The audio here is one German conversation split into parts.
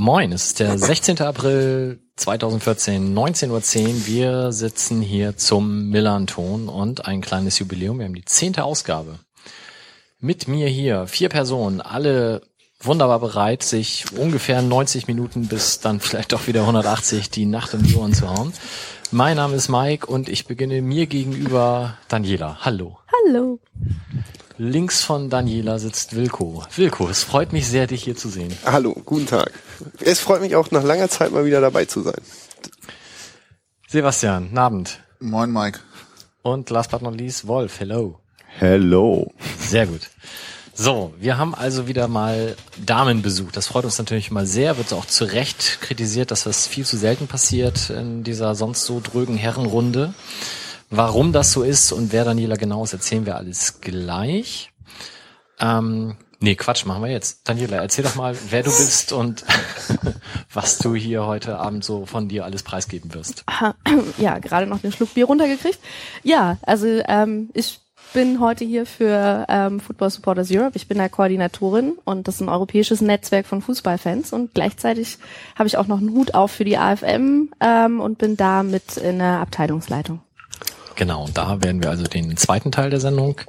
Moin, es ist der 16. April 2014, 19.10 Uhr. Wir sitzen hier zum Millanton und ein kleines Jubiläum. Wir haben die zehnte Ausgabe. Mit mir hier vier Personen, alle wunderbar bereit, sich ungefähr 90 Minuten bis dann vielleicht doch wieder 180 die Nacht um die Ohren zu hauen. Mein Name ist Mike und ich beginne mir gegenüber Daniela. Hallo. Hallo. Links von Daniela sitzt Wilko. Wilko, es freut mich sehr, dich hier zu sehen. Hallo, guten Tag. Es freut mich auch nach langer Zeit mal wieder dabei zu sein. Sebastian, Abend. Moin, Mike. Und last but not least, Wolf. Hello. Hello. Sehr gut. So, wir haben also wieder mal Damenbesuch. Das freut uns natürlich mal sehr. Wird auch zu Recht kritisiert, dass das viel zu selten passiert in dieser sonst so drögen Herrenrunde. Warum das so ist und wer Daniela genau ist, erzählen wir alles gleich. Ähm, nee, Quatsch, machen wir jetzt. Daniela, erzähl doch mal, wer du bist und was du hier heute Abend so von dir alles preisgeben wirst. Ja, gerade noch den Schluck Bier runtergekriegt. Ja, also ähm, ich bin heute hier für ähm, Football Supporters Europe. Ich bin da Koordinatorin und das ist ein europäisches Netzwerk von Fußballfans und gleichzeitig habe ich auch noch einen Hut auf für die AFM ähm, und bin da mit in der Abteilungsleitung. Genau, und da werden wir also den zweiten Teil der Sendung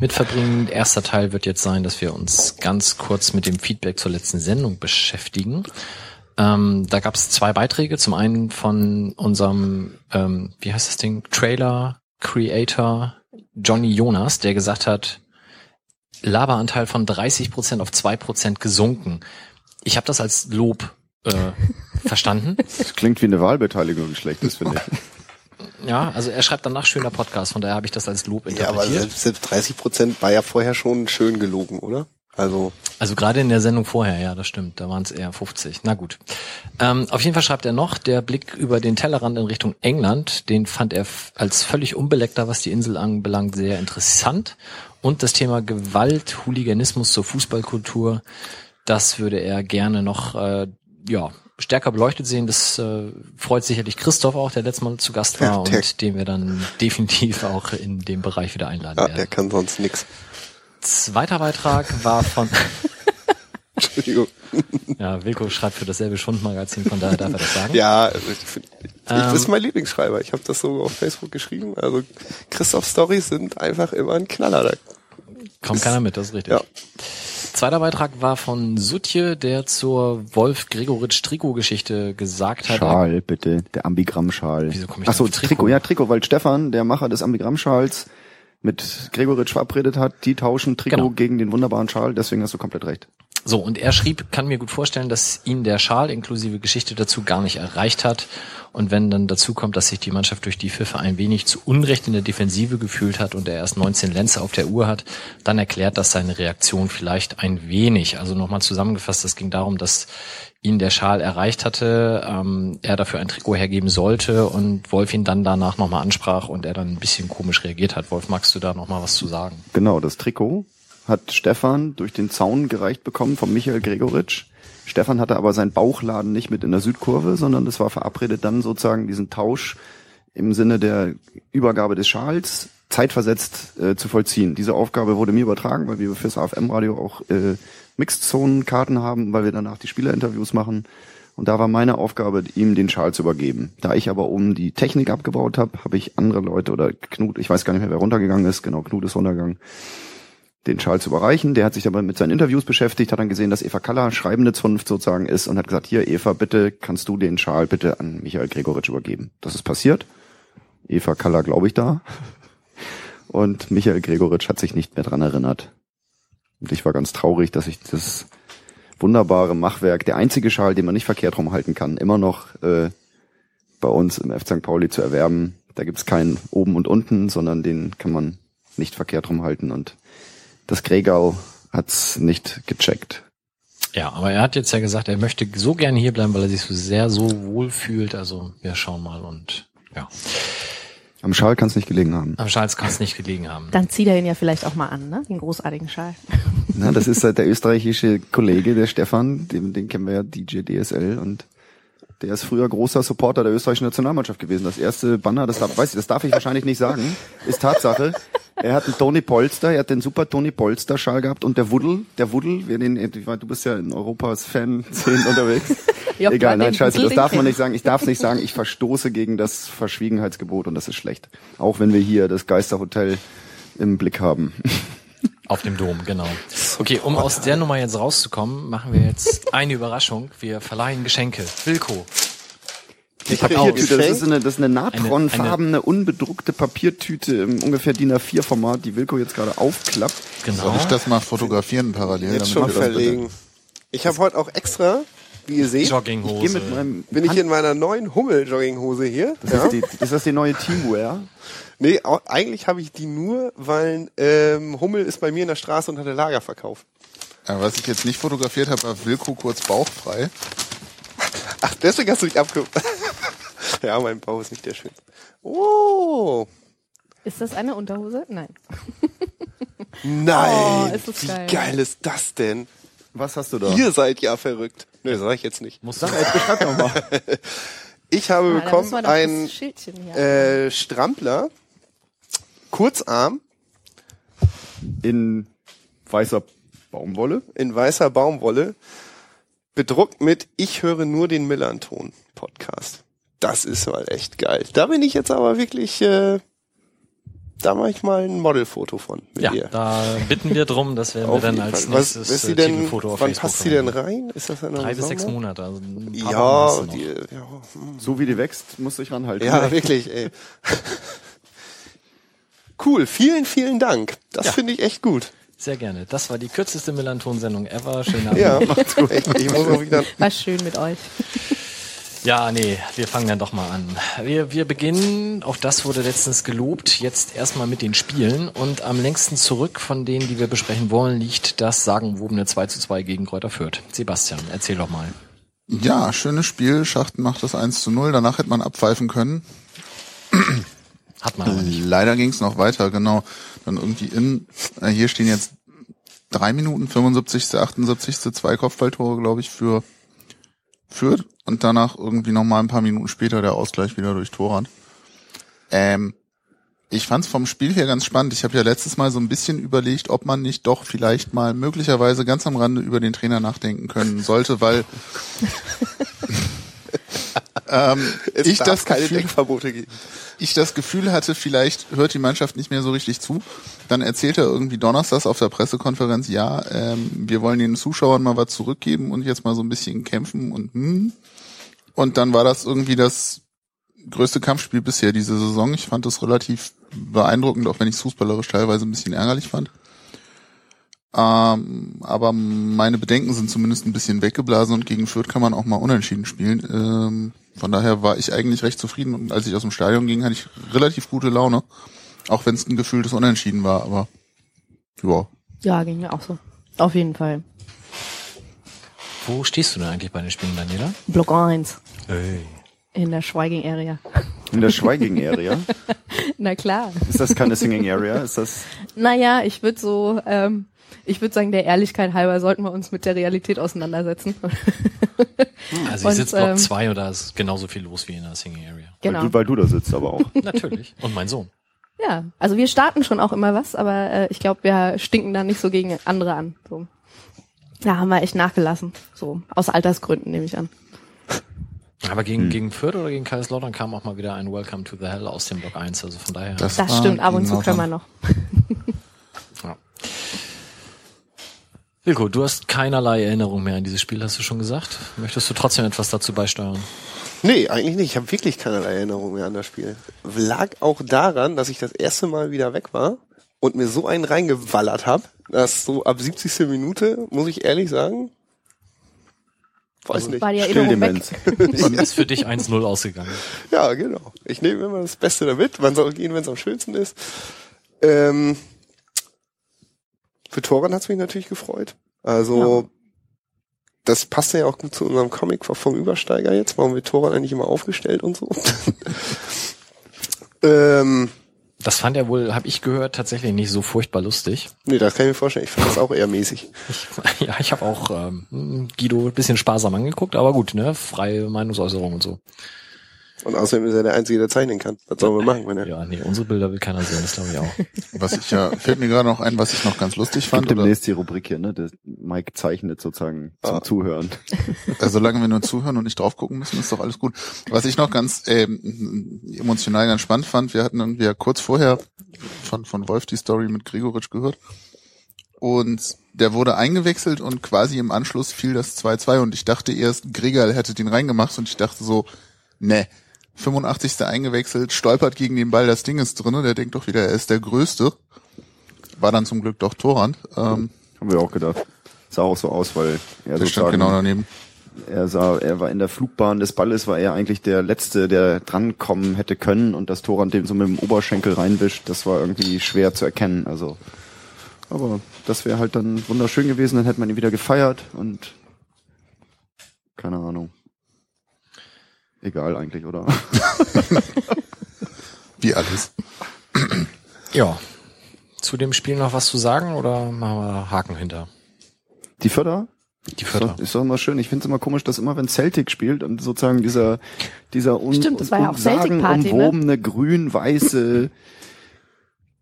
mit verbringen. Erster Teil wird jetzt sein, dass wir uns ganz kurz mit dem Feedback zur letzten Sendung beschäftigen. Ähm, da gab es zwei Beiträge. Zum einen von unserem, ähm, wie heißt das Ding, Trailer Creator Johnny Jonas, der gesagt hat, Laberanteil von 30 Prozent auf zwei Prozent gesunken. Ich habe das als Lob äh, verstanden. Das klingt wie eine Wahlbeteiligung, schlechtes finde ich. Ja, also er schreibt danach schöner Podcast, von daher habe ich das als Lob Ja, aber interpretiert. selbst, selbst 30 Prozent war ja vorher schon schön gelogen, oder? Also, Also gerade in der Sendung vorher, ja, das stimmt, da waren es eher 50. Na gut. Ähm, auf jeden Fall schreibt er noch, der Blick über den Tellerrand in Richtung England, den fand er als völlig unbeleckter, was die Insel anbelangt, sehr interessant. Und das Thema Gewalt, Hooliganismus zur Fußballkultur, das würde er gerne noch äh, ja, stärker beleuchtet sehen. Das äh, freut sicherlich Christoph auch, der letztes Mal zu Gast war Ja, und den wir dann definitiv auch in dem Bereich wieder einladen ja, werden. der kann sonst nix. Zweiter Beitrag war von Entschuldigung. Ja, Wilko schreibt für dasselbe Schundmagazin, von daher darf er das sagen. Ja, ich, find, ich, Ähm. das ist mein Lieblingsschreiber. Ich habe das so auf Facebook geschrieben. Also Christoph Stories sind einfach immer ein Knaller. Da Kommt keiner mit, das ist richtig. Ja. Zweiter Beitrag war von Sutje, der zur Wolf Gregoritsch Trikot-Geschichte gesagt hat. Schal, bitte. Der Ambigramm-Schal. Wieso komm ich Ach so, denn auf Trikot? Trikot. Ja, Trikot, weil Stefan, der Macher des Ambigramm-Schals, mit Gregoritsch verabredet hat. Die tauschen Trikot Genau. gegen den wunderbaren Schal. Deswegen hast du komplett recht. So, und er schrieb, kann mir gut vorstellen, dass ihn der Schal inklusive Geschichte dazu gar nicht erreicht hat. Und wenn dann dazu kommt, dass sich die Mannschaft durch die Pfiffe ein wenig zu Unrecht in der Defensive gefühlt hat und er erst 19 Lenze auf der Uhr hat, dann erklärt das seine Reaktion vielleicht ein wenig. Also nochmal zusammengefasst, es ging darum, dass ihn der Schal erreicht hatte, ähm, er dafür ein Trikot hergeben sollte und Wolf ihn dann danach nochmal ansprach und er dann ein bisschen komisch reagiert hat. Wolf, magst du da nochmal was zu sagen? Genau, das Trikot hat Stefan durch den Zaun gereicht bekommen von Michael Gregoritsch. Stefan hatte aber seinen Bauchladen nicht mit in der Südkurve, sondern es war verabredet, dann sozusagen diesen Tausch im Sinne der Übergabe des Schals zeitversetzt äh, zu vollziehen. Diese Aufgabe wurde mir übertragen, weil wir fürs AFM-Radio auch äh, Mixed-Zone-Karten haben, weil wir danach die Spielerinterviews machen. Und da war meine Aufgabe, ihm den Schal zu übergeben. Da ich aber oben die Technik abgebaut habe, habe ich andere Leute oder Knut, ich weiß gar nicht mehr, wer runtergegangen ist, genau, Knut ist runtergegangen, den Schal zu überreichen. Der hat sich aber mit seinen Interviews beschäftigt, hat dann gesehen, dass Eva Kaller schreibende Zunft sozusagen ist und hat gesagt, hier Eva, bitte kannst du den Schal bitte an Michael Gregoritsch übergeben. Das ist passiert. Eva Kaller glaube ich da. Und Michael Gregoritsch hat sich nicht mehr dran erinnert. Und ich war ganz traurig, dass ich das wunderbare Machwerk, der einzige Schal, den man nicht verkehrt rumhalten kann, immer noch äh, bei uns im F. St. Pauli zu erwerben. Da gibt's keinen oben und unten, sondern den kann man nicht verkehrt rumhalten. Und das Gregau hat's nicht gecheckt. Ja, aber er hat jetzt ja gesagt, er möchte so gerne hier bleiben, weil er sich so sehr so wohl fühlt. Also wir schauen mal und ja. Am Schal kann's nicht gelegen haben. Am Schals kann es nicht gelegen haben. Dann zieht er ihn ja vielleicht auch mal an, ne? Den großartigen Schal. Na, das ist halt der österreichische Kollege, der Stefan, den, den kennen wir ja, DJ DSL und der ist früher großer Supporter der österreichischen Nationalmannschaft gewesen. Das erste Banner, das darf, weiß ich, das darf ich wahrscheinlich nicht sagen, ist Tatsache. Er hat einen Tony Polster, er hat den super Tony Polster Schal gehabt und der Wuddel, der Wuddel, wer den, du bist ja in Europas Fan-Szenen unterwegs. Ja, Egal, nein, scheiße, das darf man nicht sagen. Ich darf nicht sagen, ich verstoße gegen das Verschwiegenheitsgebot und das ist schlecht. Auch wenn wir hier das Geisterhotel im Blick haben. Auf dem Dom, genau. Okay, um aus der Nummer jetzt rauszukommen, machen wir jetzt eine Überraschung. Wir verleihen Geschenke. Wilko. Hier aus. Das ist eine, das ist eine natronfarbene, unbedruckte Papiertüte im ungefähr DIN A4-Format, die Wilko jetzt gerade aufklappt. Genau. Soll ich das mal fotografieren parallel? Jetzt damit schon verlegen. Ich habe heute auch extra, wie ihr seht, Jogginghose. Ich gehe mit meinem bin ich in meiner neuen Hummel-Jogginghose hier. das, Ja. ist die, ist das die neue Teamwear? Nee, eigentlich habe ich die nur, weil ähm, Hummel ist bei mir in der Straße und hatte Lagerverkauf. Ja, was ich jetzt nicht fotografiert habe, war Wilko kurz bauchfrei. Ach, deswegen hast du dich abge... ja, mein Bauch ist nicht der schönste. Oh, Ist das eine Unterhose? Nein. nein. Oh, ist das wie geil. geil. ist das denn? Was hast du da? Ihr seid ja verrückt. Nee, sag ich jetzt nicht. Musst Sag, jetzt beschreib doch mal. Ich habe müssen bekommen ein äh, Strampler, Kurzarm In weißer Baumwolle. in weißer Baumwolle, bedruckt mit Ich höre nur den Millanton Podcast. Das ist mal echt geil. Da bin ich jetzt aber wirklich, äh, da mache ich mal ein Modelfoto von mit Ja, ihr. da bitten wir drum, dass wir dann als Fall. Was, nächstes ist sie äh, denn, auf wann Facebook passt sie denn rein? Ist das dann Drei bis sechs? Monate. Also ein paar Wochen Ja, die, ja, hm. So wie die wächst, musst du dich ranhalten. ja, wirklich, ey. Cool, vielen, vielen Dank. Das Ja. finde ich echt gut. Sehr gerne. Das war die kürzeste Millanton-Sendung ever. Schönen Abend. Ja, macht's gut. Echt, ich muss auch wieder War schön mit euch. Ja, nee, wir fangen dann doch mal an. Wir, wir beginnen, auch das wurde letztens gelobt, jetzt erstmal mit den Spielen. Und am längsten zurück von denen, die wir besprechen wollen, liegt das sagenwobene 2 zu 2 gegen Kräuter Fürth. Sebastian, erzähl doch mal. Ja, schönes Spiel. Schachten macht das 1 zu 0. Danach hätte man abpfeifen können. Hat man aber nicht. Leider ging es noch weiter, genau. Dann irgendwie in, äh, hier stehen jetzt drei Minuten, 75., 78., zwei Kopfballtore, glaube ich, für Fürth und danach irgendwie noch mal ein paar Minuten später der Ausgleich wieder durch Torrad. Ähm, ich fand es vom Spiel her ganz spannend. Ich habe ja letztes Mal so ein bisschen überlegt, ob man nicht doch vielleicht mal möglicherweise ganz am Rande über den Trainer nachdenken können sollte, weil ähm, Es ich das keine Gefühl, Denkverbote geben. ich das Gefühl hatte, vielleicht hört die Mannschaft nicht mehr so richtig zu. Dann erzählt er irgendwie donnerstags auf der Pressekonferenz, ja, ähm, wir wollen den Zuschauern mal was zurückgeben und jetzt mal so ein bisschen kämpfen und hm. Und dann war das irgendwie das größte Kampfspiel bisher diese Saison. Ich fand das relativ beeindruckend, auch wenn ich es fußballerisch teilweise ein bisschen ärgerlich fand. Ähm, aber meine Bedenken sind zumindest ein bisschen weggeblasen und gegen Fürth kann man auch mal unentschieden spielen. Ähm, von daher war ich eigentlich recht zufrieden und als ich aus dem Stadion ging, hatte ich relativ gute Laune. Auch wenn es ein gefühltes Unentschieden war, aber ja. Ja, ging mir auch so. Auf jeden Fall. Wo stehst du denn eigentlich bei den Spielen, Daniela? Block 1 Hey. in der Schweiging Area. In der Schweiging Area. Na klar. Ist das keine Singing Area? Ist das, Naja, ich würde so, ähm, ich würde sagen, der Ehrlichkeit halber sollten wir uns mit der Realität auseinandersetzen. Also Und, ich sitze Block ähm, 2 und da ist genauso viel los wie in der Singing Area. genau. weil, du, weil du da sitzt aber auch. Natürlich. Und mein Sohn. Ja, also wir starten schon auch immer was, aber äh, ich glaube, wir stinken da nicht so gegen andere an. So. Da haben wir echt nachgelassen. So aus Altersgründen nehme ich an. Aber gegen, gegen Fürth oder gegen Kaiserslautern kam auch mal wieder ein Welcome to the Hell aus dem Block 1. Also von daher. Das war stimmt, ab und zu können wir noch. Ja. Wilko, du hast keinerlei Erinnerung mehr an dieses Spiel, hast du schon gesagt. Möchtest du trotzdem etwas dazu beisteuern? Nee, eigentlich nicht. Ich habe wirklich keinerlei Erinnerung mehr an das Spiel. Lag auch daran, dass ich das erste Mal wieder weg war und mir so einen reingewallert habe, dass so ab 70. Minute, muss ich ehrlich sagen, weiß nicht. War die Erinnerung weg? Und ist für dich 1-0 ausgegangen. Ja, genau. Ich nehme immer das Beste damit. Man soll gehen, wenn es am schönsten ist. Ähm, für Toran hat's mich natürlich gefreut. Also das passt ja auch gut zu unserem Comic vom Übersteiger jetzt. Warum wird Toran eigentlich immer aufgestellt und so? ähm, Das fand er wohl, habe ich gehört, tatsächlich nicht so furchtbar lustig. nee, das kann ich mir vorstellen. Ich fand das auch eher mäßig. Ich, ja, ich habe auch ähm, Guido ein bisschen sparsam angeguckt, aber gut, ne? Freie Meinungsäußerung und so. Und außerdem ist er der Einzige, der zeichnen kann. Was sollen wir machen, wenn er... Ja, nee, unsere Bilder will keiner sehen, das glaube ich auch. Was ich ja, fällt mir gerade noch ein, was ich noch ganz lustig Gibt fand. Oder, demnächst die Rubrik hier, ne? Der Mike zeichnet sozusagen zum Ah. Zuhören. also solange wir nur zuhören und nicht drauf gucken müssen, ist doch alles gut. Was ich noch ganz ähm, emotional ganz spannend fand, wir hatten irgendwie ja kurz vorher von, von Wolf die Story mit Gregoritsch gehört. Und der wurde eingewechselt und quasi im Anschluss fiel das 2-2 und ich dachte erst, Gregal hätte den reingemacht und ich dachte so, ne, 85. eingewechselt, stolpert gegen den Ball, das Ding ist drinne, der denkt doch wieder, er ist der Größte. War dann zum Glück doch Torrand. Ähm, Haben wir auch gedacht. Sah auch so aus, weil er der stand genau daneben. er sah, er war in der Flugbahn des Balles, war er eigentlich der Letzte, der drankommen hätte können und das Tor an dem so mit dem Oberschenkel reinwischt, das war irgendwie schwer zu erkennen, also. Aber das wäre halt dann wunderschön gewesen, dann hätte man ihn wieder gefeiert und keine Ahnung. Egal eigentlich, oder? Wie alles. Ja. Zu dem Spiel noch was zu sagen oder machen wir Haken hinter? Die Förder? Die doch, ist doch immer schön. Ich finde es immer komisch, dass immer wenn Celtic spielt und sozusagen dieser dieser un, Stimmt, das war ja auch Celtic-Party, ne? umwobene grün-weiße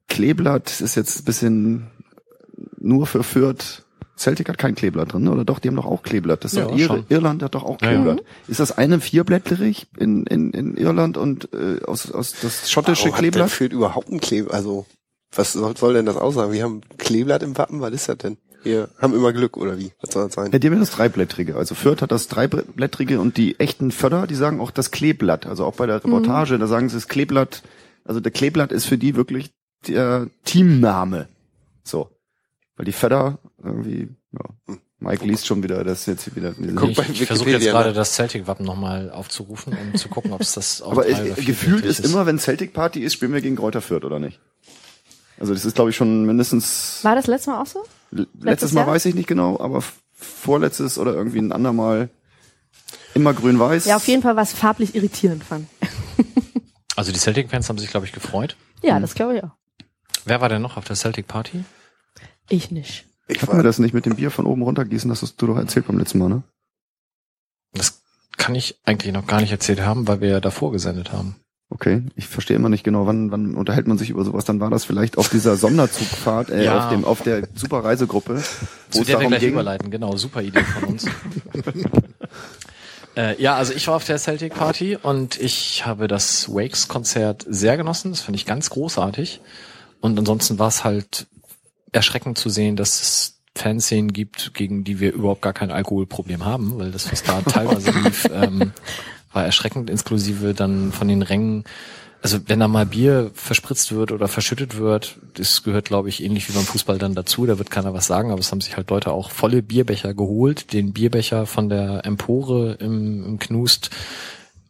Kleeblatt ist jetzt ein bisschen nur für Fürth. Celtic hat kein Kleeblatt drin, oder doch? Die haben doch auch Kleeblatt. Das ist Ja, doch Ir. Irland hat doch auch Ja, ja. Kleeblatt. Ist das eine vierblättrig in, in, in Irland und äh, aus, aus das schottische Warum hat der Kleeblatt? Fürth überhaupt ein Kleeblatt? Also, was soll, soll denn das aussagen? Wir haben Kleeblatt im Wappen, was ist das denn? Wir haben immer Glück, oder wie? Was soll das sein? Ja, die haben das Dreiblättrige. Also Fürth hat das Dreiblättrige und die echten Förder, die sagen auch das Kleeblatt. Also auch bei der Reportage, da sagen sie das Kleeblatt. Also der Kleeblatt ist für die wirklich der Teamname. So. Weil die Förder irgendwie, ja. Mike liest schon wieder, das ist jetzt hier wieder. Guck Ich, ich versuche jetzt gerade nach. das Celtic-Wappen nochmal aufzurufen, um zu gucken, ob es das auch Aber es, vier gefühlt blättrig ist immer, wenn Celtic Party ist, spielen wir gegen Kräuter Fürth, oder nicht? Also das ist, glaube ich, schon mindestens War das letztes Mal auch so? Letztes Letztes Mal Jahr? weiß ich nicht genau, aber vorletztes oder irgendwie ein andermal immer grün-weiß. Ja, auf jeden Fall was farblich irritierend fand. Also die Celtic-Fans haben sich, glaube ich, gefreut. Ja, das glaube ich auch. Wer war denn noch auf der Celtic-Party? Ich nicht. Ich Hatten wir war, das nicht mit dem Bier von oben runtergießen? Das hast du doch erzählt beim letzten Mal, ne? Das kann ich eigentlich noch gar nicht erzählt haben, weil wir ja davor gesendet haben. Okay, ich verstehe immer nicht genau, wann, wann unterhält man sich über sowas. Dann war das vielleicht auf dieser Sonderzugfahrt, äh, Ja. auf dem, auf der Superreisegruppe, wo Zu der wir gleich ging. überleiten, genau, super Idee von uns. äh, ja, also ich war auf der Celtic Party und ich habe das Wakes-Konzert sehr genossen. Das finde ich ganz großartig. Und ansonsten war es halt erschreckend zu sehen, dass es Fanszenen gibt, gegen die wir überhaupt gar kein Alkoholproblem haben, weil das, was da teilweise lief, ähm, war erschreckend, inklusive dann von den Rängen. Also wenn da mal Bier verspritzt wird oder verschüttet wird, das gehört, glaube ich, ähnlich wie beim Fußball dann dazu. Da wird keiner was sagen, aber es haben sich halt Leute auch volle Bierbecher geholt, den Bierbecher von der Empore im, im Knust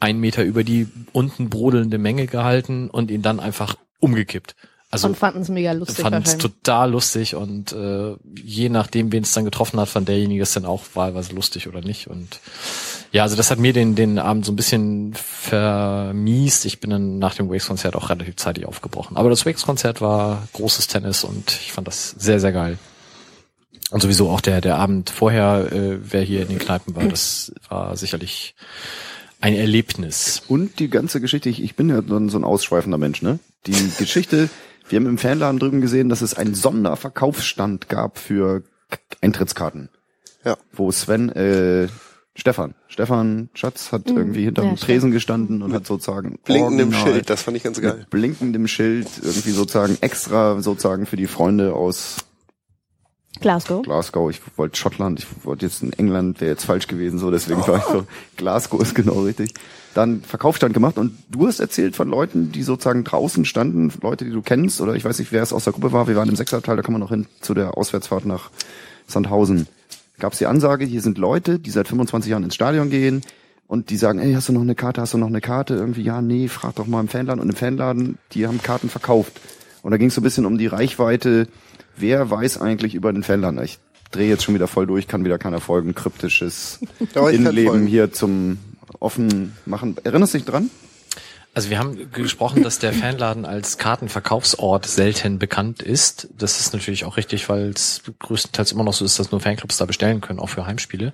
einen Meter über die unten brodelnde Menge gehalten und ihn dann einfach umgekippt. Also und fanden es mega lustig fand es total lustig und äh, je nachdem, wen es dann getroffen hat, fand derjenige es dann auch wahlweise lustig oder nicht. Und ja, also das hat mir den, den Abend so ein bisschen vermiest. Ich bin dann nach dem Wakes-Konzert auch relativ zeitig aufgebrochen. Aber das Wakes-Konzert war großes Tennis und ich fand das sehr, sehr geil. Und sowieso auch der, der Abend vorher, äh, wer hier in den Kneipen war, das war sicherlich ein Erlebnis. Und die ganze Geschichte, ich, ich bin ja so ein so ein ausschweifender Mensch, ne? Die Geschichte, wir haben im Fanladen drüben gesehen, dass es einen Sonderverkaufsstand gab für Eintrittskarten. Ja. Wo Sven, äh, Stefan, Stefan Schatz hat irgendwie hinterm ja, stimmt. Tresen gestanden und hat sozusagen blinkendem original- Schild, das fand ich ganz geil. mit blinkendem Schild irgendwie sozusagen extra sozusagen für die Freunde aus Glasgow. Glasgow. Ich wollte Schottland, ich wollte jetzt in England, wäre jetzt falsch gewesen, so deswegen war ich so, Glasgow ist genau richtig. Dann Verkaufsstand gemacht und du hast erzählt von Leuten, die sozusagen draußen standen, Leute, die du kennst, oder ich weiß nicht, wer es aus der Gruppe war, wir waren im Sechserteil, da kann man noch hin zu der Auswärtsfahrt nach Sandhausen. Gab es die Ansage, hier sind Leute, die seit 25 Jahren ins Stadion gehen und die sagen, ey, hast du noch eine Karte, hast du noch eine Karte? Irgendwie, ja, nee, frag doch mal im Fanladen. Und im Fanladen, die haben Karten verkauft. Und da ging es so ein bisschen um die Reichweite, wer weiß eigentlich über den Fanladen. Ich drehe jetzt schon wieder voll durch, kann wieder keiner folgen. Kryptisches Innenleben hier zum offen machen. Erinnerst du dich dran? Also wir haben gesprochen, dass der Fanladen als Kartenverkaufsort selten bekannt ist. Das ist natürlich auch richtig, weil es größtenteils immer noch so ist, dass nur Fanclubs da bestellen können, auch für Heimspiele.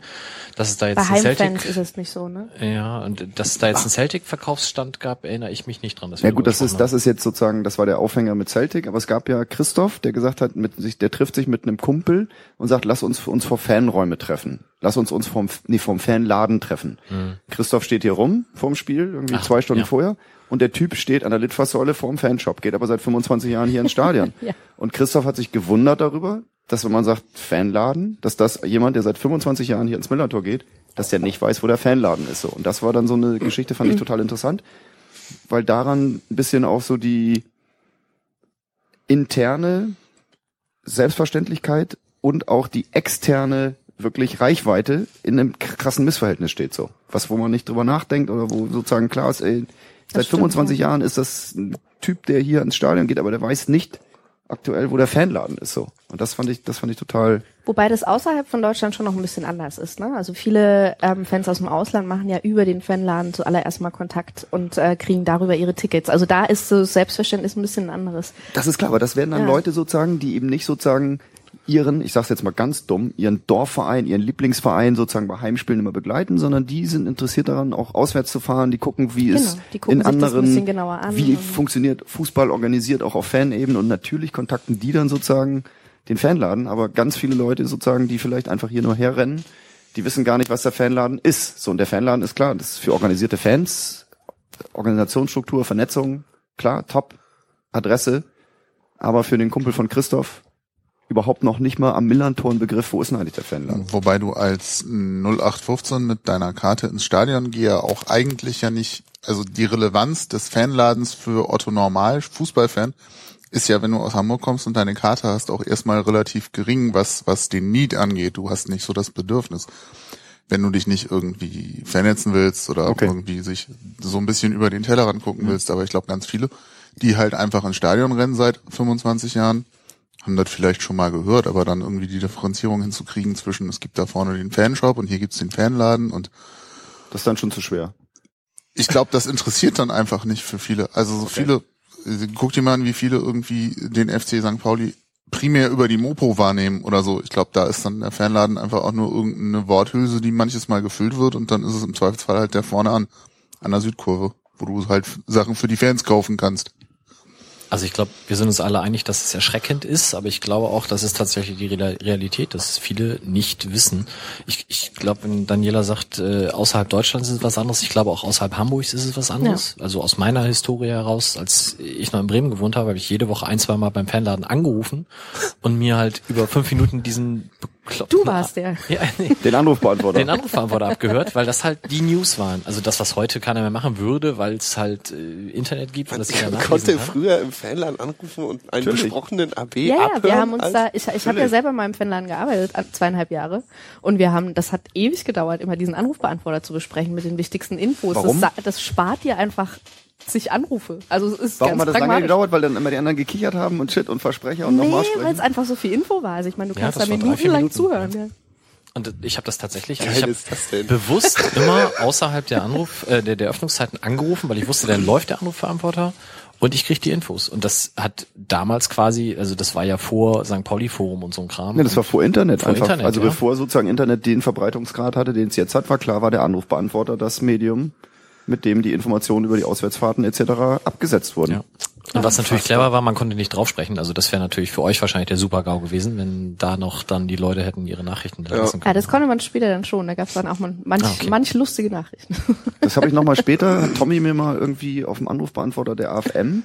Dass es da jetzt Bei Celtic, ist es nicht so, ne? ja, und dass es da jetzt einen Celtic-Verkaufsstand gab, erinnere ich mich nicht dran. Ja gut, das ist, das ist jetzt sozusagen, das war der Aufhänger mit Celtic, aber es gab ja Christoph, der gesagt hat, mit sich, der trifft sich mit einem Kumpel und sagt, lass uns uns vor Fanräume treffen. Lass uns uns vom, nee, vom Fanladen treffen. Christoph steht hier rum vorm Spiel, irgendwie Ach, zwei Stunden ja. vorher. Und der Typ steht an der Litfaßsäule vorm Fanshop, geht aber seit 25 Jahren hier ins Stadion. Ja. Und Christoph hat sich gewundert darüber, dass wenn man sagt Fanladen, dass das jemand, der seit 25 Jahren hier ins Millertor geht, dass der nicht weiß, wo der Fanladen ist. So. Und das war dann so eine Geschichte, fand ich total interessant, weil daran ein bisschen auch so die interne Selbstverständlichkeit und auch die externe wirklich Reichweite in einem krassen Missverhältnis steht so. Was, wo man nicht drüber nachdenkt oder wo sozusagen klar ist, ey, seit stimmt, 25 ja. Jahren ist das ein Typ, der hier ins Stadion geht, aber der weiß nicht aktuell, wo der Fanladen ist so. Und das fand ich, das fand ich total, Wobei das außerhalb von Deutschland schon noch ein bisschen anders ist. Ne? Also viele ähm, Fans aus dem Ausland machen ja über den Fanladen zuallererst mal Kontakt und äh, kriegen darüber ihre Tickets. Also da ist so Selbstverständnis ein bisschen anderes. das ist klar, aber das werden dann Ja. Leute sozusagen, die eben nicht sozusagen ihren, ich sag's jetzt mal ganz dumm, ihren Dorfverein, ihren Lieblingsverein sozusagen bei Heimspielen immer begleiten, sondern die sind interessiert daran, auch auswärts zu fahren, die gucken, wie es Genau, die gucken in anderen, an wie funktioniert Fußball organisiert, auch auf Fanebene. Und natürlich kontakten die dann sozusagen den Fanladen, aber ganz viele Leute sozusagen, die vielleicht einfach hier nur herrennen, die wissen gar nicht, was der Fanladen ist. So, und der Fanladen ist klar, das ist für organisierte Fans, Organisationsstruktur, Vernetzung, klar, top, Adresse, aber für den Kumpel von Christoph überhaupt noch nicht mal am Millantor ein Begriff, wo ist denn eigentlich der Fanladen? Wobei du als 0815 mit deiner Karte ins Stadion gehe auch eigentlich ja nicht, also die Relevanz des Fanladens für Otto Normal, Fußballfan, ist ja, wenn du aus Hamburg kommst und deine Karte hast, auch erstmal relativ gering, was, was den Need angeht. Du hast nicht so das Bedürfnis. Wenn du dich nicht irgendwie vernetzen willst oder Okay. irgendwie sich so ein bisschen über den Tellerrand gucken willst. Aber ich glaube, ganz viele, die halt einfach ins Stadion rennen seit 25 Jahren, haben das vielleicht schon mal gehört, aber dann irgendwie die Differenzierung hinzukriegen zwischen, es gibt da vorne den Fanshop und hier gibt's den Fanladen und Das ist dann schon zu schwer. ich glaube, das interessiert dann einfach nicht für viele. Also so viele, äh, guck dir mal an, wie viele irgendwie den FC St. Pauli primär über die Mopo wahrnehmen oder so. Ich glaube, da ist dann der Fanladen einfach auch nur irgendeine Worthülse, die manches Mal gefüllt wird und dann ist es im Zweifelsfall halt der vorne an, an der Südkurve, wo du halt Sachen für die Fans kaufen kannst. Also ich glaube, wir sind uns alle einig, dass es erschreckend ist, aber ich glaube auch, das ist tatsächlich die Real- Realität, dass es viele nicht wissen. Ich, ich glaube, wenn Daniela sagt, äh, außerhalb Deutschlands ist es was anderes, ich glaube auch außerhalb Hamburgs ist es was anderes. Also aus meiner Historie heraus, als ich noch in Bremen gewohnt habe, habe ich jede Woche ein, zwei Mal beim Fanladen angerufen und mir halt über fünf Minuten diesen bekloppten Du warst der. Ja, nee, Den Anrufbeantworter. den Anrufbeantworter abgehört, weil das halt die News waren. Also das, was heute keiner mehr machen würde, weil es halt äh, Internet gibt und das jeder konnte früher im Fanladen anrufen und einen Natürlich. besprochenen AB Ja, ja, abhören. wir haben uns da, ich, ich habe ja selber mal im Fanladen gearbeitet, zweieinhalb Jahre. Und wir haben, das hat ewig gedauert, immer diesen Anrufbeantworter zu besprechen mit den wichtigsten Infos. Warum? Das, das spart dir einfach sich Anrufe. Also es ist Warum ganz hat das lange gedauert? Weil dann immer die anderen gekichert haben und Shit und Versprecher und nochmal Nee, weil sprechen? es einfach so viel Info war. Also ich meine, du Ja, kannst da minutenlang Minuten. zuhören. Ja. Und ich habe das tatsächlich, also ich habe ist das denn? bewusst immer außerhalb der Anruf, äh, der, der Öffnungszeiten angerufen, weil ich wusste, dann läuft der Anrufverantworter und ich krieg die Infos. Und das hat damals quasi, also das war ja vor St. Pauli Forum und so ein Kram. Nee, das war vor Internet Vor einfach. Internet, also ja. bevor sozusagen Internet den Verbreitungsgrad hatte, den es jetzt hat, war klar, war der Anrufbeantworter das Medium, mit dem die Informationen über die Auswärtsfahrten etc. abgesetzt wurden. Ja. Und was natürlich clever war, man konnte nicht draufsprechen. Also das wäre natürlich für euch wahrscheinlich der Super-GAU gewesen, wenn da noch dann die Leute hätten ihre Nachrichten da lassen ja, können. das konnte man später dann schon. Da gab es dann auch mal manch, Ah, okay. manch lustige Nachrichten. Das habe ich nochmal später, hat Tommy mir mal irgendwie auf dem Anrufbeantworter der AFM,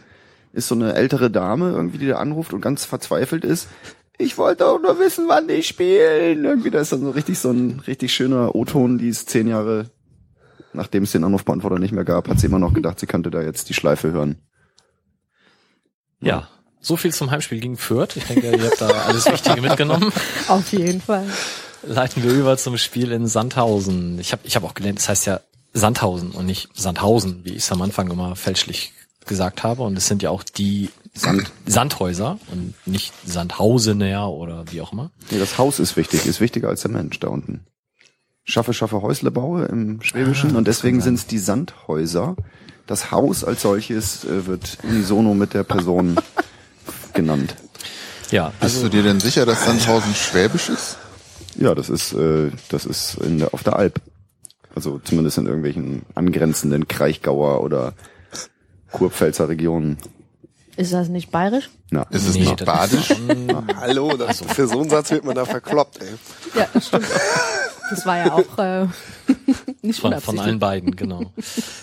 ist so eine ältere Dame irgendwie, die da anruft und ganz verzweifelt ist. Ich wollte auch nur wissen, wann die spielen. Irgendwie, da ist dann so richtig so ein richtig schöner O-Ton, die ist zehn Jahre, nachdem es den Anrufbeantworter nicht mehr gab, hat sie immer noch gedacht, sie könnte da jetzt die Schleife hören. Ja. So viel zum Heimspiel gegen Fürth. Ich denke, ihr habt da alles Wichtige mitgenommen. Auf jeden Fall. leiten wir über zum Spiel in Sandhausen. Ich habe ich hab auch gelernt, es heißt ja Sandhausen und nicht Sandhausen, wie ich es am Anfang immer fälschlich gesagt habe. Und es sind ja auch die Sand Sandhäuser und nicht Sandhausener oder wie auch immer. Nee, das Haus ist wichtig, ist wichtiger als der Mensch da unten. Schaffe, Schaffe, Häusle baue im Schwäbischen und deswegen sind es die Sandhäuser. Das Haus als solches äh, wird unisono mit der Person genannt. Ja, Bist also du dir denn sicher, dass Sandhausen schwäbisch ist? Ja, das ist, äh, das ist in der, auf der Alp. Also zumindest in irgendwelchen angrenzenden Kraichgauer oder Kurpfälzer Regionen. Ist das nicht bayerisch? Na, Ist es nee, nicht badisch? Hallo, das, für so einen Satz wird man da verkloppt, ey. Ja, das stimmt. Das war ja auch äh, nicht Von, von allen beiden, genau.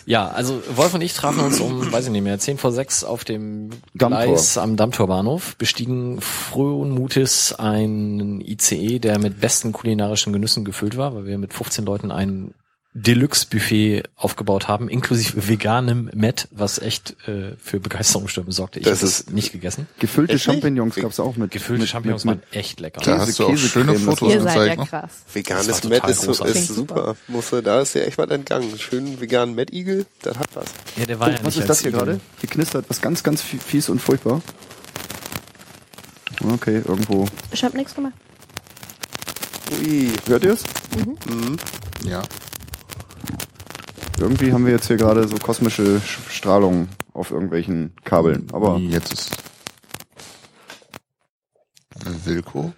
Ja, also Wolf und ich trafen uns um, weiß ich nicht mehr, 10 vor 6 auf dem Dammtor. Gleis am Dammtorbahnhof, bestiegen frohen Mutes einen ICE, der mit besten kulinarischen Genüssen gefüllt war, weil wir mit 15 Leuten ein Deluxe-Buffet aufgebaut haben, inklusive veganem Met, was echt äh, für Begeisterung stimmen sorgte. Ich habe es nicht gegessen. gefüllte Echt? Champignons gab's auch mit. Gefüllte mit, Champignons mit, waren echt lecker. Da Käse- hast du auch schöne Käsecreme, Fotos Ihr seid ja gezeigt. Ne? krass. Veganes Met ist, so, ist super. Musste, da ist dir echt was entgangen. Schönen veganen Met-Igel, das hat was. Ja, der war Oh, ja was nicht ist das hier gerade? Hier knistert was ganz, ganz fie- fies und furchtbar. Okay, irgendwo. Ich habe nichts gemacht. Ui, Hört ihr's? Ja. Irgendwie haben wir jetzt hier gerade so kosmische Sch- Strahlung auf irgendwelchen Kabeln. Aber Jetzt ist Wilko.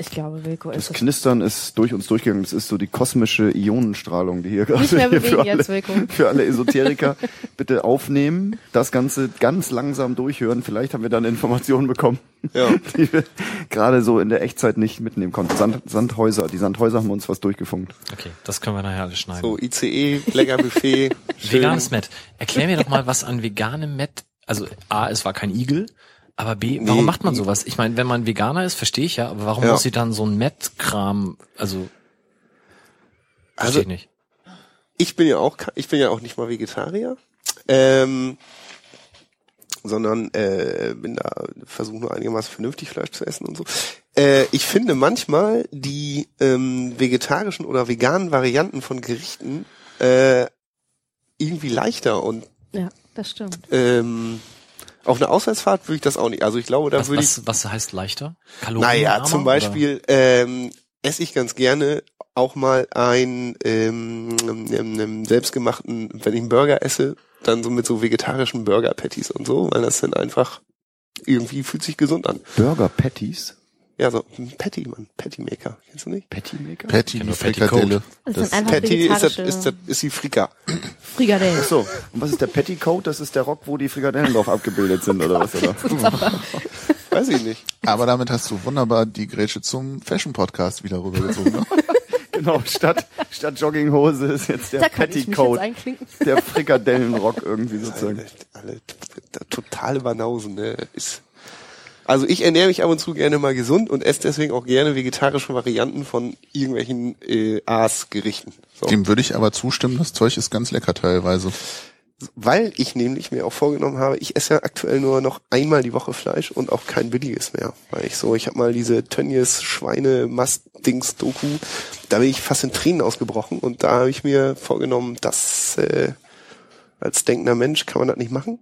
Ich glaube, Wilko das ist es. Knistern ist durch uns durchgegangen. Das ist so die kosmische Ionenstrahlung, die hier gerade hier für alle, jetzt, Wilko. für alle Esoteriker bitte aufnehmen, das Ganze ganz langsam durchhören. Vielleicht haben wir dann Informationen bekommen, Ja. die wir gerade so in der Echtzeit nicht mitnehmen konnten. Sand, Sandhäuser, die Sandhäuser haben uns was durchgefunkt. Okay, das können wir nachher alles schneiden. so ICE, lecker Buffet. schön. Veganes Met. Erklär mir doch mal, was an veganem Met, also A, es war kein Igel, aber B, warum Nee. macht man sowas? Ich meine, wenn man Veganer ist, verstehe ich ja, aber warum Ja. muss sie dann so ein Met-Kram, also, verstehe Also ich nicht. ich bin ja auch, ich bin ja auch nicht mal Vegetarier, ähm, sondern äh, bin da versuche nur einigermaßen vernünftig Fleisch zu essen und so. Äh, ich finde manchmal die ähm, vegetarischen oder veganen Varianten von Gerichten äh, irgendwie leichter und Ja, das stimmt. ähm, auf einer Auswärtsfahrt würde ich das auch nicht. Also ich glaube, da Was, würde ich was, was heißt leichter? Naja, Kalorienarmer, zum Beispiel ähm, esse ich ganz gerne auch mal ein ähm, ähm, ähm, selbstgemachten, wenn ich einen Burger esse, dann so mit so vegetarischen Burger Patties und so, weil das dann einfach irgendwie fühlt sich gesund an. Burger Patties. Ja, so ein Patty, Mann, Patty Maker, kennst du nicht? Patty Maker? Patty, die. Frikadelle. Das, Das sind einfach Patty ist, das, ist, das, ist die Frika. Frikadellen. So, und was ist der Petticoat? Das ist der Rock, wo die Frikadellen drauf abgebildet sind, oder was? Oder? Weiß ich nicht. Aber damit hast du wunderbar die Grätsche zum Fashion-Podcast wieder rübergezogen. Ne? genau, statt, statt Jogginghose ist jetzt der Da jetzt Petticoat, der Frikadellenrock irgendwie sozusagen. Alle, alle totale Banausen, ne? Ist, also ich ernähre mich ab und zu gerne mal gesund und esse deswegen auch gerne vegetarische Varianten von irgendwelchen äh, Aas-Gerichten. So. Dem würde ich aber zustimmen, das Zeug ist ganz lecker teilweise. Weil ich nämlich mir auch vorgenommen habe, ich esse ja aktuell nur noch einmal die Woche Fleisch und auch kein billiges mehr. Weil ich so, ich habe mal diese Tönnies Schweine Mast Dings Doku, da bin ich fast in Tränen ausgebrochen und da habe ich mir vorgenommen, dass äh, als denkender Mensch kann man das nicht machen.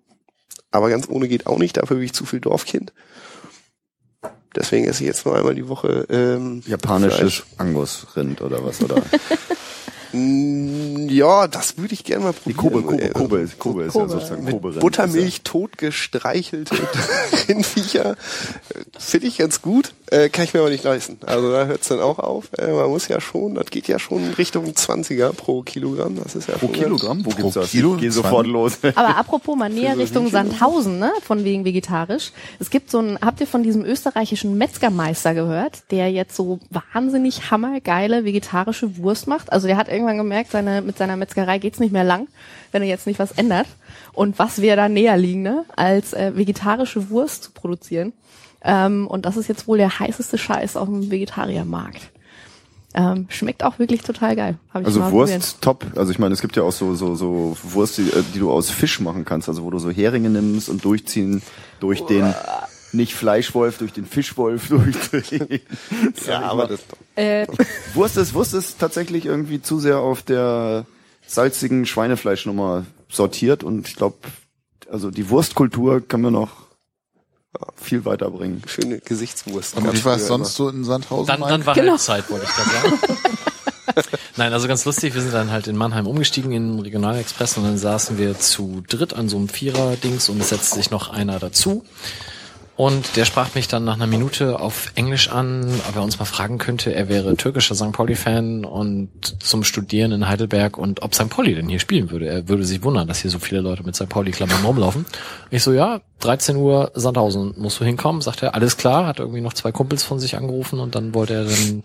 Aber ganz ohne geht auch nicht, dafür bin ich zu viel Dorfkind. Deswegen esse ich jetzt nur einmal die Woche ähm, Japanisches Fleisch. Angusrind oder was, oder? Mm, Ja, das würde ich gerne mal Die probieren. Kobe, Kobe, Äh, Kobe, ist- Kobe ist ja Kobe. sozusagen mit Kobe Buttermilch tot gestreichelte Rindviecher. Finde ich ganz gut, äh, kann ich mir aber nicht leisten. Also da hört es dann auch auf. Äh, man muss ja schon, das geht ja schon Richtung 20er pro Kilogramm. Das ist ja Pro Kilogramm? Wo Pro gibt's das? Kilo? Geh sofort 20? los. Aber apropos mal näher Richtung Sandhausen, ne? Von wegen vegetarisch. Es gibt so ein, habt ihr von diesem österreichischen Metzgermeister gehört, der jetzt so wahnsinnig hammergeile vegetarische Wurst macht? Also der hat irgendwann gemerkt, seine, mit seiner Metzgerei geht's nicht mehr lang, wenn er jetzt nicht was ändert. Und was wäre da näher liegender, als äh, vegetarische Wurst zu produzieren? Ähm, und das ist jetzt wohl der heißeste Scheiß auf dem Vegetariermarkt. Ähm, schmeckt auch wirklich total geil. Hab ich Also mal Wurst probiert. top. Also ich meine, es gibt ja auch so so so Wurst, die, äh, die du aus Fisch machen kannst, also wo du so Heringe nimmst und durchziehen durch den nicht Fleischwolf, durch den Fischwolf, durch den. Ja, aber das Äh, Wurst ist Wurst ist tatsächlich irgendwie zu sehr auf der salzigen Schweinefleischnummer sortiert und ich glaube, also die Wurstkultur kann man noch viel weiterbringen. schöne Gesichtswurst. Und wie war es sonst so in Sandhausen? Dann, dann war Genau. Halbzeit, wollte ich gerade sagen. Nein, also ganz lustig, wir sind dann halt in Mannheim umgestiegen in den Regionalexpress und dann saßen wir zu dritt an so einem Vierer-Dings und es setzte sich noch einer dazu. Und der sprach mich dann nach einer Minute auf Englisch an, ob er uns mal fragen könnte. Er wäre türkischer St. Pauli-Fan und zum Studieren in Heidelberg und ob St. Pauli denn hier spielen würde. Er würde sich wundern, dass hier so viele Leute mit St. Pauli-Klammern rumlaufen. Ich so, ja, 13 Uhr Sandhausen, musst du hinkommen? Sagt er, alles klar, hat irgendwie noch zwei Kumpels von sich angerufen und dann wollte er dann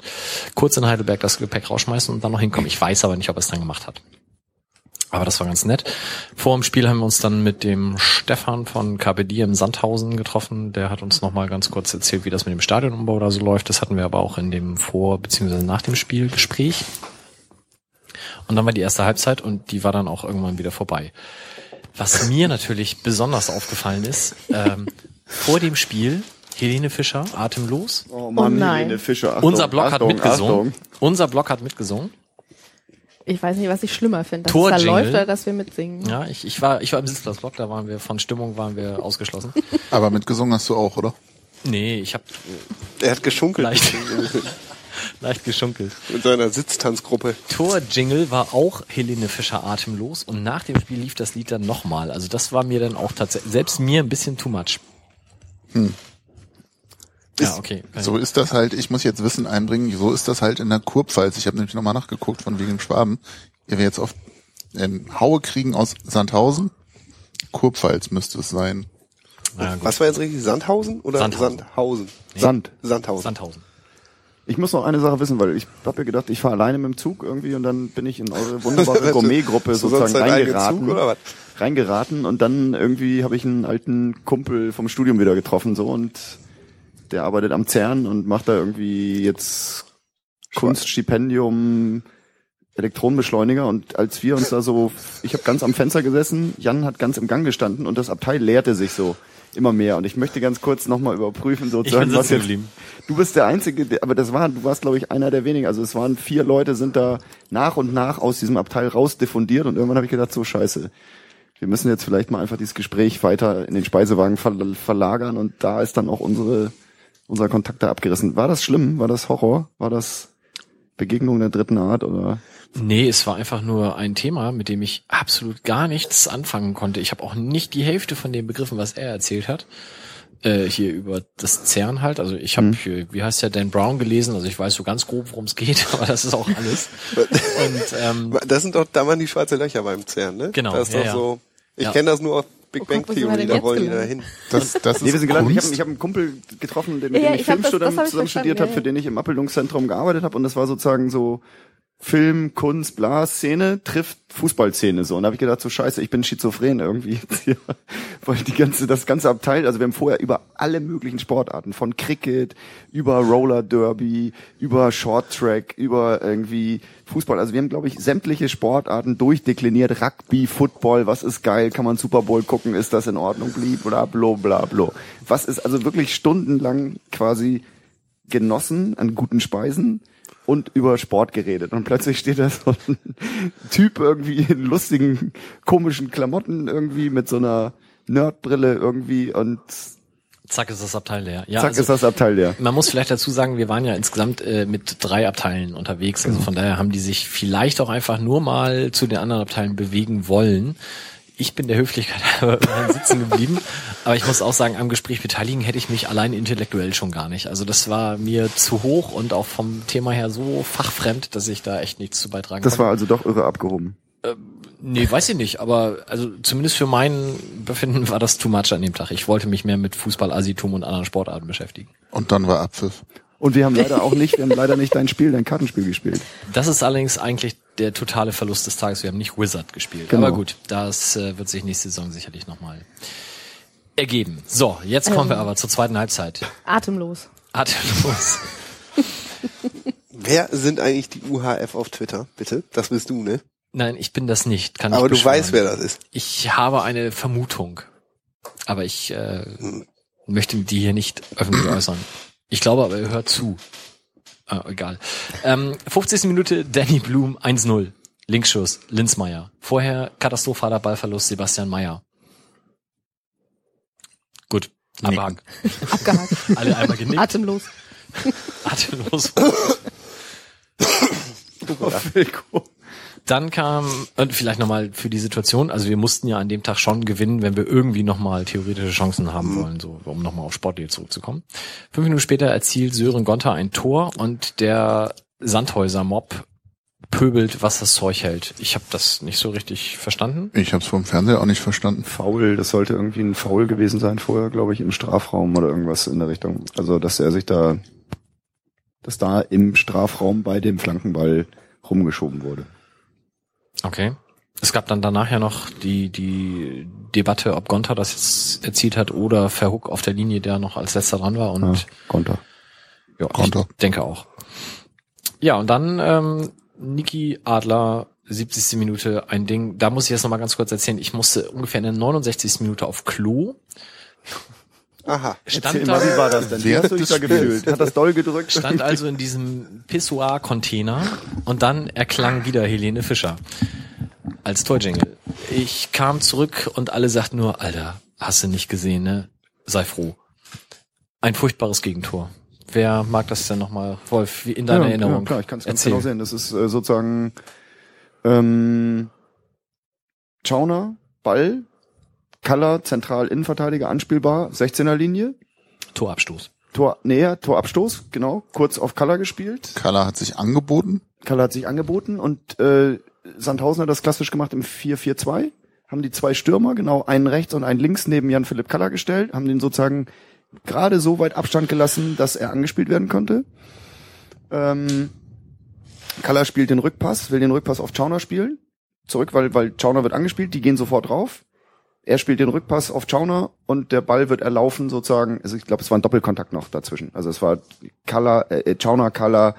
kurz in Heidelberg das Gepäck rausschmeißen und dann noch hinkommen. Ich weiß aber nicht, ob er es dann gemacht hat. Aber das war ganz nett. Vor dem Spiel haben wir uns dann mit dem Stefan von KPD im Sandhausen getroffen. Der hat uns nochmal ganz kurz erzählt, wie das mit dem Stadionumbau da so läuft. Das hatten wir aber auch in dem Vor- bzw. nach dem Spielgespräch. Und dann war die erste Halbzeit und die war dann auch irgendwann wieder vorbei. Was mir natürlich besonders aufgefallen ist, ähm, vor dem Spiel Helene Fischer, atemlos. Oh Mann, nein. Helene Fischer. Achtung, Unser Block Achtung, hat mitgesungen. Achtung. Unser Block hat mitgesungen. Ich weiß nicht, was ich schlimmer finde, dass es da läuft oder dass wir mitsingen. Ja, ich, ich war ich war im Sitzplatzblock, da waren wir von Stimmung waren wir ausgeschlossen. Aber mitgesungen hast du auch, oder? Nee, ich habe Er hat geschunkelt Leicht. leicht geschunkelt. mit seiner Sitztanzgruppe. Tor-Jingle war auch Helene Fischer atemlos und nach dem Spiel lief das Lied dann nochmal. Also das war mir dann auch tatsächlich, selbst mir ein bisschen too much. Ja, okay. So ist das halt, ich muss jetzt Wissen einbringen, so ist das halt in der Kurpfalz. Ich habe nämlich nochmal nachgeguckt von wegen Schwaben. Ihr werdet jetzt oft ähm, Haue kriegen aus Sandhausen. Kurpfalz müsste es sein. Ja. Was war jetzt richtig? Sandhausen oder Sandhausen. Sandhausen? Sand. Sandhausen. Sandhausen. Ich muss noch eine Sache wissen, weil ich habe ja gedacht, ich fahre alleine mit dem Zug irgendwie und dann bin ich in eure wunderbare Gourmet-Gruppe sozusagen reingeraten. Zug, oder was? reingeraten und dann irgendwie habe ich einen alten Kumpel vom Studium wieder getroffen so und der arbeitet am CERN und macht da irgendwie jetzt Kunststipendium Elektronenbeschleuniger und als wir uns da so, ich habe ganz am Fenster gesessen, Jan hat ganz im Gang gestanden und das Abteil leerte sich so immer mehr und ich möchte ganz kurz nochmal überprüfen sozusagen, was jetzt geblieben. Du bist der Einzige, der, aber das war, du warst, glaube ich, einer der wenigen. Also es waren vier Leute, sind da nach und nach aus diesem Abteil rausdiffundiert und irgendwann habe ich gedacht, so scheiße. Wir müssen jetzt vielleicht mal einfach dieses Gespräch weiter in den Speisewagen ver verlagern und da ist dann auch unsere, unser Kontakt da abgerissen. War das schlimm? War das Horror? War das Begegnung der dritten Art oder? Nee, es war einfach nur ein Thema, mit dem ich absolut gar nichts anfangen konnte. Ich habe auch nicht die Hälfte von dem begriffen, was er erzählt hat. Äh, hier über das CERN halt. Also ich habe hier, wie heißt der, Dan Brown gelesen. Also ich weiß so ganz grob, worum es geht, aber das ist auch alles. Und ähm, Das sind doch, da waren die schwarze Löcher beim CERN, ne? Genau, Das ist ja, doch ja. Ich Ja. kenne das nur aus Big Oh Bang Theory, da wollen die da gelandet? hin. Das, das Nee, wir sind gelandet. Ich habe ich hab einen Kumpel getroffen, der, mit Ja, dem ich, ich hab ich zusammen studiert ja, habe, für den ich im Abbildungszentrum gearbeitet habe. Und das war sozusagen so Film, Kunst, bla, Szene trifft Fußballszene so. Und da habe ich gedacht, so scheiße, ich bin schizophren irgendwie. Weil die ganze, das ganze Abteil, also wir haben vorher über alle möglichen Sportarten, von Cricket, über Roller Derby, über Short Track, über irgendwie Fußball. Also wir haben, glaube ich, sämtliche Sportarten durchdekliniert. Rugby, Football, was ist geil, kann man Super Bowl gucken, ist das in Ordnung, blieb, bla, bla, bla, bla. Was ist also wirklich stundenlang quasi genossen an guten Speisen und über Sport geredet. Und plötzlich steht da so ein Typ irgendwie in lustigen, komischen Klamotten irgendwie mit so einer Nerdbrille irgendwie und zack ist das Abteil leer. Ja, zack also, ist das Abteil leer. Man muss vielleicht dazu sagen, wir waren ja insgesamt äh, mit drei Abteilen unterwegs. Also von daher haben die sich vielleicht auch einfach nur mal zu den anderen Abteilen bewegen wollen. Ich bin der Höflichkeit sitzen geblieben. Aber ich muss auch sagen, am Gespräch beteiligen hätte ich mich allein intellektuell schon gar nicht. Also das war mir zu hoch und auch vom Thema her so fachfremd, dass ich da echt nichts zu beitragen Das konnte. war also doch irre abgehoben. Nee, weiß ich nicht, aber also zumindest für mein Befinden war das too much an dem Tag. Ich wollte mich mehr mit Fußball, Asitum und anderen Sportarten beschäftigen. Und dann war Abpfiff. Und wir haben leider auch nicht, wir haben leider nicht dein Spiel, dein Kartenspiel gespielt. Das ist allerdings eigentlich der totale Verlust des Tages. Wir haben nicht Wizard gespielt. Genau. Aber gut, das äh, wird sich nächste Saison sicherlich nochmal ergeben. So, jetzt kommen wir aber zur zweiten Halbzeit. Atemlos. Atemlos. Wer sind eigentlich die UHF auf Twitter? Bitte? Das bist du, ne? Nein, ich bin das nicht. Kann Aber du weißt, wer das ist. Ich habe eine Vermutung. Aber ich äh, möchte die hier nicht öffentlich äußern. Ich glaube aber, er hört zu. Ah, egal. Ähm, 50. Minute, Danny Blum 1-0. Linksschuss, Linzmeier. Vorher katastrophaler Ballverlust, Sebastian Meyer. Gut, abhakt. Auf Wilko. Dann kam, und vielleicht nochmal für die Situation, also wir mussten ja an dem Tag schon gewinnen, wenn wir irgendwie nochmal theoretische Chancen haben wollen, so, um nochmal auf Sportliga zurückzukommen. Fünf Minuten später erzielt Sören Gonter ein Tor und der Sandhäuser-Mob pöbelt, was das Zeug hält. Ich habe das nicht so richtig verstanden. Ich habe es vom Fernseher auch nicht verstanden. Foul, das sollte irgendwie ein Foul gewesen sein vorher, glaube ich, im Strafraum oder irgendwas in der Richtung. Also, dass er sich da, dass da im Strafraum bei dem Flankenball rumgeschoben wurde. Okay. Es gab dann danach ja noch die, die Debatte, ob Gonta das jetzt erzielt hat oder Verhook auf der Linie, der noch als letzter dran war. Und Ja, Konter. ja, Konter. ich denke auch. Ja, und dann ähm, Niki Adler, 70. Minute, ein Ding. Da muss ich jetzt noch mal ganz kurz erzählen. Ich musste ungefähr in der 69. Minute auf Klo. Aha. Stand da, wie war das denn? Wie hast du dich da gefühlt? Hat das doll gedrückt? stand also in diesem Pissoir-Container und dann erklang wieder Helene Fischer als Torjingle. Ich kam zurück und alle sagten nur, Alter, hast du nicht gesehen, ne? Sei froh. Ein furchtbares Gegentor. Wer mag das denn nochmal? Wolf, wie in deiner ja, Erinnerung? Ja, klar, ich kann es ganz Erzähl. genau sehen. Das ist äh, sozusagen ähm, Chauner, Ball, Kaller, zentral Innenverteidiger, anspielbar, 16er Linie, Torabstoß. Tor näher, Torabstoß, genau, kurz auf Kaller gespielt. Kala hat sich angeboten. Kaller hat sich angeboten und äh, Sandhausen hat das klassisch gemacht im 4-4-2. Haben die zwei Stürmer, genau, einen rechts und einen links neben Jan-Philipp Kaller gestellt, haben den sozusagen gerade so weit Abstand gelassen, dass er angespielt werden konnte. Ähm, Kaller spielt den Rückpass, will den Rückpass auf Chauner spielen. Zurück, weil, weil Chauner wird angespielt, die gehen sofort drauf. Er spielt den Rückpass auf Chauner und der Ball wird erlaufen sozusagen. Also ich glaube, es war ein Doppelkontakt noch dazwischen. Also es war Kaller, äh, Chauner, Kaller,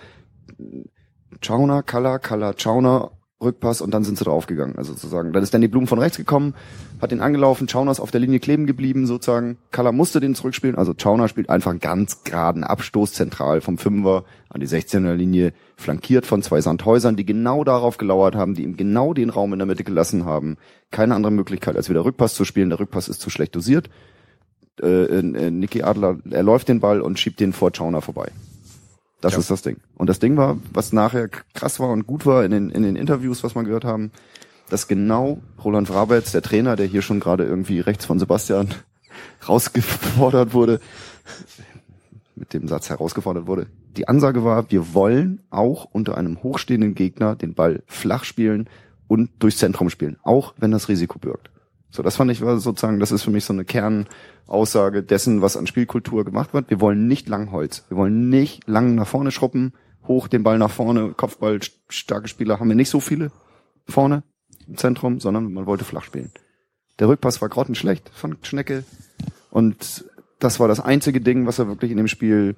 Chauner, Kaller, Kaller, Chauner, Rückpass und dann sind sie draufgegangen. Also sozusagen, dann ist Danny Blum von rechts gekommen, hat den angelaufen, Chauner ist auf der Linie kleben geblieben sozusagen. Kaller musste den zurückspielen, also Chauner spielt einfach einen ganz geraden Abstoß zentral vom Fünfer an die 16er Linie, flankiert von zwei Sandhäusern, die genau darauf gelauert haben, die ihm genau den Raum in der Mitte gelassen haben. Keine andere Möglichkeit, als wieder Rückpass zu spielen. Der Rückpass ist zu schlecht dosiert. Äh, äh, Niki Adler, er läuft den Ball und schiebt den vor Chauner vorbei. Das Ja. ist das Ding. Und das Ding war, was nachher krass war und gut war in den, in den Interviews, was wir gehört haben, dass genau Roland Vrabetz, der Trainer, der hier schon gerade irgendwie rechts von Sebastian rausgefordert wurde, mit dem Satz herausgefordert wurde, die Ansage war, wir wollen auch unter einem hochstehenden Gegner den Ball flach spielen und durchs Zentrum spielen, auch wenn das Risiko birgt. So, das fand ich sozusagen, das ist für mich so eine Kernaussage dessen, was an Spielkultur gemacht wird. Wir wollen nicht Langholz. Wir wollen nicht lang nach vorne schruppen, hoch den Ball nach vorne, Kopfball, st- starke Spieler haben wir nicht so viele vorne im Zentrum, sondern man wollte flach spielen. Der Rückpass war grottenschlecht von Schnecke und das war das einzige Ding, was er wirklich in dem Spiel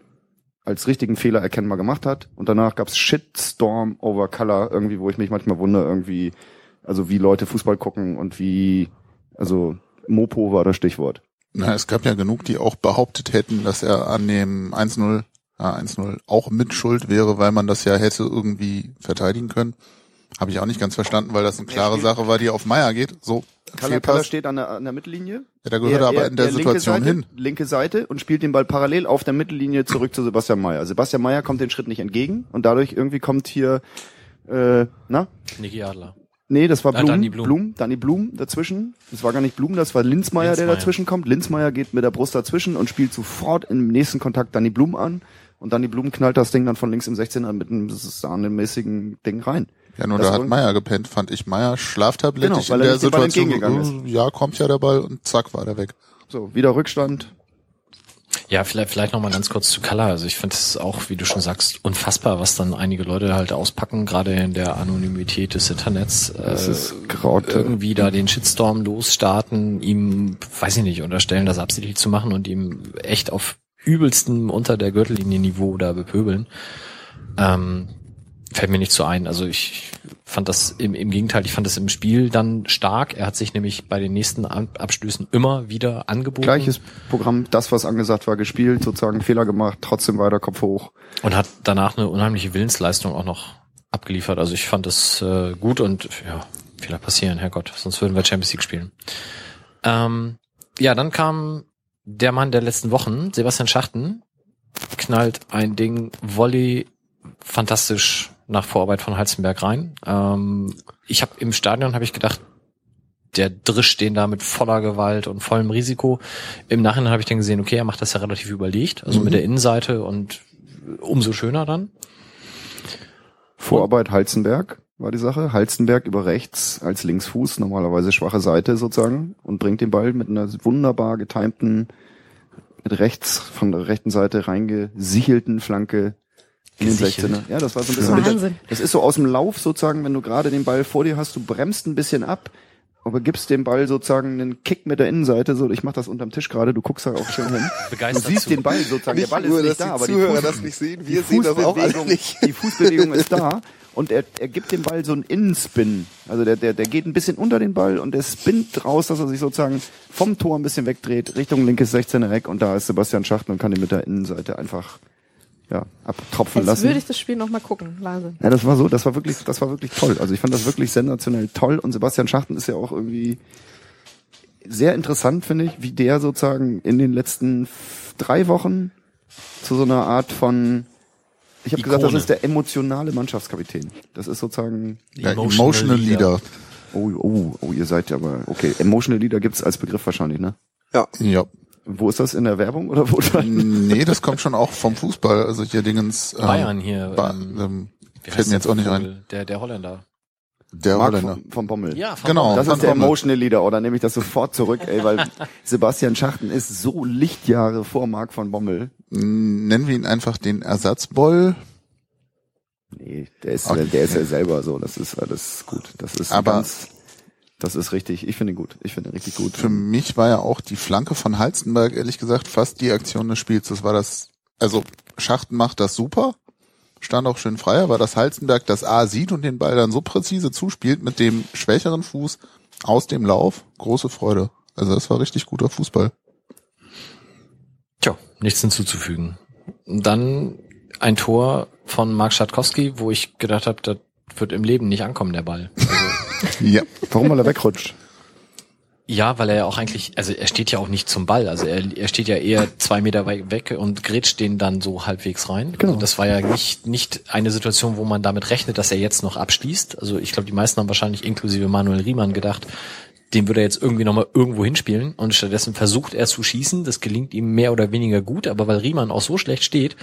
als richtigen Fehler erkennbar gemacht hat. Und danach gab's Shitstorm over Color, irgendwie, wo ich mich manchmal wundere, irgendwie, also wie Leute Fußball gucken und wie, also Mopo war das Stichwort. Na, es gab ja genug, die auch behauptet hätten, dass er an dem 1-0, ja, 1-0 auch mit Schuld wäre, weil man das ja hätte irgendwie verteidigen können. Habe ich auch nicht ganz verstanden, weil das eine klare Sache war, die auf Meier geht. So, Color, Color steht an der, an der Mittellinie. Ja, da gehört er aber in der linke Situation Seite, hin. Linke Seite und spielt den Ball parallel auf der Mittellinie zurück zu Sebastian Mayer. Sebastian Mayer kommt den Schritt nicht entgegen und dadurch irgendwie kommt hier, äh, na, Niki Adler. Nee, das war Ah, Blum, Danny Blum. Blum. Danny Blum dazwischen. Das war gar nicht Blum, das war Linzmeier, der dazwischen kommt. Linzmeier geht mit der Brust dazwischen und spielt sofort im nächsten Kontakt Danny Blum an. Und Danny Blum knallt das Ding dann von links im 16er mit einem sahnemäßigen Ding rein. Ja, nur Das da hat Meier gepennt, fand ich. Meier schlaftablettig Genau, weil in er der Situation. äh, Ja, kommt ja der Ball und zack, war der weg. So, wieder Rückstand. Ja, vielleicht, vielleicht noch mal ganz kurz zu Color. Also ich finde es auch, wie du schon sagst, unfassbar, was dann einige Leute halt auspacken, gerade in der Anonymität des Internets. Das äh, ist Graute. irgendwie da den Shitstorm losstarten, ihm, weiß ich nicht, unterstellen, das absichtlich zu machen und ihm echt auf übelstem unter der Gürtellinie Niveau da bepöbeln. Ähm, fällt mir nicht so ein. Also ich fand das im, im Gegenteil, ich fand das im Spiel dann stark. Er hat sich nämlich bei den nächsten Ab- Abstößen immer wieder angeboten. Gleiches Programm, das, was angesagt war, gespielt, sozusagen Fehler gemacht, trotzdem weiter Kopf hoch. Und hat danach eine unheimliche Willensleistung auch noch abgeliefert. Also ich fand das äh, gut und ja, Fehler passieren, Herrgott, sonst würden wir Champions League spielen. Ähm, ja, dann kam der Mann der letzten Wochen, Sebastian Schachten, knallt ein Ding, Volley, fantastisch nach Vorarbeit von Heizenberg rein. Ähm, ich habe im Stadion habe ich gedacht, der drischt den da mit voller Gewalt und vollem Risiko. Im Nachhinein habe ich dann gesehen, okay, er macht das ja relativ überlegt, also mit der Innenseite und umso schöner dann. Vorarbeit Halzenberg war die Sache. Halzenberg über rechts als Linksfuß, normalerweise schwache Seite sozusagen, und bringt den Ball mit einer wunderbar getimten, mit rechts, von der rechten Seite reingesichelten Flanke in den Gesichelt. 16er. Ja, das war so ein bisschen, Wahnsinn. das ist so aus dem Lauf sozusagen, wenn du gerade den Ball vor dir hast, du bremst ein bisschen ab, aber gibst dem Ball sozusagen einen Kick mit der Innenseite, so, ich mach das unterm Tisch gerade, du guckst da auch schön hin. Du Begeistert siehst zu. den Ball sozusagen, der Nicht Ball ist nur, nicht dass da, die aber Zuhörer die Fuß, das nicht sehen, wir sehen das auch alle Fußbewegung- nicht. Die Fußbewegung ist da und er, er gibt dem Ball so einen Innenspin. Also der, der, der geht ein bisschen unter den Ball und der spinnt raus, dass er sich sozusagen vom Tor ein bisschen wegdreht, Richtung linkes 16er Eck und da ist Sebastian Schachten und kann ihn mit der Innenseite einfach ja, abtropfen Jetzt lassen. würde ich das Spiel noch mal gucken. Wahnsinn. Ja, das war so, das war wirklich, das war wirklich toll. Also ich fand das wirklich sensationell toll und Sebastian Schachten ist ja auch irgendwie sehr interessant, finde ich, wie der sozusagen in den letzten drei Wochen zu so einer Art von, ich habe gesagt, das ist der emotionale Mannschaftskapitän. Das ist sozusagen, Ja, emotional, Leader. oh, oh, oh, ihr seid ja aber, okay, emotional Leader gibt's als Begriff wahrscheinlich, ne? Ja. Ja. Wo ist das in der Werbung oder wo? Nee, das kommt schon auch vom Fußball. Also hier Dingens. Ähm, Bayern hier. Ba ähm, ähm, fällt mir jetzt auch nicht der ein. Der, der Holländer. Der Marc Holländer. von, von Bommel. Ja, von Genau. Das Van ist der Bommel. Emotional Leader, oder nehme ich das sofort zurück, ey, weil Sebastian Schachten ist so Lichtjahre vor Marc von Bommel. Nennen wir ihn einfach den Ersatzboll. Nee, der ist, Okay. der ist ja selber so, das ist alles gut. Das ist Aber- ganz, das ist richtig, ich finde ihn gut. Ich finde ihn richtig gut. Für mich war ja auch die Flanke von Halstenberg, ehrlich gesagt, fast die Aktion des Spiels. Das war das, also Schachten macht das super, stand auch schön frei, aber dass Halstenberg das A sieht und den Ball dann so präzise zuspielt mit dem schwächeren Fuß aus dem Lauf, große Freude. Also das war richtig guter Fußball. Tja, nichts hinzuzufügen. Dann ein Tor von Mark Schatkowski, wo ich gedacht habe, das wird im Leben nicht ankommen, der Ball. Also, Ja. Warum, weil er wegrutscht? ja, weil er ja auch eigentlich, also er steht ja auch nicht zum Ball. Also er, er steht ja eher zwei Meter weit weg und grätscht den dann so halbwegs rein. Genau. Also das war ja nicht, nicht eine Situation, wo man damit rechnet, dass er jetzt noch abschließt. Also ich glaube, die meisten haben wahrscheinlich inklusive Manuel Riemann gedacht, den würde er jetzt irgendwie nochmal irgendwo hinspielen und stattdessen versucht er zu schießen. Das gelingt ihm mehr oder weniger gut, aber weil Riemann auch so schlecht steht,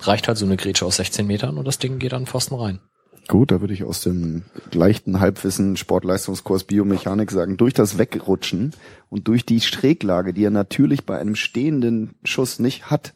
reicht halt so eine Grätsche aus 16 Metern und das Ding geht an den Pfosten rein. Gut, da würde ich aus dem leichten Halbwissen Sportleistungskurs Biomechanik sagen, durch das Wegrutschen und durch die Schräglage, die er natürlich bei einem stehenden Schuss nicht hat,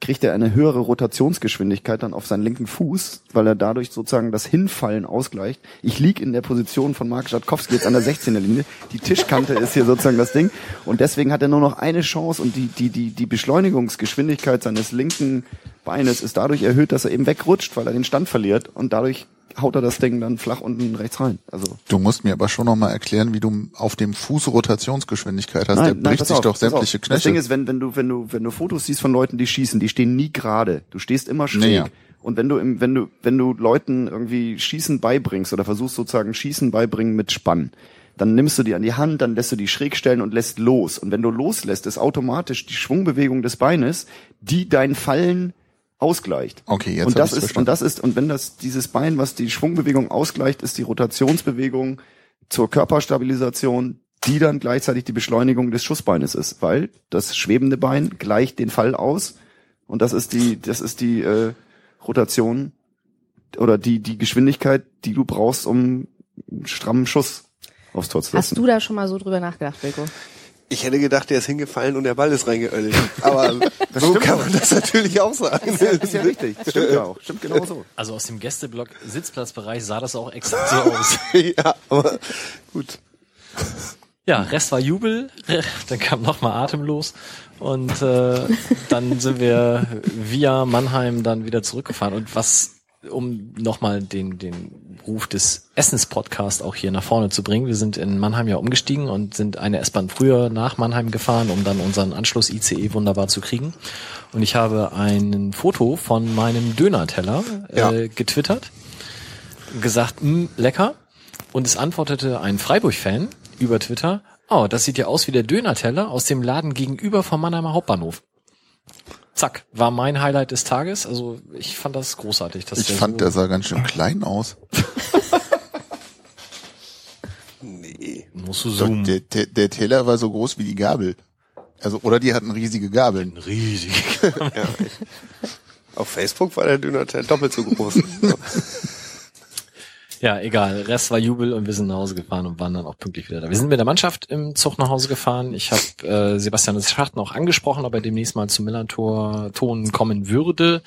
kriegt er eine höhere Rotationsgeschwindigkeit dann auf seinen linken Fuß, weil er dadurch sozusagen das Hinfallen ausgleicht. Ich lieg in der Position von Mark Schatkowski jetzt an der 16er Linie. Die Tischkante ist hier sozusagen das Ding. Und deswegen hat er nur noch eine Chance und die, die, die, die Beschleunigungsgeschwindigkeit seines linken Beines ist dadurch erhöht, dass er eben wegrutscht, weil er den Stand verliert und dadurch haut er das Ding dann flach unten rechts rein. Also Du musst mir aber schon noch mal erklären, wie du auf dem Fuß Rotationsgeschwindigkeit hast. Der bricht pass sich auf, doch sämtliche auf. Das Ding Knöchel. ist, wenn, wenn du, wenn du, wenn du Fotos siehst von Leuten, die schießen, die stehen nie gerade. Du stehst immer schräg. Naja. Und wenn du im, wenn du, wenn du Leuten irgendwie Schießen beibringst oder versuchst sozusagen Schießen beibringen mit Spann, dann nimmst du die an die Hand, dann lässt du die schräg stellen und lässt los. Und wenn du loslässt, ist automatisch die Schwungbewegung des Beines, die dein Fallen ausgleicht. Okay, jetzt und das ist verstanden. und das ist und wenn das dieses Bein, was die Schwungbewegung ausgleicht, ist die Rotationsbewegung zur Körperstabilisation, die dann gleichzeitig die Beschleunigung des Schussbeines ist, weil das schwebende Bein gleicht den Fall aus und das ist die das ist die äh, Rotation oder die die Geschwindigkeit, die du brauchst, um einen strammen Schuss aufs Tor zu Hast lassen. du da schon mal so drüber nachgedacht, Wilko? Ich hätte gedacht, der ist hingefallen und der Ball ist reingeölt. Aber so kann man das natürlich auch sagen. das ist ja richtig, das stimmt ja auch, stimmt genau so. Also aus dem Gästeblock Sitzplatzbereich sah das auch exakt so aus. ja, aber gut. Ja, Rest war Jubel, dann kam nochmal atemlos und äh, dann sind wir via Mannheim dann wieder zurückgefahren. Und was, um nochmal den, den Ruf des Essens-Podcast auch hier nach vorne zu bringen, wir sind in Mannheim ja umgestiegen und sind eine S-Bahn früher nach Mannheim gefahren, um dann unseren Anschluss-ICE wunderbar zu kriegen. Und ich habe ein Foto von meinem Dönerteller Ja. äh, getwittert, gesagt, "Mm, lecker. Und es antwortete ein Freiburg-Fan über Twitter, oh, das sieht ja aus wie der Dönerteller aus dem Laden gegenüber vom Mannheimer Hauptbahnhof. zack, war mein Highlight des Tages. Also ich fand das großartig. Dass Ich der fand, so, der sah ganz schön klein aus. Nee. musst du zoomen. Der, der, der Teller war so groß wie die Gabel. Also, oder die hatten riesige Gabeln. Riesig. Ja, ich, auf Facebook war der Döner-Teil doppelt so groß. Ja, egal. Rest war Jubel und wir sind nach Hause gefahren und waren dann auch pünktlich wieder da. Wir sind mit der Mannschaft im Zug nach Hause gefahren. Ich habe äh, Sebastian Schachten auch angesprochen, ob er demnächst mal zum Millantor Ton kommen würde.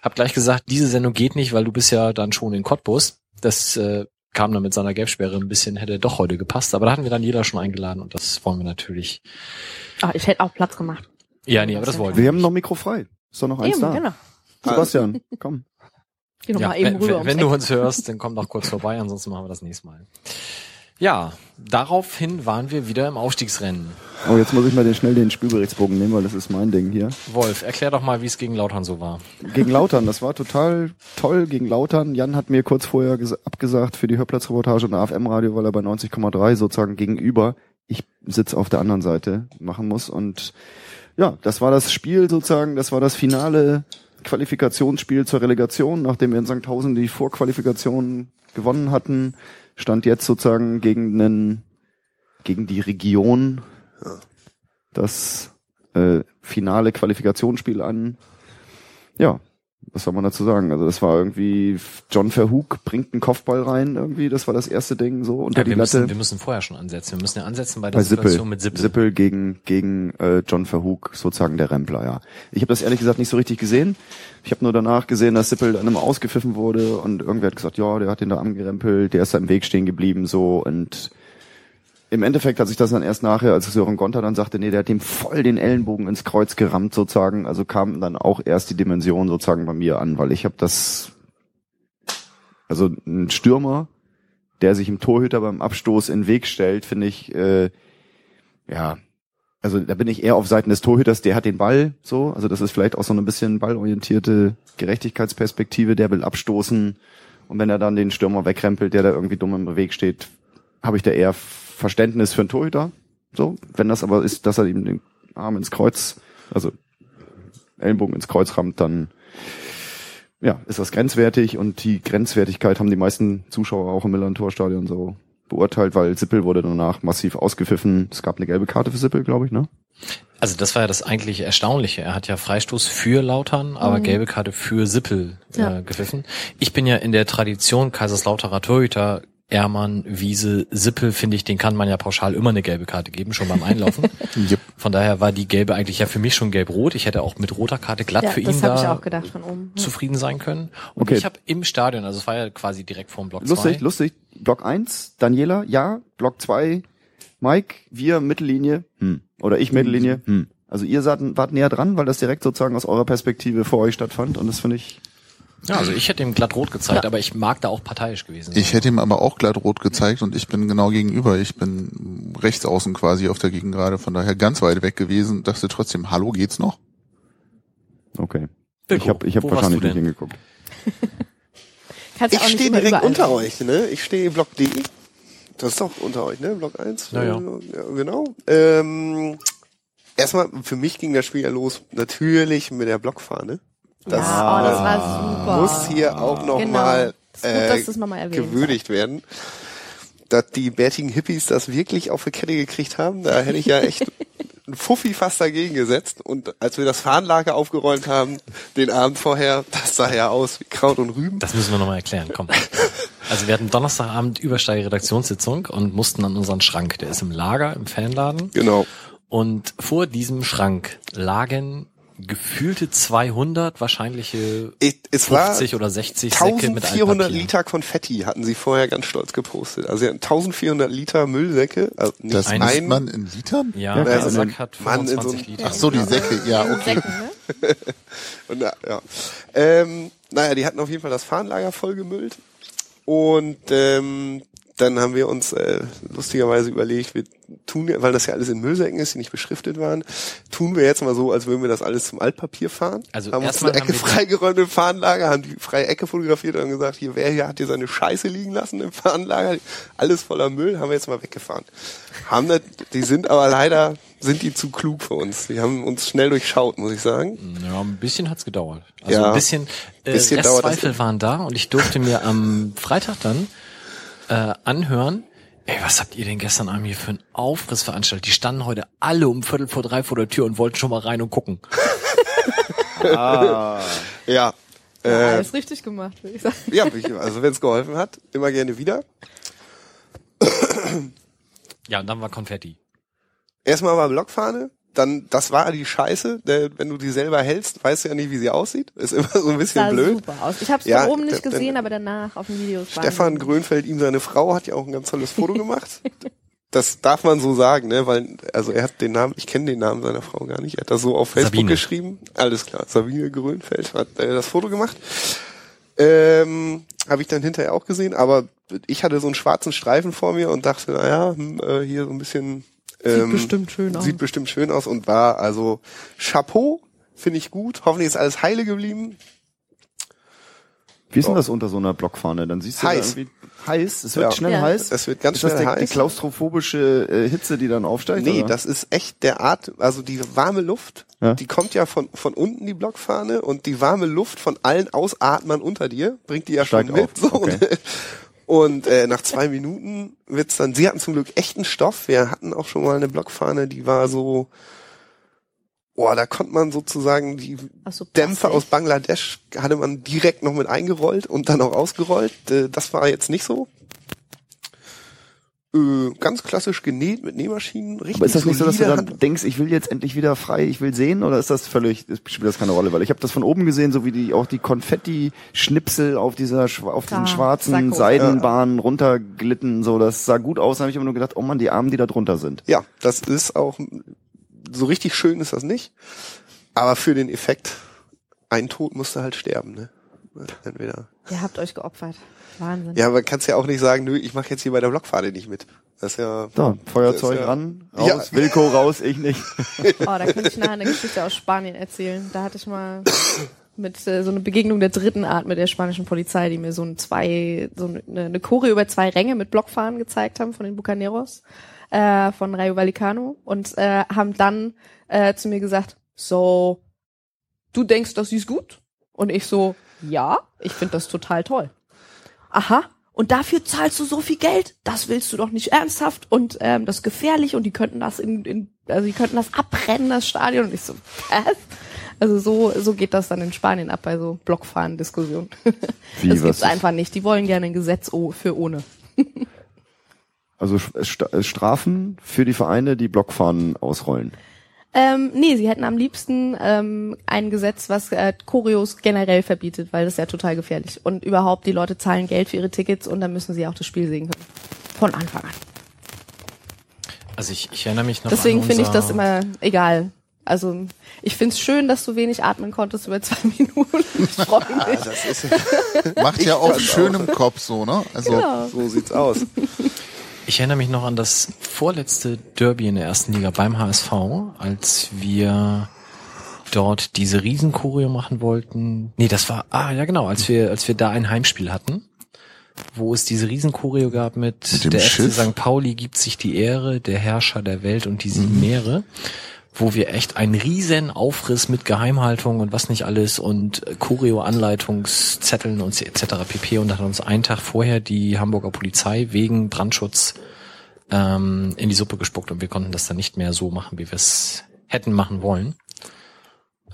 Hab gleich gesagt, diese Sendung geht nicht, weil du bist ja dann schon in Cottbus. Das äh, kam dann mit seiner Gelbsperre ein bisschen, hätte doch heute gepasst. Aber da hatten wir dann jeder schon eingeladen und das wollen wir natürlich. Ach, ich hätte auch Platz gemacht. Ja, nee, aber das wollten wir. Wir haben noch Mikro frei. Ist doch noch eins Eben, da. genau. Sebastian, komm. Geh noch Ja, mal eben wenn, rüber. wenn, du uns hörst, dann komm doch kurz vorbei, ansonsten machen wir das nächste Mal. Ja, daraufhin waren wir wieder im Aufstiegsrennen. Oh, jetzt muss ich mal den, schnell den Spielberichtsbogen nehmen, weil das ist mein Ding hier. Wolf, erklär doch mal, wie es gegen Lautern so war. Gegen Lautern, das war total toll gegen Lautern. Jan hat mir kurz vorher ges- abgesagt für die Hörplatzreportage und AFM-Radio, weil er bei 90,3 sozusagen gegenüber, ich sitze auf der anderen Seite, machen muss. Und ja, das war das Spiel sozusagen, das war das finale Qualifikationsspiel zur Relegation, nachdem wir in Sandhausen die Vorqualifikation gewonnen hatten, stand jetzt sozusagen gegen einen, gegen die Region das äh, finale Qualifikationsspiel an. Ja, was soll man dazu sagen? Also das war irgendwie John Verhoek bringt einen Kopfball rein irgendwie, das war das erste Ding so unter Ja, die wir, Latte. müssen, wir müssen vorher schon ansetzen. Wir müssen ja ansetzen bei der bei Sippel. Situation mit Sippel. Sippel gegen gegen äh, John Verhoek, sozusagen der Rempler, ja. Ich habe das ehrlich gesagt nicht so richtig gesehen. Ich habe nur danach gesehen, dass Sippel dann immer ausgepfiffen wurde und irgendwer hat gesagt, ja, der hat den da angerempelt, der ist da im Weg stehen geblieben so und im Endeffekt hat sich das dann erst nachher, als Sören Gonter dann sagte, nee, der hat dem voll den Ellenbogen ins Kreuz gerammt sozusagen, also kam dann auch erst die Dimension sozusagen bei mir an, weil ich habe das also ein Stürmer, der sich im Torhüter beim Abstoß in den Weg stellt, finde ich, äh, ja, also da bin ich eher auf Seiten des Torhüters, der hat den Ball so, also das ist vielleicht auch so ein bisschen ballorientierte Gerechtigkeitsperspektive, der will abstoßen. Und wenn er dann den Stürmer wegrempelt, der da irgendwie dumm im Weg steht, habe ich da eher Verständnis für einen Torhüter, so, wenn das aber ist, dass er ihm den Arm ins Kreuz, also Ellenbogen ins Kreuz rammt, dann ja, ist das grenzwertig und die Grenzwertigkeit haben die meisten Zuschauer auch im Millantor-Stadion so beurteilt, weil Sippel wurde danach massiv ausgepfiffen. Es gab eine gelbe Karte für Sippel, glaube ich, ne? Also das war ja das eigentlich Erstaunliche. Er hat ja Freistoß für Lautern, aber gelbe Karte für Sippel äh, Ja. gepfiffen. Ich bin ja in der Tradition Kaiserslauterer Torhüter, Ehrmann, Wiese, Sippel, finde ich, den kann man ja pauschal immer eine gelbe Karte geben, schon beim Einlaufen. Yep. Von daher war die gelbe eigentlich ja für mich schon gelb-rot. Ich hätte auch mit roter Karte glatt Ja, für ihn da auch gedacht von oben. Ja. zufrieden sein können. Und Okay. ich habe im Stadion, also es war ja quasi direkt vorm Block Lustig, 2. lustig. Block 1, Daniela, ja. Block 2, Mike, wir Mittellinie, hm. Oder ich Mittellinie, hm. Also ihr seid, wart näher dran, weil das direkt sozusagen aus eurer Perspektive vor euch stattfand und das finde ich, Ja, also ich hätte ihm glatt rot gezeigt, aber ich mag da auch parteiisch gewesen sein. Ich hätte ihm aber auch glatt rot gezeigt und ich bin genau gegenüber. Ich bin rechts außen quasi auf der Gegengrade, von daher ganz weit weg gewesen. Dachte trotzdem, hallo, geht's noch? okay. Ich habe ich hab wahrscheinlich nicht hingeguckt. Ja Ich stehe direkt überall unter euch, ne? Ich stehe Block D. Das ist doch unter euch, ne? Block 1. Ja, ja. ja genau. Ähm, erstmal, für mich ging das Spiel ja los, natürlich mit der Blockfahne. Das ja, oh, das war super. muss hier auch noch Genau. äh, noch erwähnt gewürdigt werden. Dass die bärtigen Hippies das wirklich auf die Kette gekriegt haben, da hätte ich ja echt einen Fuffi fast dagegen gesetzt. Und als wir das Fahnenlager aufgeräumt haben, den Abend vorher, das sah ja aus wie Kraut und Rüben. Das müssen wir nochmal erklären, komm. Also wir hatten Donnerstagabend Übersteige-Redaktionssitzung und mussten an unseren Schrank. Der ist im Lager, im Fanladen. Genau. Und vor diesem Schrank lagen gefühlte 200 wahrscheinliche Ich, es war 50 oder 60 Säcke mit 1400 Altpapier. Liter Konfetti hatten sie vorher ganz stolz gepostet. Also sie hatten 1400 Liter Müllsäcke, also nicht Das ein, misst man in Litern? Ja, Ja, der also Sack hat Mann in so 25 einem- Liter. Ach so, die Säcke, ja, okay. Ne? Und, ja, ja. Ähm, naja, die hatten auf jeden Fall das Fahnenlager vollgemüllt. Und ähm, dann haben wir uns äh, lustigerweise überlegt, wir tun, ja- weil das ja alles in Müllsäcken ist, die nicht beschriftet waren, tun wir jetzt mal so, als würden wir das alles zum Altpapier fahren. Also haben uns erstmal eine Ecke freigeräumt im Fahnenlager, haben die freie Ecke fotografiert und gesagt, hier, wer hier hat hier seine Scheiße liegen lassen im Fahnenlager? Alles voller Müll, haben wir jetzt mal weggefahren. Haben das, die sind aber leider sind die zu klug für uns. Die haben uns schnell durchschaut, muss ich sagen. Ja, ein bisschen hat's gedauert. Also Ja. ein bisschen, äh, Bisschen. Restzweifel waren da und ich durfte mir am Freitag dann äh, anhören, ey, was habt ihr denn gestern Abend hier für einen Aufriss veranstaltet? Die standen heute alle um Viertel vor drei vor der Tür und wollten schon mal rein und gucken. Ah, Ja. Ja, Äh, alles richtig gemacht, würde ich sagen. ja, ich- also wenn es geholfen hat, immer gerne wieder. Ja, und dann war Konfetti. Erstmal war Blockfahne, dann, das war die Scheiße, denn wenn du die selber hältst, weißt du ja nicht, wie sie aussieht. Ist immer so ein bisschen Sah blöd. super aus. Ich habe es Ja, von oben nicht dann- gesehen, aber danach auf dem Video. Stefan. Grönfeld, ihm seine Frau, hat ja auch ein ganz tolles Foto gemacht. Das darf man so sagen, ne? Weil, also er hat den Namen, ich kenne den Namen seiner Frau gar nicht. Er hat das so auf Facebook Sabine. geschrieben. Alles klar. Sabine Grönfeld hat äh, das Foto gemacht. Ähm, Habe ich dann hinterher auch gesehen, aber ich hatte so einen schwarzen Streifen vor mir und dachte, naja, hm, äh, hier so ein bisschen ähm, bestimmt schön aus. Sieht bestimmt schön aus und war also Chapeau, finde ich gut. Hoffentlich ist alles heile geblieben. wie ist denn das unter so einer Blockfahne? Dann siehst du da Heiß. irgendwie heiß. Es wird Ja. schnell Ja. heiß. Es wird ganz ist das schnell der, die heiß. klaustrophobische äh, Hitze, die dann aufsteigt? Nee, oder? das ist echt der Art, also die warme Luft, Ja. die kommt ja von, von unten, die Blockfahne, und die warme Luft von allen Ausatmern unter dir bringt die ja Steigt schon mit. auf, So, okay. und äh, nach zwei Minuten wird's dann, sie hatten zum Glück echten Stoff, wir hatten auch schon mal eine Blockfahne, die war so, boah, da konnte man sozusagen die so, Dämpfe Plastik. aus Bangladesch hatte man direkt noch mit eingerollt und dann auch ausgerollt. Äh, Das war jetzt nicht so. Äh, ganz klassisch genäht mit Nähmaschinen. Richtig Aber ist das nicht so, dass du dann Hand- denkst, ich will jetzt endlich wieder frei, ich will sehen, oder ist das völlig, spielt das keine Rolle? Weil ich habe das von oben gesehen, so wie die auch die Konfetti-Schnipsel auf dieser auf diesen Ah, schwarzen. Seidenbahnen runterglitten, so das sah gut aus. Da habe ich immer nur gedacht, oh man, die Armen, die da drunter sind. Ja, das ist auch so richtig schön ist das nicht. Aber für den Effekt, ein Tod musste halt sterben, ne? Entweder. Ihr habt euch geopfert. Wahnsinn. Ja, man kann ja auch nicht sagen, nö, ich mache jetzt hier bei der Blockfahne nicht mit. Das ist ja. Da, Feuerzeug ja- ran, raus, Ja. Wilko raus, ich nicht. Oh, da könnte ich nachher eine Geschichte aus Spanien erzählen. Da hatte ich mal mit äh, so eine Begegnung der dritten Art mit der spanischen Polizei, die mir so ein zwei, so eine, eine Choreo über zwei Ränge mit Blockfahnen gezeigt haben von den Bucaneros, äh, von Rayo Vallecano und äh, haben dann äh, zu mir gesagt, so, du denkst, das ist gut? Und ich so, ja, ich finde das total toll. Aha. Und dafür zahlst du so viel Geld? Das willst du doch nicht ernsthaft und ähm, das ist gefährlich und die könnten das in, in also die könnten das abbrennen, das Stadion. Und ich so, was? Also so, so geht das dann in Spanien ab bei so Blockfahren-Diskussionen. Das gibt's einfach nicht. Die wollen gerne ein Gesetz für ohne. Also St- Strafen für die Vereine, die Blockfahnen ausrollen. Ähm, nee, sie hätten am liebsten ähm, ein Gesetz, was äh, Choreos generell verbietet, weil das ist ja total gefährlich. Und überhaupt, die Leute zahlen Geld für ihre Tickets und dann müssen sie auch das Spiel sehen können. Von Anfang an. Also ich, ich erinnere mich noch Deswegen finde ich das immer egal. Also ich find's schön, dass du wenig atmen konntest über zwei Minuten. Ich freue mich. Das ist, Macht ja auch schön auch. im Kopf so, ne? Also Genau. so sieht's aus. Ich erinnere mich noch an das vorletzte Derby in der ersten Liga beim HSV, als wir dort diese Riesenchoreo machen wollten. Nee, das war, ah, ja genau, als wir, als wir da ein Heimspiel hatten, wo es diese Riesenchoreo gab mit, Mit der Schiff? FC St. Pauli gibt sich die Ehre, der Herrscher der Welt und die sieben Meere, wo wir echt einen riesen Aufriss mit Geheimhaltung und was nicht alles und Choreo-Anleitungszetteln und etc. pp. Und da hat uns einen Tag vorher die Hamburger Polizei wegen Brandschutz ähm, in die Suppe gespuckt und wir konnten das dann nicht mehr so machen, wie wir es hätten machen wollen.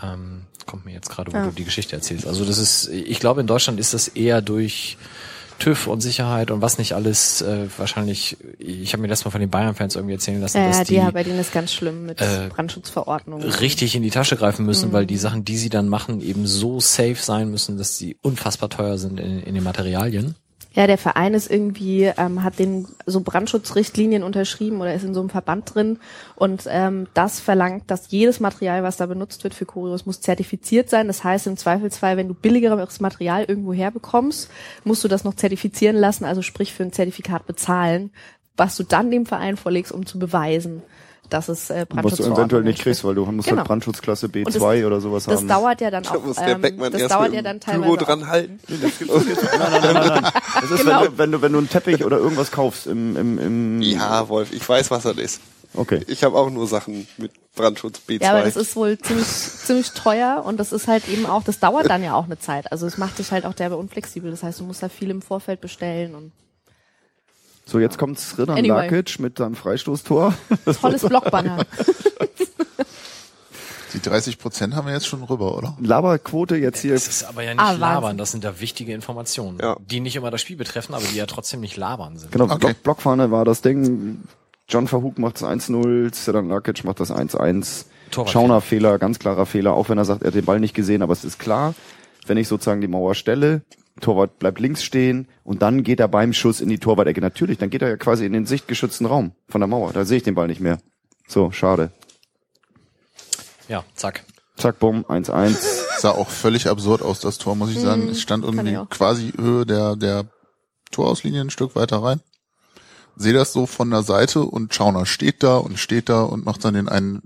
Ähm, kommt mir jetzt gerade, wo Ja. du die Geschichte erzählst. Also das ist, ich glaube, in Deutschland ist das eher durch TÜV und Sicherheit und was nicht alles äh, wahrscheinlich, ich habe mir das mal von den Bayern-Fans irgendwie erzählen lassen, Ja, dass ja, die ja, bei denen ist ganz schlimm mit äh, Brandschutzverordnungen. richtig in die Tasche greifen müssen, weil Mhm. die Sachen, die sie dann machen, eben so safe sein müssen, dass sie unfassbar teuer sind in, in den Materialien. Ja, der Verein ist irgendwie, ähm, hat den so Brandschutzrichtlinien unterschrieben oder ist in so einem Verband drin und ähm, das verlangt, dass jedes Material, was da benutzt wird für Choreos, muss zertifiziert sein. Das heißt im Zweifelsfall, wenn du billigeres Material irgendwo herbekommst, musst du das noch zertifizieren lassen, also sprich für ein Zertifikat bezahlen, was du dann dem Verein vorlegst, um zu beweisen, dass es äh, Was du eventuell nicht kriegst, weil du musst Genau. halt Brandschutzklasse B2 Und das- oder sowas Das haben. dauert ja dann Da auch. muss der ähm, Beckmann das erst dauert ja dann teilweise Pyro dran halten. nein, nein, nein, nein, nein. Das ist, Genau. wenn, du, wenn, du, wenn du einen Teppich oder irgendwas kaufst im, im, im Ja, Wolf, ich weiß, was das ist. Okay. Ich habe auch nur Sachen mit Brandschutz B2. Ja, aber das ist wohl ziemlich, ziemlich teuer und das ist halt eben auch, das dauert dann ja auch eine Zeit. Also es macht dich halt auch derbe unflexibel. Das heißt, du musst da viel im Vorfeld bestellen und So, jetzt kommt's Riddern Anyway. Lakic mit seinem Freistoßtor. tolles Blockbanner. Die 30 Prozent haben wir jetzt schon rüber, oder? Laberquote jetzt hier. Das ist aber ja nicht Ah, Wahnsinn. labern, das sind da wichtige Informationen, Ja. die nicht immer das Spiel betreffen, aber die ja trotzdem nicht labern sind. Genau, Okay. Block, Blockfahne war das Ding. John Verhoek macht das 1-0, Sedan Lakic macht das 1-1. Torwartfehler. Schauner Fehler, ganz klarer Fehler, auch wenn er sagt, er hat den Ball nicht gesehen, aber es ist klar, wenn ich sozusagen die Mauer stelle, Torwart bleibt links stehen und dann geht er beim Schuss in die Torwart-Ecke. Natürlich, dann geht er ja quasi in den sichtgeschützten Raum von der Mauer. Da sehe ich den Ball nicht mehr. So, schade. Ja, zack. Zack, bumm, 1-1. Sah auch völlig absurd aus, das Tor, muss ich sagen. Es stand irgendwie quasi Höhe der, der Torauslinie ein Stück weiter rein. Sehe das so von der Seite und Schauner steht da und steht da und macht dann den einen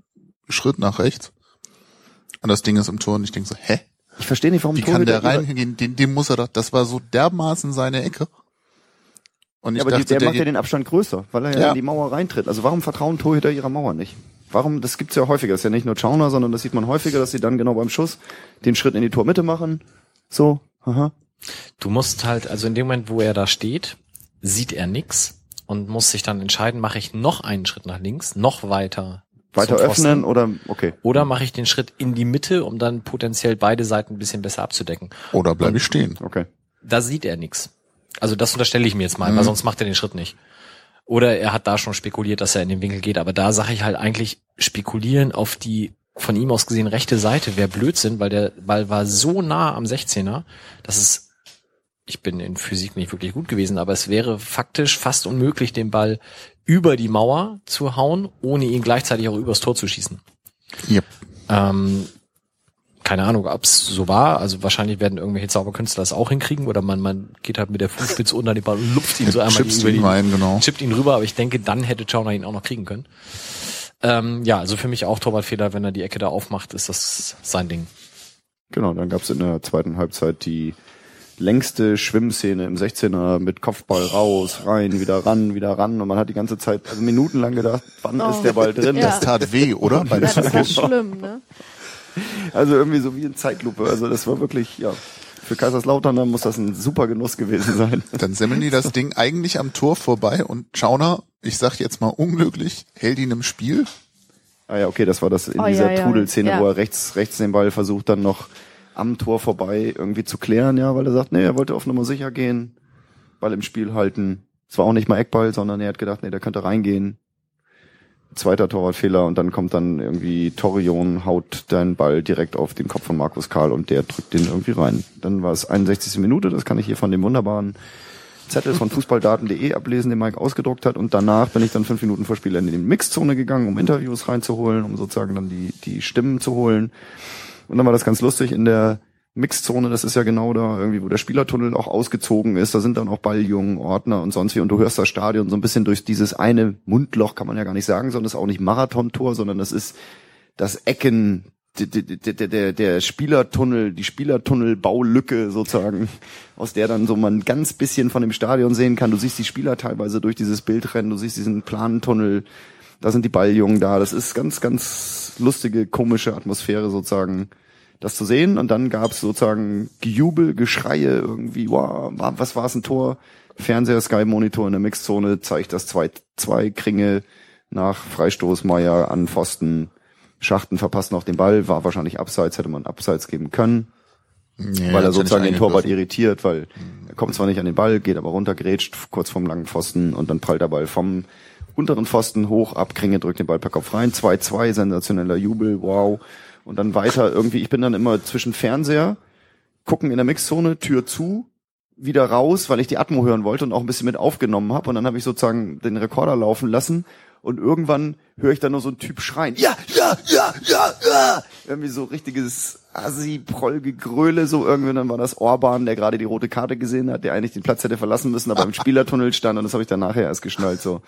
Schritt nach rechts. Und das Ding ist im Tor und ich denke so, hä? Ich verstehe nicht, warum Wie kann der reingehen? Den, den muss er doch, das war so dermaßen seine Ecke. Und ich Ja, aber die, dachte, der, macht ja den Abstand größer, weil er ja, Ja. in die Mauer reintritt. Also warum vertrauen Torhüter ihrer Mauer nicht? Warum, das gibt's ja häufiger. Das ist ja nicht nur Schauner, sondern das sieht man häufiger, dass sie dann genau beim Schuss den Schritt in die Tormitte machen. So, aha. Du musst halt, also in dem Moment, wo er da steht, sieht er nix und muss sich dann entscheiden, mache ich noch einen Schritt nach links, noch weiter Weiter öffnen oder, okay. oder mache ich den Schritt in die Mitte, um dann potenziell beide Seiten ein bisschen besser abzudecken. Oder bleibe ich stehen. Okay. Da sieht er nix. Also das unterstelle ich mir jetzt mal, Mhm. weil sonst macht er den Schritt nicht. Oder er hat da schon spekuliert, dass er in den Winkel geht, aber da sage ich halt eigentlich spekulieren auf die von ihm aus gesehen rechte Seite wäre Blödsinn, weil der Ball war so nah am 16er, dass es ich bin in Physik nicht wirklich gut gewesen, aber es wäre faktisch fast unmöglich, den Ball über die Mauer zu hauen, ohne ihn gleichzeitig auch übers Tor zu schießen. Yep. Ähm, keine Ahnung, ob es so war. Also wahrscheinlich werden irgendwelche Zauberkünstler das auch hinkriegen oder man, man geht halt mit der Fußspitze unter den Ball und lupft ihn so einmal Chips über ihn rein, genau. chippt ihn rüber, aber ich denke, dann hätte Chauner ihn auch noch kriegen können. Ähm, ja, also für mich auch Torwartfehler, wenn er die Ecke da aufmacht, ist das sein Ding. Genau, dann gab's in der zweiten Halbzeit die längste Schwimmszene im 16er mit Kopfball raus, rein, wieder ran, wieder ran. Und man hat die ganze Zeit, also minutenlang gedacht, wann Oh. ist der Ball drin? Ja. Das tat weh, oder? Bei Ja, das war Genau. schlimm, ne? Also irgendwie so wie in Zeitlupe. Also das war wirklich, ja, für Kaiserslautern dann muss das ein super Genuss gewesen sein. Dann semmeln die das Ding eigentlich am Tor vorbei und Schauner, ich sag jetzt mal unglücklich, hält ihn im Spiel. Ah ja, okay, das war das in Oh, dieser ja. Trudelszene, Ja. wo er rechts, rechts den Ball versucht dann noch am Tor vorbei irgendwie zu klären, ja, weil er sagt, nee, er wollte auf Nummer sicher gehen, Ball im Spiel halten. Es war auch nicht mal Eckball, sondern er hat gedacht, nee, der könnte reingehen. Zweiter Torwartfehler und dann kommt dann irgendwie Torrion, haut den Ball direkt auf den Kopf von Markus Karl und der drückt den irgendwie rein. Dann war es 61. Minute, das kann ich hier von dem wunderbaren Zettel von fußballdaten.de ablesen, den Mike ausgedruckt hat. Und danach bin ich dann fünf Minuten vor Spielende in die Mixzone gegangen, um Interviews reinzuholen, um sozusagen dann die, die Stimmen zu holen. Und dann war das ganz lustig in der Mixzone, das ist ja genau da irgendwie, wo der Spielertunnel auch ausgezogen ist. Da sind dann auch Balljungen, Ordner und sonst wie. Und du hörst das Stadion so ein bisschen durch dieses eine Mundloch, kann man ja gar nicht sagen, sondern das ist auch nicht Marathontor, sondern das ist das Ecken, der, der, der, der, der Spielertunnel, die Spielertunnelbaulücke sozusagen, aus der dann so man ganz bisschen von dem Stadion sehen kann. Du siehst die Spieler teilweise durch dieses Bild rennen, du siehst diesen Planentunnel, da sind die Balljungen da. Das ist ganz, ganz lustige, komische Atmosphäre sozusagen, das zu sehen. Und dann gab's sozusagen Gejubel, Geschreie irgendwie, wow, was war's ein Tor? Fernseher, Sky Monitor in der Mixzone zeigt das 2-2 Kringe nach Freistoß Meier an Pfosten. Schachten verpasst noch den Ball, war wahrscheinlich abseits, hätte man abseits geben können, Ja, weil er sozusagen den Torwart irritiert, weil er kommt zwar nicht an den Ball, geht aber runter, grätscht kurz vom langen Pfosten und dann prallt der Ball vom unteren Pfosten hoch ab, Kringe drückt den Ball per Kopf rein, 2-2, sensationeller Jubel, wow. Und dann weiter irgendwie, ich bin dann immer zwischen Fernseher, gucken in der Mixzone, Tür zu, wieder raus, weil ich die Atmo hören wollte und auch ein bisschen mit aufgenommen habe. Und dann habe ich sozusagen den Rekorder laufen lassen und irgendwann höre ich dann nur so einen Typ schreien. Ja, ja, ja, ja, ja. Irgendwie so richtiges Assi-Proll-Gegröle, so irgendwie. Dann war das Orban, der gerade die rote Karte gesehen hat, der eigentlich den Platz hätte verlassen müssen, aber im Spielertunnel stand. Und das habe ich dann nachher erst geschnallt, so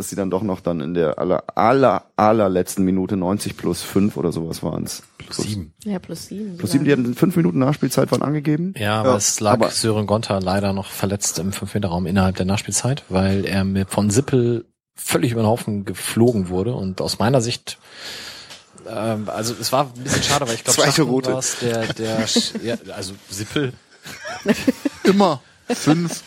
dass sie dann doch noch dann in der aller, aller, allerletzten Minute 90 plus 5 oder sowas waren es. Plus sieben. Ja, plus sieben. Plus 7, die hatten fünf Minuten Nachspielzeit waren angegeben. Ja, aber es lag aber- Sören Gonter leider noch verletzt im 5-Meter-Raum innerhalb der Nachspielzeit, weil er mit von Sippel völlig über den Haufen geflogen wurde und aus meiner Sicht ähm, also es war ein bisschen schade, weil ich glaube, Zweite rote. der, der, ja, also Sippel, Immer fünf.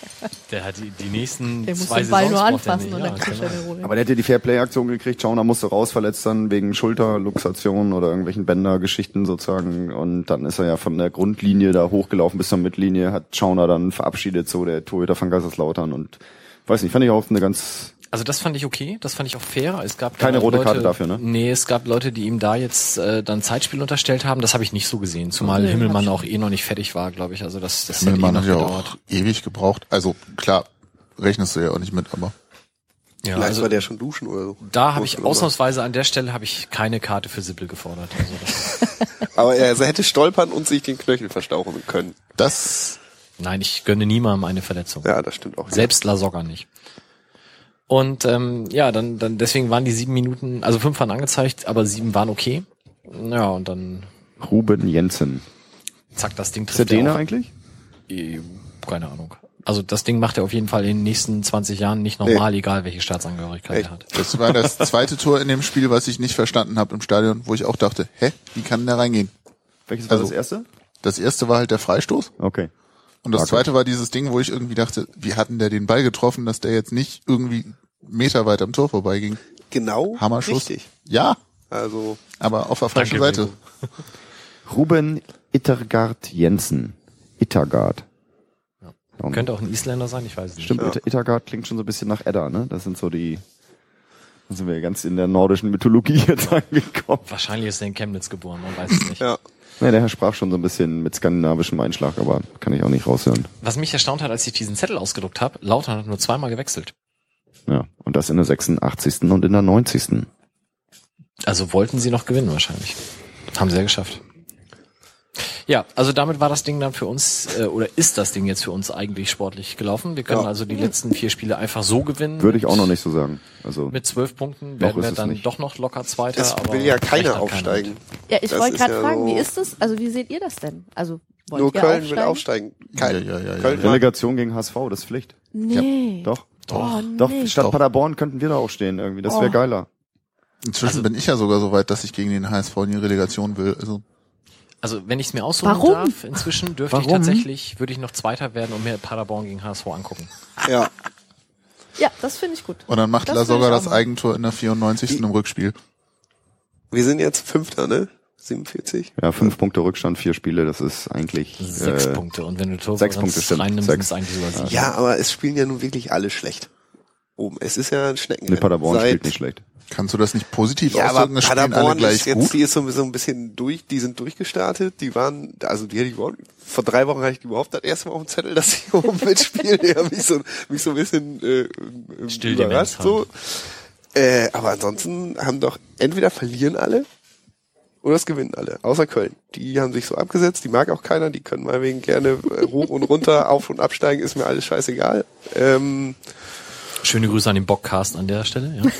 der hat die, die nächsten Der muss zwei den Ball nur Saisons anfassen nicht. und dann kriegt genau. er Rote. Aber der hätte die Fairplay-Aktion gekriegt. Schauner musste raus, verletzt dann wegen Schulterluxation oder irgendwelchen Bändergeschichten sozusagen. Und dann ist er ja von der Grundlinie da hochgelaufen bis zur Mittellinie, hat Schauner dann verabschiedet, so der Torhüter von Kaiserslautern. Und weiß nicht, fand ich auch eine ganz Also das fand ich okay, das fand ich auch fair. Es gab Keine rote Leute, Karte dafür, ne? Nee, es gab Leute, die ihm da jetzt äh, dann Zeitspiel unterstellt haben. Das habe ich nicht so gesehen, zumal Himmelmann auch eh noch nicht fertig war, glaube ich. Also das, das hätte eh Himmelmann noch hat ja auch ewig gebraucht. Also klar, rechnest du ja auch nicht mit, aber Ja, Vielleicht also war der schon duschen oder so. da habe ich ausnahmsweise an der Stelle habe ich keine Karte für Sippel gefordert. Also das, Aber er hätte stolpern und sich den Knöchel verstauchen können. das nein, ich gönne niemandem eine Verletzung. Ja, das stimmt auch. Selbst Lasogga nicht. Und ähm, ja, dann, dann deswegen waren die sieben Minuten, also fünf waren angezeigt, aber sieben waren okay. Ja, und dann Ruben Jensen. zack, das Ding Ist der trifft er Däne auch. eigentlich? Eh, Keine Ahnung. Also das Ding macht er auf jeden Fall in den nächsten 20 Jahren nicht normal, egal welche Staatsangehörigkeit Hey. er hat. Das war das zweite Tor in dem Spiel, was ich nicht verstanden habe im Stadion, wo ich auch dachte, hä, wie kann denn der reingehen? Welches war Also- das erste? Das erste war halt der Freistoß Okay. und das Okay. zweite war dieses Ding, wo ich irgendwie dachte, wie hatten der den Ball getroffen, dass der jetzt nicht irgendwie Meter weit am Tor vorbeiging? Genau. Hammerschuss. Richtig. Ja, Also, aber auf der falschen Seite. Ruben Ittergard Jensen. Ittergard. Ja. Könnte auch ein Isländer sein, ich weiß es nicht. Stimmt, Itter- Ittergard klingt schon so ein bisschen nach Edda, ne? Das sind so die, da sind wir ganz in der nordischen Mythologie jetzt angekommen. Wahrscheinlich ist er in Chemnitz geboren, man weiß es nicht. ja. Ne, der Herr sprach schon so ein bisschen mit skandinavischem Einschlag, aber kann ich auch nicht raushören. Was mich erstaunt hat, als ich diesen Zettel ausgedruckt habe, Lautern hat nur zweimal gewechselt. Ja, und das in der 86. und in der 90. Also wollten sie noch gewinnen wahrscheinlich. Haben sie ja geschafft. Ja, also damit war das Ding dann für uns, äh, oder ist das Ding jetzt für uns eigentlich sportlich gelaufen. Wir können Ja. also die letzten vier Spiele einfach so gewinnen. Würde ich auch noch nicht so sagen. Also, Mit zwölf Punkten werden ist wir es dann nicht. doch noch locker Zweiter. Es aber will ja keiner aufsteigen. Ja, ich wollte gerade ja fragen, so- wie ist das? Also wie seht ihr das denn? Also wollt Nur ihr Köln will aufsteigen? aufsteigen. Kein, Ja, ja, ja, ja. Köln Relegation gegen HSV, das ist Pflicht. Nee. Doch. Oh, Doch, nee. statt Doch. Paderborn könnten wir da auch stehen irgendwie. Das wäre Oh. geiler. Inzwischen bin ich ja sogar so weit, dass ich gegen den HSV in die Relegation will. Also Also wenn ich es mir aussuchen Warum? darf, inzwischen dürfte ich Warum? tatsächlich, würde ich noch Zweiter werden und mir Paderborn gegen HSV angucken. Ja. Ja, das finde ich gut. und dann macht Das sogar ich das. Eigentor in der 94. im Rückspiel. Wir sind jetzt Fünfter, ne? 47. Ja, fünf Punkte Rückstand, vier Spiele, das ist eigentlich Sechs äh, Punkte. Und wenn du Tor sechs Punkte, stimmt. reinnimmst, Sechs. ist eigentlich sogar sieben. Ja, aber es spielen ja nun wirklich alle schlecht. Oben. Es ist ja ein Schnecken. Nee, Paderborn spielt nicht schlecht. Kannst du das nicht positiv Ja, aber ausdrücken? Alle Paderborn gleich ist jetzt, gut. die ist so, so ein bisschen durch, die sind durchgestartet, die waren, also die hätte ich überhaupt, vor drei Wochen hatte ich die überhaupt das erste Mal auf dem Zettel, dass sie oben mitspielen, die haben mich so, mich so ein bisschen, äh, Still überrascht, so. Äh, aber ansonsten haben doch, entweder verlieren alle, oder es gewinnen alle, außer Köln. Die haben sich so abgesetzt, die mag auch keiner, die können mal wegen gerne äh, hoch und runter, auf und absteigen, ist mir alles scheißegal. Ähm, Schöne Grüße an den Bockcast an der Stelle.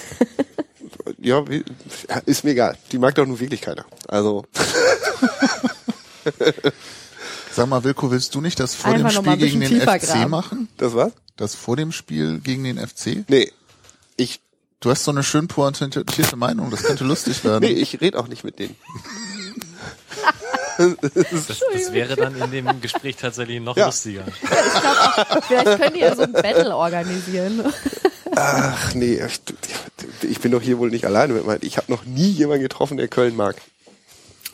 Ja. ja, ist mir egal. Die mag doch nun wirklich keiner. Also, Sag mal, Wilko, willst du nicht das vor Einfach dem Spiel gegen den tiefer FC graben. machen? das war's? Das vor dem Spiel gegen den FC? Nee. Ich, Du hast so eine schön pointierte Meinung, das könnte lustig werden. nee, ich rede auch nicht mit denen. Das, das wäre dann in dem Gespräch tatsächlich noch Ja. lustiger. Vielleicht könnt ihr so ein Battle organisieren. Ach nee, ich, ich bin doch hier wohl nicht alleine mit meinen. Ich habe noch nie jemanden getroffen, der Köln mag.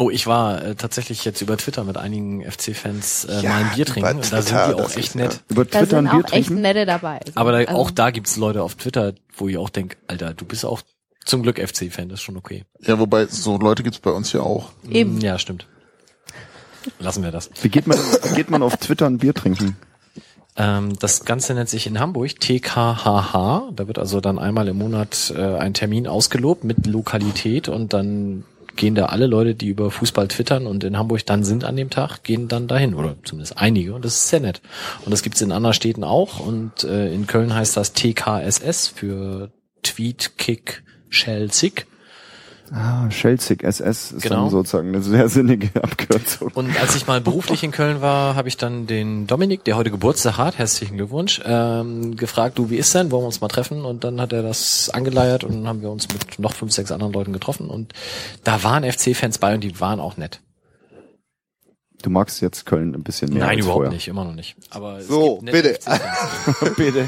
Oh, ich war äh, tatsächlich jetzt über Twitter mit einigen FC-Fans äh, Ja, mal ein Bier trinken. Und da sind die auch echt ist, nett. ja. Über Da Twitter sind ein Bier auch echt trinken? nette dabei. Aber da, Also, auch da gibt's Leute auf Twitter, wo ich auch denk, Alter, du bist auch zum Glück FC-Fan, das ist schon okay. Ja, wobei so Leute gibt's bei uns ja auch. Eben. Mm, Ja, stimmt. Lassen wir das. Wie geht man, wie geht man auf Twitter ein Bier trinken? Ähm, das Ganze nennt sich in Hamburg TKHH. Da wird also dann einmal im Monat äh, ein Termin ausgelobt mit Lokalität und dann gehen da alle Leute, die über Fußball twittern und in Hamburg dann sind an dem Tag, gehen dann dahin oder zumindest einige und das ist sehr nett. Und das gibt's in anderen Städten auch und äh, in Köln heißt das TKSS für Tweet Kick Shell Sick. Ah, Schelsig SS ist Genau. dann sozusagen eine sehr sinnige Abkürzung. Und als ich mal beruflich in Köln war, habe ich dann den Dominik, der heute Geburtstag hat, herzlichen Glückwunsch, ähm, gefragt, du, wie ist denn, wollen wir uns mal treffen? Und dann hat er das angeleiert und dann haben wir uns mit noch fünf, sechs anderen Leuten getroffen und da waren FC-Fans bei und die waren auch nett. Du magst jetzt Köln ein bisschen mehr Nein, als überhaupt vorher. nicht, immer noch nicht. Aber es So, bitte. Bitte.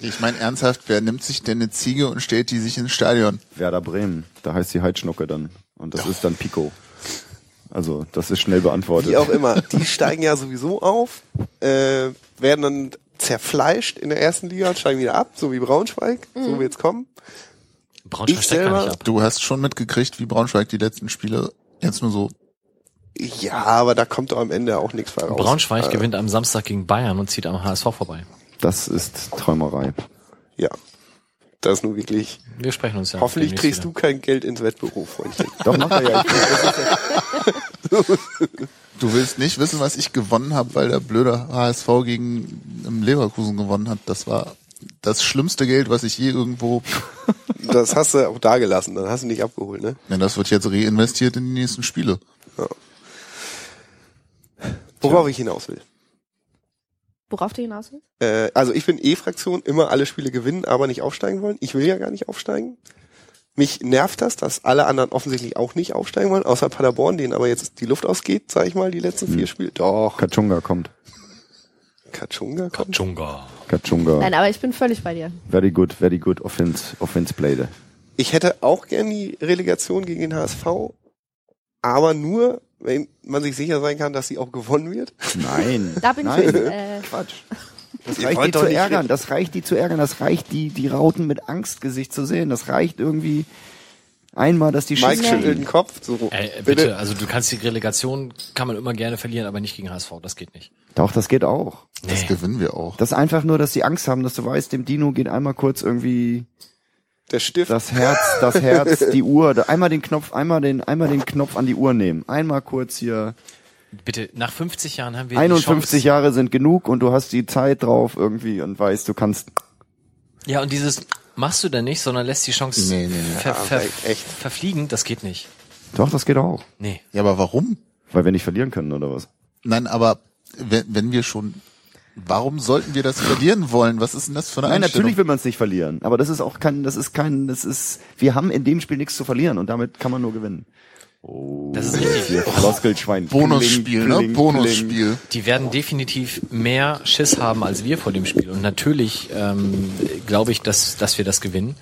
Ich meine ernsthaft, wer nimmt sich denn eine Ziege und stellt die sich ins Stadion? Werder Bremen. Da heißt die Heidschnucke dann. Und das ist dann Pico. Also, das ist schnell beantwortet. Wie auch immer. Die steigen ja sowieso auf, äh, werden dann zerfleischt in der ersten Liga und steigen wieder ab, so wie Braunschweig, so wird's kommen. Braunschweig Ich selber- nicht ab. Du hast schon mitgekriegt, wie Braunschweig die letzten Spiele jetzt nur so. Ja, aber da kommt doch am Ende auch nichts raus. Braunschweig Äh, gewinnt am Samstag gegen Bayern und zieht am HSV vorbei. Das ist Träumerei. Ja. Das ist nun wirklich. Wir sprechen uns ja. hoffentlich kriegst wieder. du kein Geld ins Wettbüro, Freundchen. Doch, macht er ja. Du willst nicht wissen, was ich gewonnen habe, weil der blöde HSV gegen im Leverkusen gewonnen hat. Das war das schlimmste Geld, was ich je irgendwo. Das hast du auch da gelassen, dann hast du nicht abgeholt, ne? Ja, das wird jetzt reinvestiert in die nächsten Spiele. Worauf ich hinaus will. Worauf du hinaus willst? Äh, also ich bin E-Fraktion, immer alle Spiele gewinnen, aber nicht aufsteigen wollen. Ich will ja gar nicht aufsteigen. Mich nervt das, dass alle anderen offensichtlich auch nicht aufsteigen wollen, außer Paderborn, denen aber jetzt die Luft ausgeht, sag ich mal, die letzten vier Spiele. Doch, Kachunga kommt. Kachunga kommt. Dschunga. Kachunga. Nein, aber ich bin völlig bei dir. Very good, very good offense, offense played. Ich hätte auch gern die Relegation gegen den HSV, aber nur, man sich sicher sein kann, dass sie auch gewonnen wird. Nein. Da bin Nein. ich äh, Quatsch. Das Ihr reicht die zu ärgern, das reicht die zu ärgern, das reicht die, die Rauten mit Angstgesicht zu sehen, das reicht irgendwie einmal, dass die Mike schüttelt den Kopf. So, Ey, bitte, also du kannst die Relegation, kann man immer gerne verlieren, aber nicht gegen HSV, das geht nicht. Doch, das geht auch. Das gewinnen wir auch. Das ist einfach nur, dass die Angst haben, dass du weißt, dem Dino geht einmal kurz irgendwie Der Stift. das Herz, das Herz, die Uhr, einmal den Knopf, einmal den, einmal den Knopf an die Uhr nehmen, einmal kurz hier. Bitte, nach 50 Jahren haben wir die 51 Chance, Jahre sind genug und du hast die Zeit drauf irgendwie und weißt, du kannst. Ja, und dieses machst du dann nicht, sondern lässt die Chance Nee, nee, nee. Ver, ver, Ja, echt. verfliegen, das geht nicht. Doch, das geht auch. Nee. Ja, aber warum? Weil wir nicht verlieren können, oder was? Nein, aber wenn, wenn wir schon, warum sollten wir das verlieren wollen? Was ist denn das für eine Nein, Einstellung? natürlich will man es nicht verlieren. Aber das ist auch kein, das ist kein, das ist, wir haben in dem Spiel nichts zu verlieren und damit kann man nur gewinnen. Das ist richtig. Floskelschwein. Bonusspiel, ne? Bonusspiel. Die werden definitiv mehr Schiss haben als wir vor dem Spiel. Und natürlich ähm, glaube ich, dass, dass wir das gewinnen.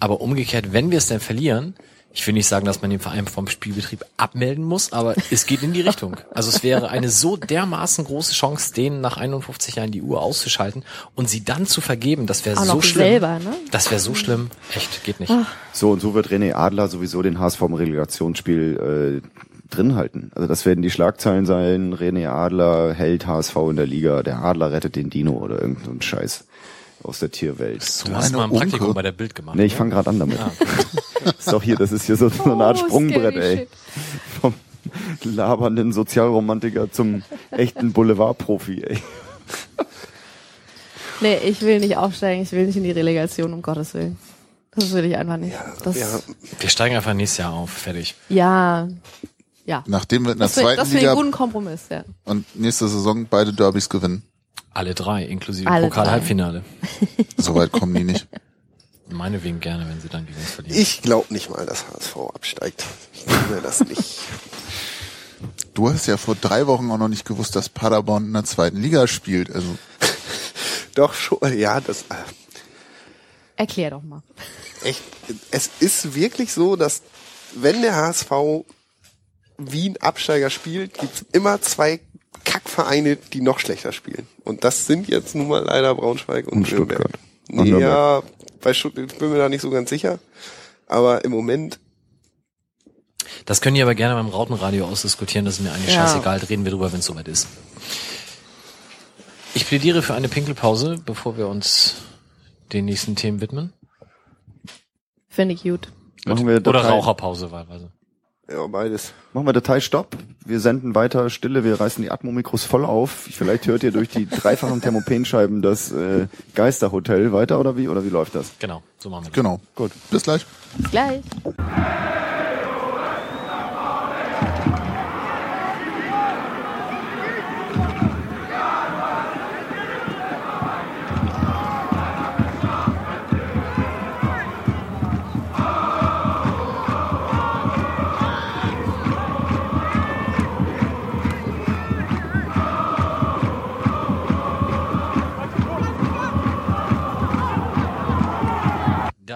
Aber umgekehrt, wenn wir es denn verlieren, ich will nicht sagen, dass man den Verein vom Spielbetrieb abmelden muss, aber es geht in die Richtung. Also es wäre eine so dermaßen große Chance, denen nach 51 Jahren die Uhr auszuschalten und sie dann zu vergeben. Das wäre so schlimm. selber, ne? Das wäre so schlimm. Echt, geht nicht. So und so wird René Adler sowieso den HSV im Relegationsspiel äh, drin halten. Also das werden die Schlagzeilen sein. René Adler hält HSV in der Liga. Der Adler rettet den Dino oder irgend so ein Scheiß aus der Tierwelt. Du hast mal ein Praktikum Unke. bei der Bild gemacht. Nee, ich ne? fange gerade an damit. Ah, ist doch hier, das ist hier so, so eine Art Oh, Sprungbrett, ey. shit. Vom labernden Sozialromantiker zum echten Boulevardprofi, ey. Nee, ich will nicht aufsteigen, ich will nicht in die Relegation, um Gottes Willen. Das will ich einfach nicht. Das, ja, wir steigen einfach nächstes Jahr auf. Fertig. ja, ja. Nachdem wir in der Das finde zweiten das find ich einen Liga guten Kompromiss, ja. und nächste Saison beide Derbys gewinnen. Alle drei, inklusive Alle Pokal-Halbfinale. Soweit kommen die nicht. Meinetwegen gerne, wenn sie dann gegen uns verlieren. ich glaube nicht mal, dass HSV absteigt. Ich glaube mir das nicht. Du hast ja vor drei Wochen auch noch nicht gewusst, dass Paderborn in der zweiten Liga spielt. Also Doch schon, ja, das äh, Erklär doch mal. echt. Es ist wirklich so, dass wenn der HSV wie ein Absteiger spielt, gibt's immer zwei Kackvereine, die noch schlechter spielen. Und das sind jetzt nun mal leider Braunschweig und, Und Nürnberg. Stuttgart. Und Nee, Nürnberg. ja, bei Stuttgart ich bin mir da nicht so ganz sicher. Aber im Moment, Das können die aber gerne beim Rautenradio ausdiskutieren, das ist mir eigentlich Ja. scheißegal, reden wir drüber, wenn es soweit ist. Ich plädiere für eine Pinkelpause, bevor wir uns den nächsten Themen widmen. Finde ich gut. Machen wir Oder Raucherpause wahlweise. Ja, beides. Machen wir Dateistopp. Wir senden weiter Stille. Wir reißen die Atmo-Mikros voll auf. Vielleicht hört ihr durch die dreifachen Thermopenscheiben das äh, Geisterhotel weiter oder wie? Oder wie läuft das? Genau, so machen wir das. genau. Gut. Bis gleich. Bis gleich.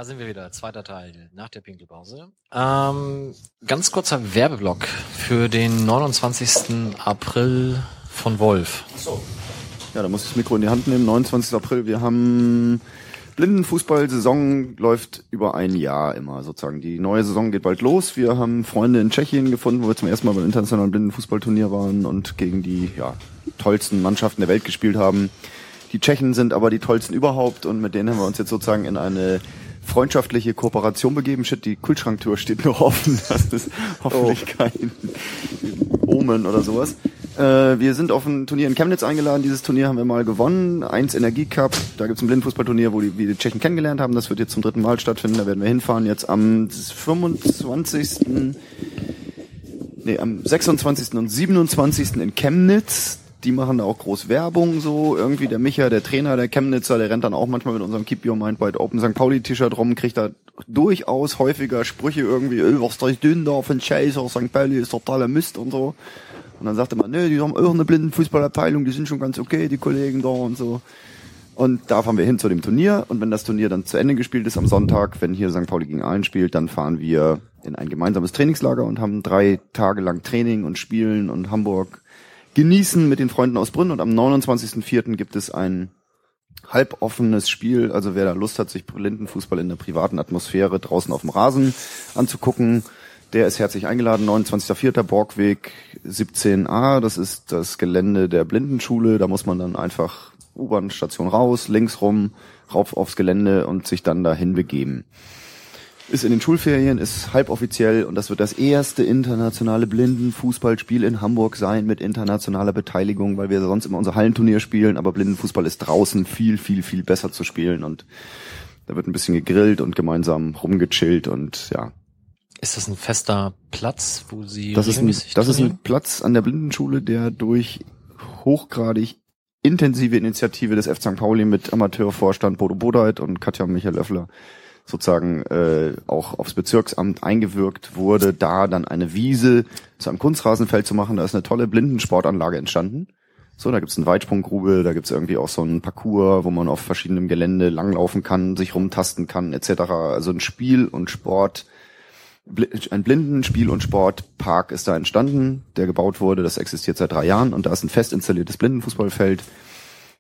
Sind wir wieder. Zweiter Teil nach der Pinkelpause. Ähm, ganz kurzer Werbeblock für den 29. April von Wolf. Ja, da muss ich das Mikro in die Hand nehmen. 29. April. Wir haben Blindenfußball-Saison läuft über ein Jahr immer sozusagen. Die neue Saison geht bald los. Wir haben Freunde in Tschechien gefunden, wo wir zum ersten Mal beim internationalen Blindenfußballturnier waren und gegen die ja, tollsten Mannschaften der Welt gespielt haben. Die Tschechen sind aber die tollsten überhaupt und mit denen haben wir uns jetzt sozusagen in eine freundschaftliche Kooperation begeben. Shit, die Kühlschranktür steht noch offen. Das ist hoffentlich oh. kein Omen oder sowas. Äh, wir sind auf ein Turnier in Chemnitz eingeladen. Dieses Turnier haben wir mal gewonnen. Eins Energie Cup. Da gibt's ein Blindenfußballturnier, wo die, wir die Tschechen kennengelernt haben. Das wird jetzt zum dritten Mal stattfinden. Da werden wir hinfahren. Jetzt am 25. Nee, am 26. und 27. in Chemnitz. Die machen da auch groß Werbung so. Irgendwie der Micha, der Trainer, der Chemnitzer, der rennt dann auch manchmal mit unserem Keep Your Mind Wide Open St. Pauli T-Shirt rum, kriegt da durchaus häufiger Sprüche irgendwie, was dünn da von Chaser, St. Pauli ist totaler Mist und so. Und dann sagte man, nö, die haben auch eine Blindenfußballabteilung, die sind schon ganz okay, die Kollegen da und so. Und da fahren wir hin zu dem Turnier. Und wenn das Turnier dann zu Ende gespielt ist am Sonntag, wenn hier St. Pauli gegen Aalen spielt, dann fahren wir in ein gemeinsames Trainingslager und haben drei Tage lang Training und Spielen und Hamburg genießen mit den Freunden aus Brünn. Und am 29.04. gibt es ein halboffenes Spiel. Also wer da Lust hat, sich Blindenfußball in der privaten Atmosphäre draußen auf dem Rasen anzugucken, der ist herzlich eingeladen, 29.04. Borgweg 17a. Das ist das Gelände der Blindenschule. Da muss man dann einfach U-Bahn-Station raus, links rum, rauf aufs Gelände und sich dann dahin begeben. Ist in den Schulferien, ist halboffiziell und das wird das erste internationale Blindenfußballspiel in Hamburg sein mit internationaler Beteiligung, weil wir sonst immer unser Hallenturnier spielen, aber Blindenfußball ist draußen viel, viel, viel besser zu spielen und da wird ein bisschen gegrillt und gemeinsam rumgechillt und ja, ist das ein fester Platz, wo Sie das ist ein, Das ist ein Platz an der Blindenschule, der durch hochgradig intensive Initiative des F. St. Pauli mit Amateurvorstand Bodo Bodeit und Katja Michael Löffler sozusagen äh, auch aufs Bezirksamt eingewirkt wurde, da dann eine Wiese zu einem Kunstrasenfeld zu machen. Da ist eine tolle Blindensportanlage entstanden. So, da gibt's eine Weitsprunggrube, da gibt's irgendwie auch so einen Parcours, wo man auf verschiedenem Gelände langlaufen kann, sich rumtasten kann, etc. Also ein Spiel und Sport ein Blindenspiel- und Sportpark ist da entstanden, der gebaut wurde. Das existiert seit drei Jahren und da ist ein fest installiertes Blindenfußballfeld.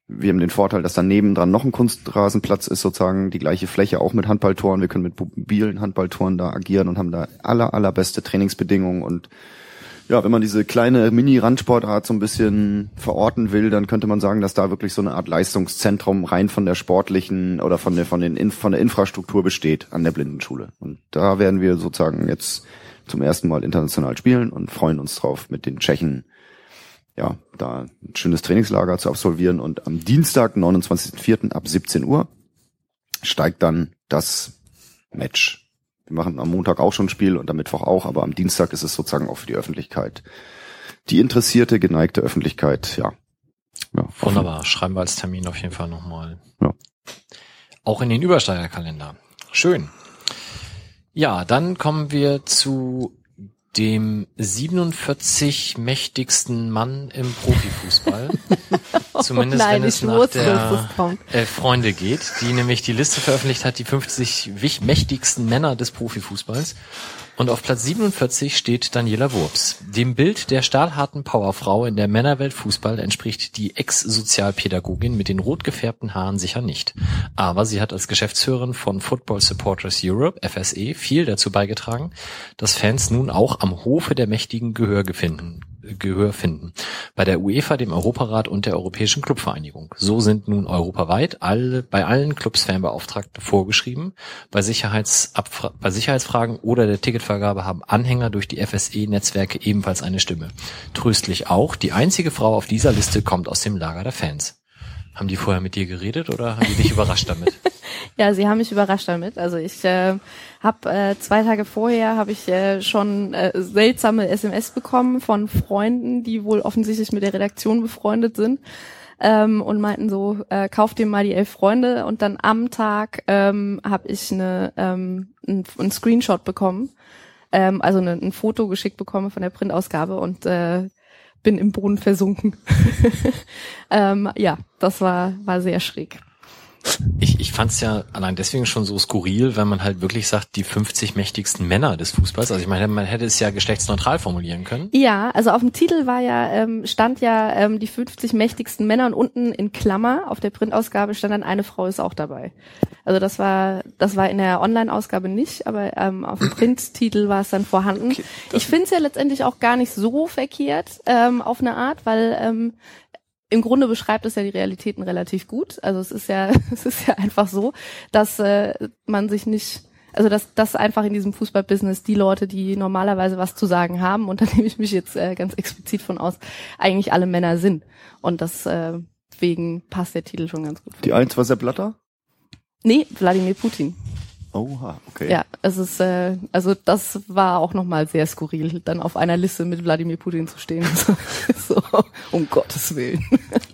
Wir haben den Vorteil, dass daneben dran noch ein Kunstrasenplatz ist, sozusagen die gleiche Fläche, auch mit Handballtoren. Wir können mit mobilen Handballtoren da agieren und haben da aller, allerbeste Trainingsbedingungen und ja, wenn man diese kleine Mini-Randsportart so ein bisschen verorten will, dann könnte man sagen, dass da wirklich so eine Art Leistungszentrum rein von der sportlichen oder von der, von den, von der Infrastruktur besteht an der Blindenschule. Und da werden wir sozusagen jetzt zum ersten Mal international spielen und freuen uns drauf, mit den Tschechen ja, da ein schönes Trainingslager zu absolvieren und am Dienstag, 29.04. ab 17 Uhr steigt dann das Match wir machen am Montag auch schon ein Spiel und am Mittwoch auch, aber am Dienstag ist es sozusagen auch für die Öffentlichkeit. Die interessierte, geneigte Öffentlichkeit, ja. ja Wunderbar, schreiben wir als Termin auf jeden Fall nochmal. Ja. Auch in den Übersteigerkalender. Schön. Ja, dann kommen wir zu dem 47 mächtigsten Mann im Profifußball. Zumindest oh nein, wenn es nach der äh, Freunde geht, die nämlich die Liste veröffentlicht hat, die 50 mächtigsten Männer des Profifußballs. Und auf Platz 47 steht Daniela Wurps. Dem Bild der stahlharten Powerfrau in der Männerwelt Fußball entspricht die Ex-Sozialpädagogin mit den rot gefärbten Haaren sicher nicht. Aber sie hat als Geschäftsführerin von Football Supporters Europe, FSE, viel dazu beigetragen, dass Fans nun auch am Hofe der Mächtigen Gehör gefunden, Gehör finden. Bei der UEFA, dem Europarat und der Europäischen Clubvereinigung. So sind nun europaweit alle, bei allen Clubs Fanbeauftragte vorgeschrieben. Bei, Sicherheitsabfra bei Sicherheitsfragen oder der Ticketvergabe haben Anhänger durch die FSE-Netzwerke ebenfalls eine Stimme. Tröstlich auch, die einzige Frau auf dieser Liste kommt aus dem Lager der Fans. Haben die vorher mit dir geredet oder haben die dich überrascht damit? Ja, sie haben mich überrascht damit. Also ich äh, habe äh, zwei Tage vorher habe ich äh, schon äh, seltsame SMS bekommen von Freunden, die wohl offensichtlich mit der Redaktion befreundet sind ähm, und meinten so, äh, kauft dir mal die elf Freunde und dann am Tag ähm, habe ich eine ähm, ein, ein Screenshot bekommen, ähm, also eine, ein Foto geschickt bekommen von der Printausgabe und äh, bin im Boden versunken. ähm, ja, das war war sehr schräg. Ich, ich fand es ja allein deswegen schon so skurril, wenn man halt wirklich sagt, die 50 mächtigsten Männer des Fußballs. Also ich meine, man hätte es ja geschlechtsneutral formulieren können. Ja, also auf dem Titel war ja, ähm, stand ja ähm, die 50 mächtigsten Männer und unten in Klammer auf der Printausgabe stand dann eine Frau ist auch dabei. Also das war, das war in der Online-Ausgabe nicht, aber ähm, auf dem Printtitel war es dann vorhanden. Okay, ich finde es ja letztendlich auch gar nicht so verkehrt ähm, auf eine Art, weil ähm, im Grunde beschreibt es ja die Realitäten relativ gut. Also es ist ja, es ist ja einfach so, dass äh, man sich nicht, also dass, dass einfach in diesem Fußballbusiness die Leute, die normalerweise was zu sagen haben, und da nehme ich mich jetzt äh, ganz explizit von aus, eigentlich alle Männer sind. Und das äh, deswegen passt der Titel schon ganz gut. Die eins war Sepp Blatter? Nee, Wladimir Putin. Oha, okay. Ja, es ist, äh, also das war auch nochmal sehr skurril, dann auf einer Liste mit Wladimir Putin zu stehen. so, um Gottes Willen.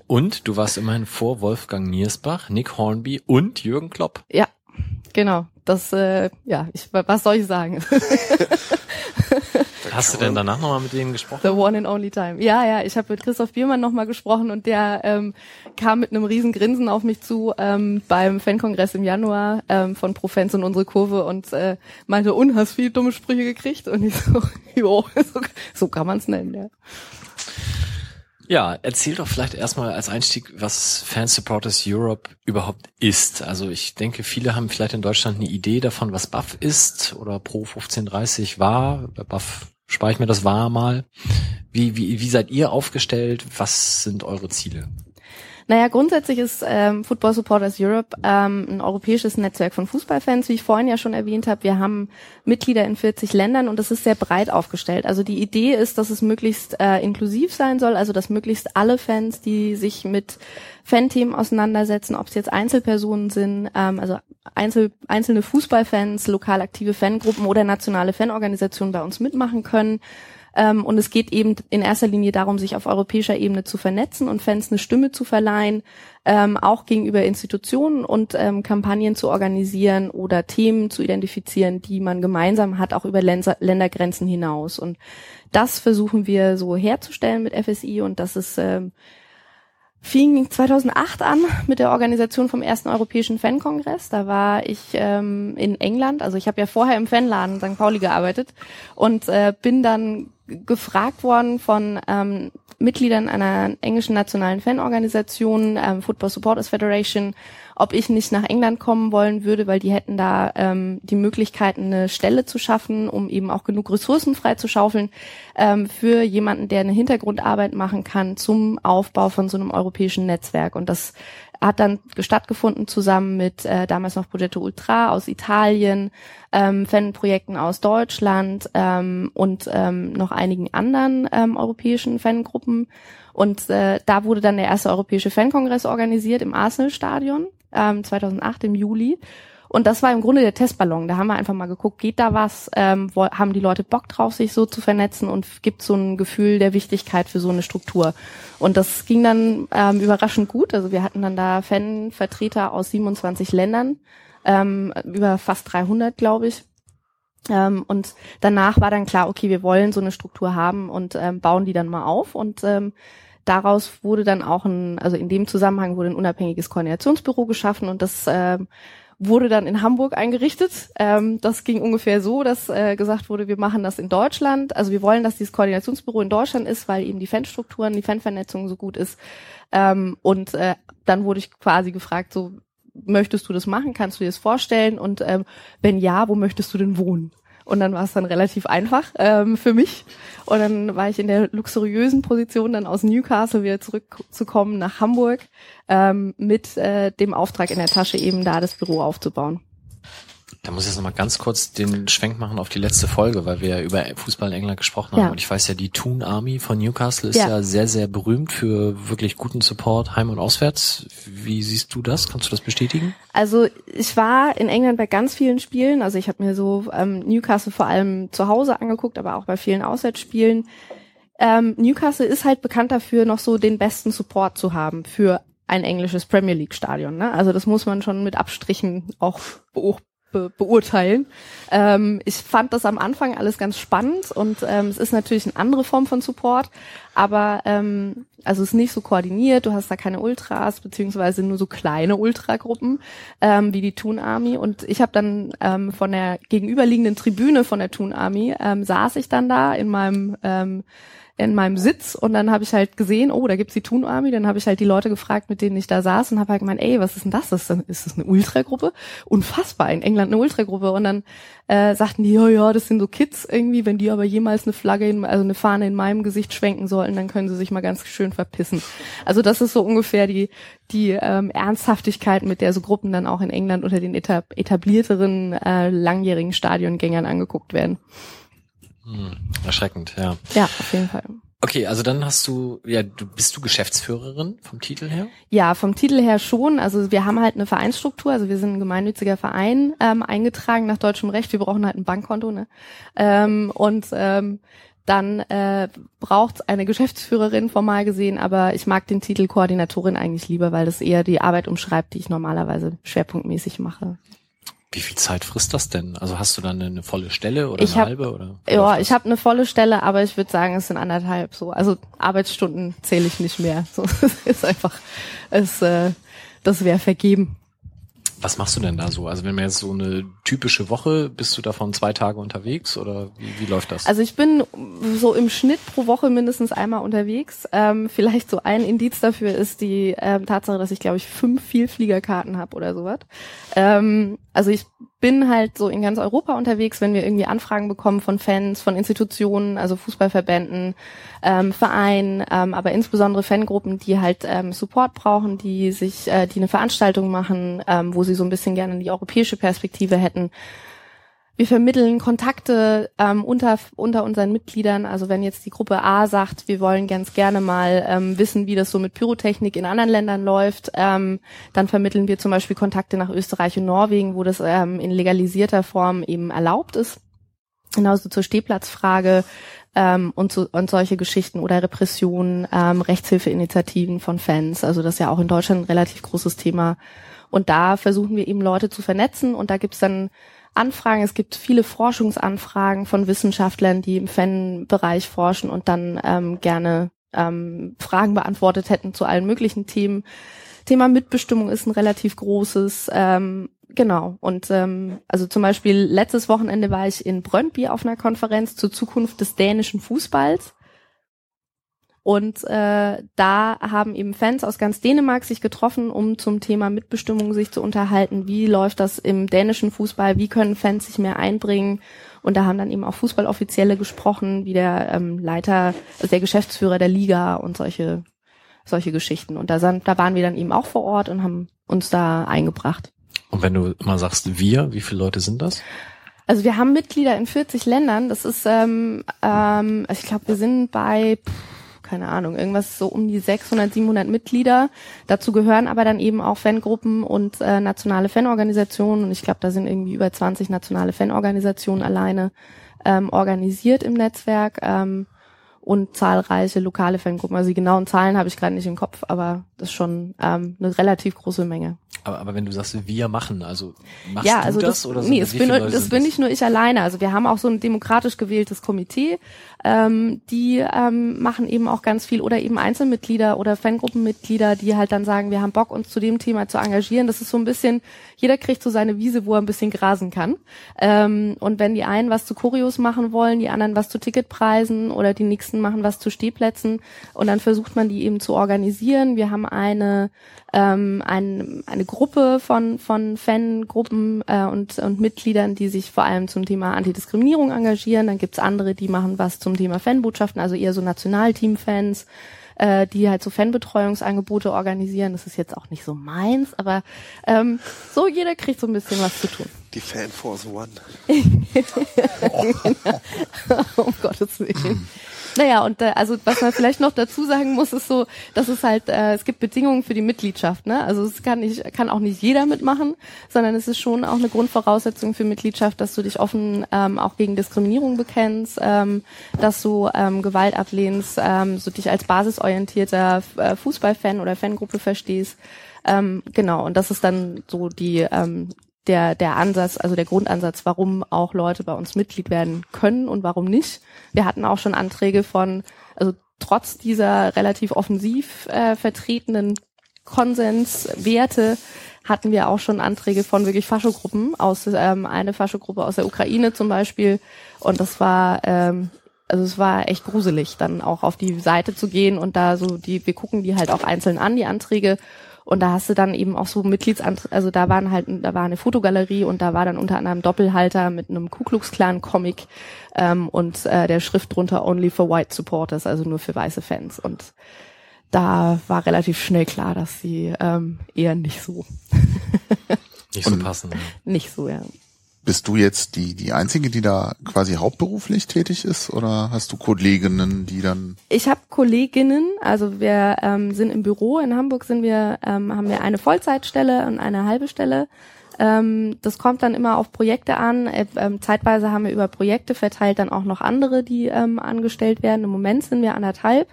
Und du warst immerhin vor Wolfgang Niersbach, Nick Hornby und Jürgen Klopp. Ja, genau. Das, äh, ja, ich, was soll ich sagen? Hast du denn danach nochmal mit denen gesprochen? The one and only time. Ja, ja, ich habe mit Christoph Biermann nochmal gesprochen und der ähm, kam mit einem riesen Grinsen auf mich zu ähm, beim Fankongress im Januar ähm, von Profens und unsere Kurve und äh, meinte, und hast viele dumme Sprüche gekriegt? Und ich so, jo, so, so kann man es nennen, ja. Ja, erzähl doch vielleicht erstmal als Einstieg, was Fan Supporters Europe überhaupt ist. Also ich denke, viele haben vielleicht in Deutschland eine Idee davon, was Buff ist oder Pro 1530 war. Bei Buff spare ich mir das war mal. Wie, wie, wie seid ihr aufgestellt? Was sind eure Ziele? Naja, grundsätzlich ist ähm, Football Supporters Europe ähm, ein europäisches Netzwerk von Fußballfans, wie ich vorhin ja schon erwähnt habe. Wir haben Mitglieder in 40 Ländern und das ist sehr breit aufgestellt. Also die Idee ist, dass es möglichst äh, inklusiv sein soll, also dass möglichst alle Fans, die sich mit Fanthemen auseinandersetzen, ob es jetzt Einzelpersonen sind, ähm, also Einzel, einzelne Fußballfans, lokal aktive Fangruppen oder nationale Fanorganisationen bei uns mitmachen können. Ähm, und es geht eben in erster Linie darum, sich auf europäischer Ebene zu vernetzen und Fans eine Stimme zu verleihen, ähm, auch gegenüber Institutionen und ähm, Kampagnen zu organisieren oder Themen zu identifizieren, die man gemeinsam hat, auch über Länder Ländergrenzen hinaus. Und das versuchen wir so herzustellen mit FSI und das ist ähm, fing 2008 an mit der Organisation vom ersten Europäischen Fankongress. Da war ich ähm, in England, also ich habe ja vorher im Fanladen St. Pauli gearbeitet und äh, bin dann gefragt worden von ähm, Mitgliedern einer englischen nationalen Fanorganisation, ähm, Football Supporters Federation, ob ich nicht nach England kommen wollen würde, weil die hätten da ähm, die Möglichkeit, eine Stelle zu schaffen, um eben auch genug Ressourcen freizuschaufeln ähm, für jemanden, der eine Hintergrundarbeit machen kann zum Aufbau von so einem europäischen Netzwerk. Und das hat dann stattgefunden zusammen mit äh, damals noch Progetto Ultra aus Italien, ähm, Fanprojekten aus Deutschland ähm, und ähm, noch einigen anderen ähm, europäischen Fangruppen. Und äh, da wurde dann der erste europäische Fankongress organisiert im Arsenal-Stadion ähm, 2008 im Juli. Und das war im Grunde der Testballon. Da haben wir einfach mal geguckt, geht da was? Ähm, haben die Leute Bock drauf, sich so zu vernetzen und gibt so ein Gefühl der Wichtigkeit für so eine Struktur? Und das ging dann ähm, überraschend gut. Also wir hatten dann da Fanvertreter aus 27 Ländern, ähm, über fast 300, glaube ich. Ähm, und danach war dann klar, okay, wir wollen so eine Struktur haben und ähm, bauen die dann mal auf. Und ähm, daraus wurde dann auch ein, also in dem Zusammenhang wurde ein unabhängiges Koordinationsbüro geschaffen und das ähm, wurde dann in Hamburg eingerichtet. Ähm, das ging ungefähr so, dass äh, gesagt wurde, wir machen das in Deutschland. Also wir wollen, dass dieses Koordinationsbüro in Deutschland ist, weil eben die Fanstrukturen, die Fanvernetzung so gut ist. Ähm, und äh, dann wurde ich quasi gefragt, so möchtest du das machen? Kannst du dir das vorstellen? Und ähm, wenn ja, wo möchtest du denn wohnen? Und dann war es dann relativ einfach ähm, für mich. Und dann war ich in der luxuriösen Position, dann aus Newcastle wieder zurückzukommen nach Hamburg ähm, mit äh, dem Auftrag in der Tasche, eben da das Büro aufzubauen. Da muss ich jetzt nochmal ganz kurz den Schwenk machen auf die letzte Folge, weil wir ja über Fußball in England gesprochen haben. Ja. Und ich weiß ja, die Toon Army von Newcastle ist Ja. ja. sehr, sehr berühmt für wirklich guten Support heim und auswärts. Wie siehst du das? Kannst du das bestätigen? Also ich war in England bei ganz vielen Spielen. Also ich habe mir so ähm, Newcastle vor allem zu Hause angeguckt, aber auch bei vielen Auswärtsspielen. Ähm, Newcastle ist halt bekannt dafür, noch so den besten Support zu haben für ein englisches Premier League Stadion. Ne? Also das muss man schon mit Abstrichen auch be beurteilen. Ähm, ich fand das am Anfang alles ganz spannend und ähm, es ist natürlich eine andere Form von Support, aber ähm, also es ist nicht so koordiniert, du hast da keine Ultras, beziehungsweise nur so kleine Ultragruppen ähm, wie die Toon Army. Und ich habe dann ähm, von der gegenüberliegenden Tribüne von der Toon Army ähm, saß ich dann da in meinem ähm, in meinem Sitz und dann habe ich halt gesehen, oh, da gibt's die Toon Army, dann habe ich halt die Leute gefragt, mit denen ich da saß und habe halt gemeint, ey, was ist denn das? Ist das, ist das eine Ultragruppe? Unfassbar, in England eine Ultragruppe und dann äh, sagten die, ja, ja, das sind so Kids irgendwie, wenn die aber jemals eine Flagge, in, also eine Fahne in meinem Gesicht schwenken sollten, dann können sie sich mal ganz schön verpissen. Also das ist so ungefähr die die ähm, Ernsthaftigkeit, mit der so Gruppen dann auch in England unter den etablierteren äh, langjährigen Stadiongängern angeguckt werden. Hm, erschreckend, ja. Ja, auf jeden Fall. Okay, also dann hast du, ja, du bist du Geschäftsführerin vom Titel her? Ja, vom Titel her schon. Also wir haben halt eine Vereinsstruktur, also wir sind ein gemeinnütziger Verein ähm, eingetragen nach deutschem Recht. Wir brauchen halt ein Bankkonto, ne? Ähm, und ähm, dann äh, braucht eine Geschäftsführerin formal gesehen, aber ich mag den Titel Koordinatorin eigentlich lieber, weil das eher die Arbeit umschreibt, die ich normalerweise schwerpunktmäßig mache. Wie viel Zeit frisst das denn? Also hast du dann eine, volle Stelle oder Ich eine hab- halbe oder? Ja, ich habe eine volle Stelle, aber ich würde sagen, es sind anderthalb so. Also Arbeitsstunden zähle ich nicht mehr. So, es ist einfach, es, äh, das wäre vergeben. Was machst du denn da so? Also wenn man jetzt so eine typische Woche, bist du davon zwei Tage unterwegs oder wie, wie läuft das? Also ich bin so im Schnitt pro Woche mindestens einmal unterwegs. Ähm, vielleicht so ein Indiz dafür ist die ähm, Tatsache, dass ich glaube ich fünf Vielfliegerkarten habe oder sowas. Ähm, also ich bin halt so in ganz Europa unterwegs, wenn wir irgendwie Anfragen bekommen von Fans, von Institutionen, also Fußballverbänden, ähm, Vereinen, ähm, aber insbesondere Fangruppen, die halt ähm, Support brauchen, die sich, äh, die eine Veranstaltung machen, ähm, wo sie so ein bisschen gerne die europäische Perspektive hätten. Wir vermitteln Kontakte ähm, unter, unter unseren Mitgliedern. Also wenn jetzt die Gruppe A sagt, wir wollen ganz gerne mal ähm, wissen, wie das so mit Pyrotechnik in anderen Ländern läuft, ähm, dann vermitteln wir zum Beispiel Kontakte nach Österreich und Norwegen, wo das ähm, in legalisierter Form eben erlaubt ist. Genauso zur Stehplatzfrage ähm, und, so, und solche Geschichten oder Repressionen, ähm, Rechtshilfeinitiativen von Fans. Also das ist ja auch in Deutschland ein relativ großes Thema. Und da versuchen wir eben Leute zu vernetzen und da gibt's dann Anfragen. Es gibt viele Forschungsanfragen von Wissenschaftlern, die im Fan-Bereich forschen und dann ähm, gerne ähm, Fragen beantwortet hätten zu allen möglichen Themen. Thema Mitbestimmung ist ein relativ großes. Ähm, genau. Und ähm, also zum Beispiel letztes Wochenende war ich in Brøndby auf einer Konferenz zur Zukunft des dänischen Fußballs. Und äh, da haben eben Fans aus ganz Dänemark sich getroffen, um zum Thema Mitbestimmung sich zu unterhalten. Wie läuft das im dänischen Fußball? Wie können Fans sich mehr einbringen? Und da haben dann eben auch Fußballoffizielle gesprochen, wie der ähm, Leiter, also der Geschäftsführer der Liga und solche solche Geschichten. Und da, sind, da waren wir dann eben auch vor Ort und haben uns da eingebracht. Und wenn du immer sagst wir, wie viele Leute sind das? Also wir haben Mitglieder in 40 Ländern. Das ist, ähm, ähm, also ich glaube, wir sind bei pff, keine Ahnung, irgendwas so um die 600, 700 Mitglieder. Dazu gehören aber dann eben auch Fangruppen und äh, nationale Fanorganisationen. Und ich glaube, da sind irgendwie über 20 nationale Fanorganisationen alleine ähm, organisiert im Netzwerk. Ähm, und zahlreiche lokale Fangruppen. Also die genauen Zahlen habe ich gerade nicht im Kopf, aber das ist schon ähm, eine relativ große Menge. Aber, aber wenn du sagst, wir machen, also machst ja, du also das, das, oder sind nee, wie bin, das bin nicht nur ich alleine. Also wir haben auch so ein demokratisch gewähltes Komitee, ähm, die ähm, machen eben auch ganz viel oder eben Einzelmitglieder oder Fangruppenmitglieder, die halt dann sagen, wir haben Bock, uns zu dem Thema zu engagieren. Das ist so ein bisschen, jeder kriegt so seine Wiese, wo er ein bisschen grasen kann. Ähm, und wenn die einen was zu Choreos machen wollen, die anderen was zu Ticketpreisen oder die nächsten machen was zu Stehplätzen und dann versucht man die eben zu organisieren. Wir haben eine ähm, ein, eine Gruppe von, von Fangruppen äh, und, und Mitgliedern, die sich vor allem zum Thema Antidiskriminierung engagieren. Dann gibt's andere, die machen was zum Thema Fanbotschaften, also eher so Nationalteam-Fans, äh, die halt so Fanbetreuungsangebote organisieren. Das ist jetzt auch nicht so meins, aber ähm, so jeder kriegt so ein bisschen was zu tun. Die Fanforce One. um Gottes Willen. Naja, und äh, also was man vielleicht noch dazu sagen muss, ist so, dass es halt, äh, es gibt Bedingungen für die Mitgliedschaft. Ne? Also es kann nicht, kann auch nicht jeder mitmachen, sondern es ist schon auch eine Grundvoraussetzung für Mitgliedschaft, dass du dich offen ähm, auch gegen Diskriminierung bekennst, ähm, dass du ähm, Gewalt ablehnst, ähm, so dich als basisorientierter äh, Fußballfan oder Fangruppe verstehst. Ähm, genau, und das ist dann so die ähm, der, der Ansatz, also der Grundansatz, warum auch Leute bei uns Mitglied werden können und warum nicht. Wir hatten auch schon Anträge von, also trotz dieser relativ offensiv äh, vertretenen Konsenswerte hatten wir auch schon Anträge von wirklich Faschogruppen aus ähm, eine Faschogruppe aus der Ukraine zum Beispiel und das war ähm, also es war echt gruselig, dann auch auf die Seite zu gehen und da so die, wir gucken die halt auch einzeln an, die Anträge. Und da hast du dann eben auch so Mitgliedsanträge, also da waren halt, da war eine Fotogalerie und da war dann unter anderem Doppelhalter mit einem Ku Klux Klan Comic ähm, und äh, der Schrift drunter Only for White Supporters, also nur für weiße Fans. Und da war relativ schnell klar, dass sie ähm, eher nicht so. nicht so passen. Nicht so, ja. Bist du jetzt die, die Einzige, die da quasi hauptberuflich tätig ist oder hast du Kolleginnen, die dann? Ich habe Kolleginnen, also wir ähm, sind im Büro in Hamburg, sind wir, ähm, haben wir eine Vollzeitstelle und eine halbe Stelle. Ähm, das kommt dann immer auf Projekte an. Äh, ähm, zeitweise haben wir über Projekte verteilt dann auch noch andere, die ähm, angestellt werden. Im Moment sind wir anderthalb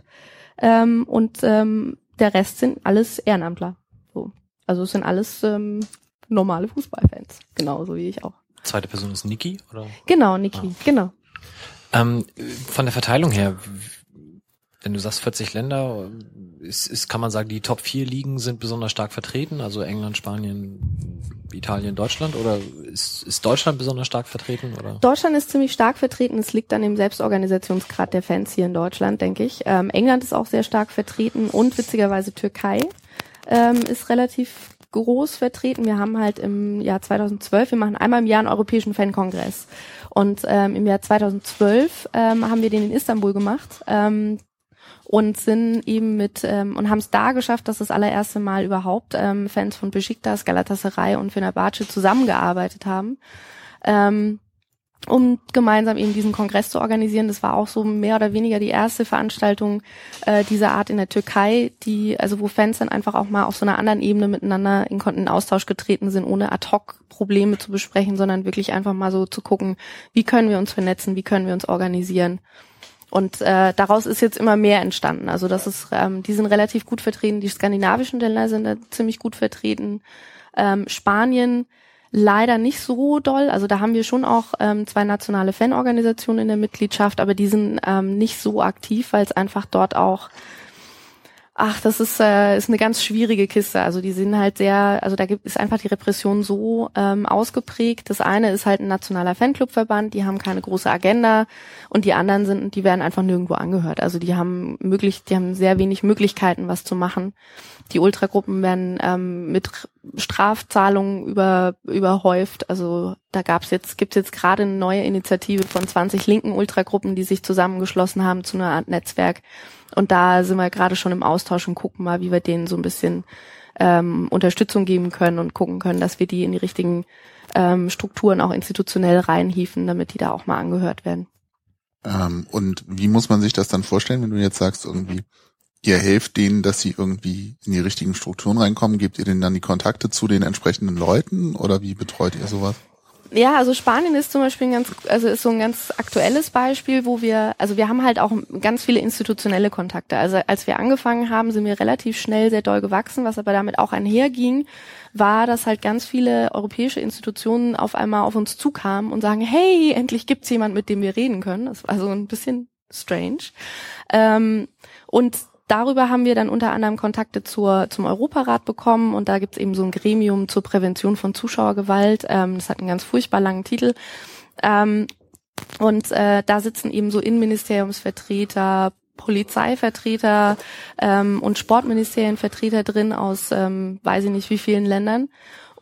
ähm, und ähm, der Rest sind alles Ehrenamtler. So. Also es sind alles ähm, normale Fußballfans, genauso wie ich auch. Zweite Person ist Niki, oder? Genau, Niki, ah. genau. Ähm, von der Verteilung her, wenn du sagst 40 Länder, ist, ist, kann man sagen, die Top 4 Ligen sind besonders stark vertreten, also England, Spanien, Italien, Deutschland oder ist, ist Deutschland besonders stark vertreten? Oder? Deutschland ist ziemlich stark vertreten. Es liegt an dem Selbstorganisationsgrad der Fans hier in Deutschland, denke ich. Ähm, England ist auch sehr stark vertreten und witzigerweise Türkei ähm, ist relativ groß vertreten. Wir haben halt im Jahr 2012, wir machen einmal im Jahr einen europäischen Fankongress. Und ähm, im Jahr 2012 ähm, haben wir den in Istanbul gemacht. Ähm, und sind eben mit ähm, und haben es da geschafft, dass das allererste Mal überhaupt ähm, Fans von Besiktas, Galatasaray und Fenerbahce zusammengearbeitet haben. Ähm, um gemeinsam eben diesen Kongress zu organisieren. Das war auch so mehr oder weniger die erste Veranstaltung äh, dieser Art in der Türkei, die also wo Fans dann einfach auch mal auf so einer anderen Ebene miteinander in, in Austausch getreten sind, ohne ad hoc Probleme zu besprechen, sondern wirklich einfach mal so zu gucken, wie können wir uns vernetzen, wie können wir uns organisieren. Und äh, daraus ist jetzt immer mehr entstanden. Also das ist, ähm, die sind relativ gut vertreten. Die skandinavischen Länder sind da ziemlich gut vertreten. Ähm, Spanien leider nicht so doll. Also da haben wir schon auch ähm, zwei nationale Fanorganisationen in der Mitgliedschaft, aber die sind ähm, nicht so aktiv, weil es einfach dort auch Ach, das ist, äh, ist eine ganz schwierige Kiste. Also die sind halt sehr, also da gibt ist einfach die Repression so ähm, ausgeprägt. Das eine ist halt ein nationaler Fanclubverband, die haben keine große Agenda und die anderen sind, die werden einfach nirgendwo angehört. Also die haben möglich, die haben sehr wenig Möglichkeiten, was zu machen. Die Ultragruppen werden ähm, mit Strafzahlungen über, überhäuft. Also da gab's jetzt, gibt's jetzt gerade eine neue Initiative von 20 linken Ultragruppen, die sich zusammengeschlossen haben zu einer Art Netzwerk und da sind wir gerade schon im Austausch und gucken mal, wie wir denen so ein bisschen ähm, Unterstützung geben können und gucken können, dass wir die in die richtigen ähm, Strukturen auch institutionell reinhieven, damit die da auch mal angehört werden. Ähm, und wie muss man sich das dann vorstellen, wenn du jetzt sagst, irgendwie, ihr helft denen, dass sie irgendwie in die richtigen Strukturen reinkommen, gebt ihr denen dann die Kontakte zu den entsprechenden Leuten oder wie betreut ihr sowas? Ja, also Spanien ist zum Beispiel ein ganz, also ist so ein ganz aktuelles Beispiel, wo wir, also wir haben halt auch ganz viele institutionelle Kontakte. Also als wir angefangen haben, sind wir relativ schnell sehr doll gewachsen, was aber damit auch einherging, war, dass halt ganz viele europäische Institutionen auf einmal auf uns zukamen und sagen, hey, endlich gibt's jemand, mit dem wir reden können. Das war so ein bisschen strange. Ähm, und darüber haben wir dann unter anderem Kontakte zur, zum Europarat bekommen und da gibt's eben so ein Gremium zur Prävention von Zuschauergewalt. Ähm, das hat einen ganz furchtbar langen Titel. Ähm, und äh, da sitzen eben so Innenministeriumsvertreter, Polizeivertreter ähm, und Sportministerienvertreter drin aus ähm, weiß ich nicht wie vielen Ländern.